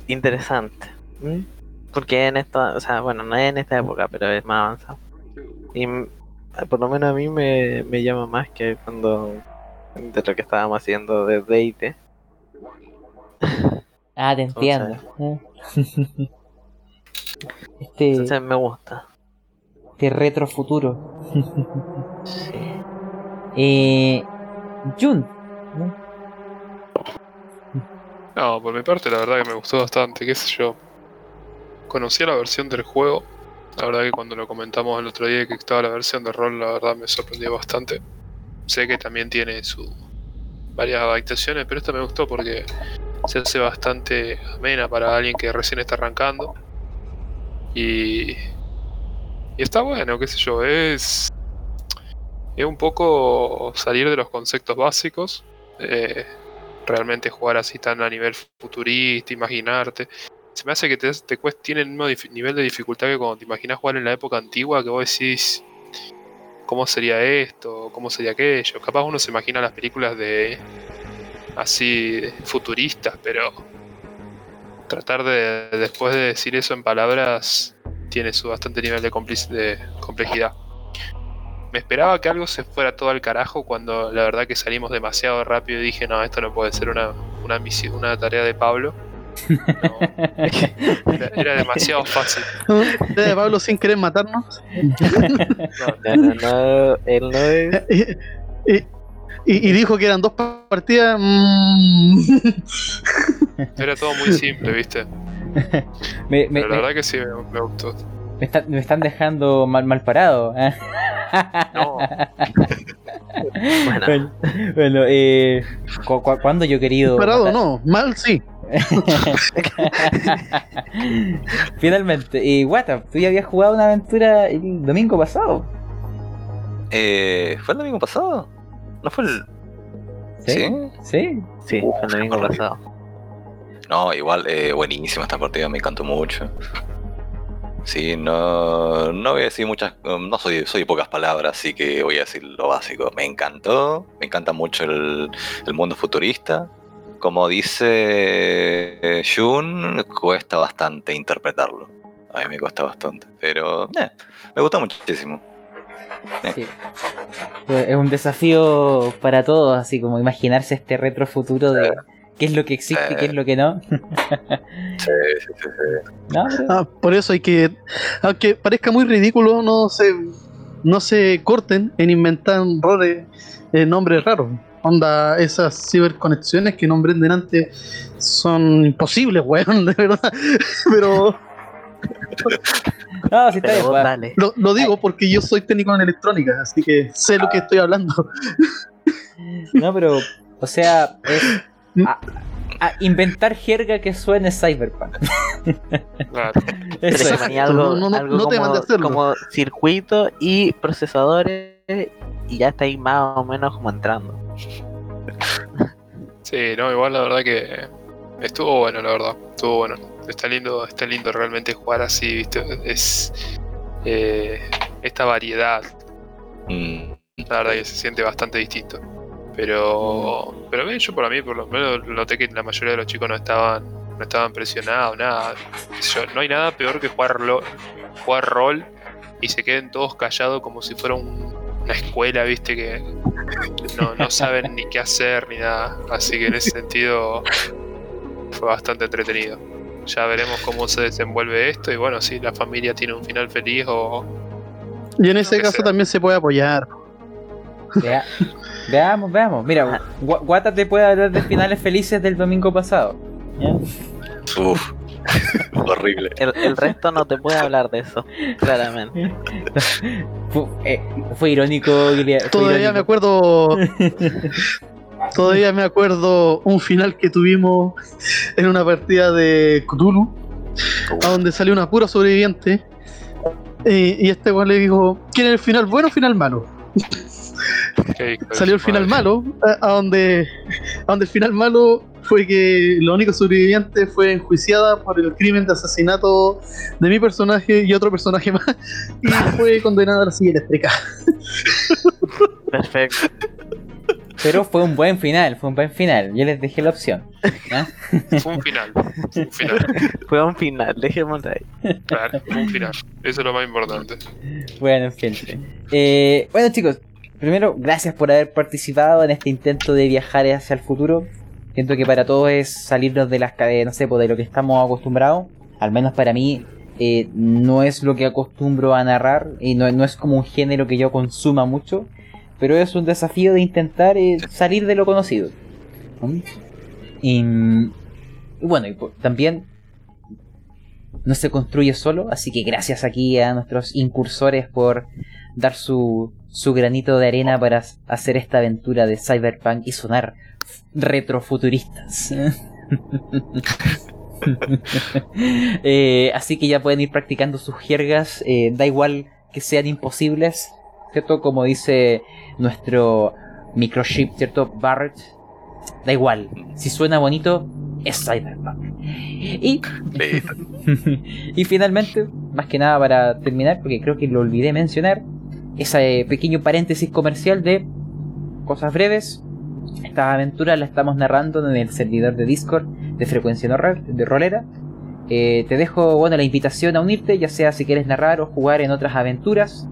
interesante. ¿Mm? Porque en esta, o sea, bueno, no es en esta época, pero es más avanzado. Y mm, por lo menos a mí me, me llama más que cuando de lo que estábamos haciendo de Deite. Ah, te entiendo. ¿eh? este, Entonces me gusta. este retro futuro. Sí. eh, Jun. ¿no? No, por mi parte la verdad que me gustó bastante, qué sé yo. Conocía la versión del juego. La verdad que cuando lo comentamos el otro día que estaba la versión de rol, la verdad me sorprendió bastante. Sé que también tiene su varias adaptaciones, pero esta me gustó porque se hace bastante amena para alguien que recién está arrancando. Y, y está bueno, qué sé yo, es es un poco salir de los conceptos básicos. eh, realmente jugar así tan a nivel futurista, imaginarte. Se me hace que te, te tiene el mismo nivel de dificultad que cuando te imaginas jugar en la época antigua, que vos decís, ¿cómo sería esto? ¿Cómo sería aquello? Capaz uno se imagina las películas de así futuristas, pero tratar de, después de decir eso en palabras, tiene su bastante nivel de, complejidad. Me esperaba que algo se fuera todo al carajo cuando la verdad que salimos demasiado rápido y dije, no, esto no puede ser una, una tarea de Pablo. No, era, era demasiado fácil. Eh, Pablo sin querer matarnos. No, no, no, él no es. Y, y- y dijo que eran dos partidas. mm. Era todo muy simple, ¿viste? Me, me- Pero la me- verdad que sí, me, me gustó. me está- me están dejando mal, mal parado. ¿eh? No. Bueno, bueno, bueno, eh, cu- cu- ¿cuándo yo he querido... Parado matar- no, mal sí. Finalmente, y Wata, tú ya habías jugado una aventura el domingo pasado. Eh, ¿Fue el domingo pasado? ¿No fue el...? ¿Sí? ¿Sí? sí, fue el domingo pasado. No, igual, eh, buenísima esta partida, me encantó mucho. Sí, no, no voy a decir muchas, no soy, soy de pocas palabras, así que voy a decir lo básico. Me encantó, me encanta mucho el, el mundo futurista. Como dice eh, Jun, cuesta bastante interpretarlo. A mí me cuesta bastante, pero eh, me gusta muchísimo. Sí. Pues Es un desafío para todos, así como imaginarse este retro futuro de qué es lo que existe y qué es lo que no. Sí, sí, sí, sí. No, pero- Ah, por eso hay que, aunque parezca muy ridículo, no se, no se corten en inventar roles, eh, nombres raros. Onda, esas ciberconexiones que nombré antes son imposibles, weón, de verdad. Pero No, si está Pero bien, pues. dale. lo, lo digo porque yo soy técnico en electrónica, así que sé lo que estoy hablando. No, pero, o sea, es a- a inventar jerga que suene cyberpunk. Claro. Algo, No, no, no, algo no te como, mandé a hacerlo. como circuito y procesadores y ya está ahí más o menos como entrando. Sí, no, igual la verdad que estuvo bueno, la verdad. Estuvo bueno. Está lindo, está lindo realmente jugar así, viste. Es eh, esta variedad, Mm, la verdad que se siente bastante distinto. Pero, pero bien, yo por mí, por lo menos noté que la mayoría de los chicos no estaban, no estaban presionados, nada. Yo, no hay nada peor que jugar, lo- jugar rol y se queden todos callados como si fuera un- una escuela, viste, que no, no saben ni qué hacer ni nada. Así que en ese sentido fue bastante entretenido. Ya veremos cómo se desenvuelve esto y bueno, si la familia tiene un final feliz o... Y en ese caso sea. también se puede apoyar. Vea- veamos, veamos. Mira, Gua- Guata te puede hablar de finales felices del domingo pasado. ¿ya? uf, horrible. El, el resto no te puede hablar de eso, claramente. Eh, Fue, irónico, fue Todavía irónico. me acuerdo. Todavía me acuerdo un final que tuvimos en una partida de Cthulhu, a donde salió una pura sobreviviente. Y, y este weón le dijo: ¿Quién es el final bueno o final malo? Salió el su final madre. malo, a, a donde, a donde el final malo fue que la única sobreviviente fue enjuiciada por el crimen de asesinato de mi personaje y otro personaje más, y fue condenada a la silla eléctrica. Perfecto. Pero fue un buen final, fue un buen final. Yo les dejé la opción. Fue un final. Fue un final. Fue un final, dejémoslo ahí. Claro, fue un final. Eso es lo más importante. Bueno, en fin. Eh, bueno, chicos, primero, gracias por haber participado en este intento de viajar hacia el futuro. Siento que para todos es salirnos de las cadenas, no sé, pues, de lo que estamos acostumbrados. Al menos para mí, eh, no es lo que acostumbro a narrar y no, no es como un género que yo consuma mucho. Pero es un desafío de intentar eh, salir de lo conocido. Y, y bueno, y también no se construye solo, así que gracias aquí a nuestros incursores por dar su, su granito de arena para hacer esta aventura de Cyberpunk y sonar retrofuturistas. Eh, así que ya pueden ir practicando sus jergas, eh, da igual que sean imposibles, ¿cierto? Como dice nuestro microchip, ¿cierto? Barrett, da igual, si suena bonito, es Cyberpunk. Y y finalmente, más que nada para terminar, porque creo que lo olvidé mencionar, ese pequeño paréntesis comercial de cosas breves. Esta aventura la estamos narrando en el servidor de Discord de frecuencia de rolera. Eh, te dejo bueno la invitación a unirte, ya sea si quieres narrar o jugar en otras aventuras.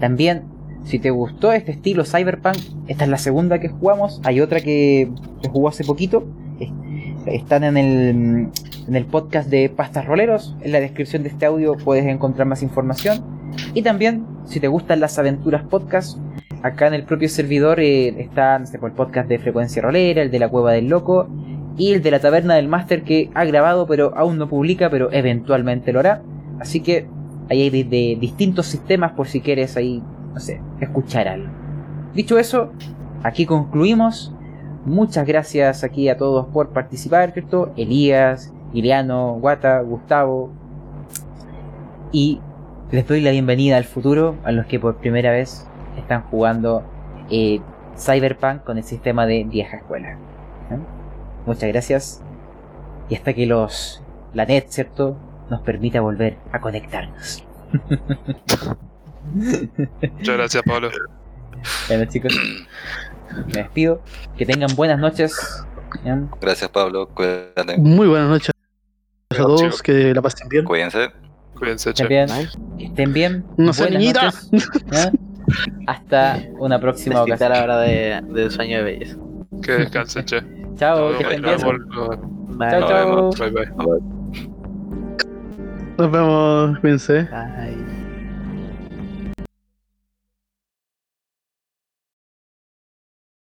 También, si te gustó este estilo Cyberpunk, esta es la segunda que jugamos. Hay otra que se jugó hace poquito. Es- Están en el, en el podcast de Pastas Roleros. En la descripción de este audio puedes encontrar más información. Y también, si te gustan las aventuras podcast, acá en el propio servidor eh, está no sé, pues, el podcast de Frecuencia Rolera, el de la Cueva del Loco y el de la Taberna del Máster que ha grabado pero aún no publica, pero eventualmente lo hará. Así que ahí hay de, de distintos sistemas por si quieres ahí, no sé, escuchar algo. Dicho eso, aquí concluimos. Muchas gracias aquí a todos por participar, ¿cierto? Elías, Iliano, Guata, Gustavo. Y les doy la bienvenida al futuro a los que por primera vez están jugando eh, Cyberpunk con el sistema de vieja escuela. ¿eh? Muchas gracias. Y hasta que los la net, ¿cierto? Nos permita volver a conectarnos. Muchas gracias, Pablo. Bueno chicos, me despido. Que tengan buenas noches. Gracias, Pablo. Cuídate. Muy buenas noches a todos, que la pasen bien. Cuídense. Cuídense, Estén che. bien. Nice. Que estén bien. No sé, niñita. Hasta una próxima ocasión. la hora de, del sueño de belleza. Que descansen, che. Chao, Nos que vemos, estén bien. Chao, chao. Bye, bye. Nos vemos, cuídense. Bye.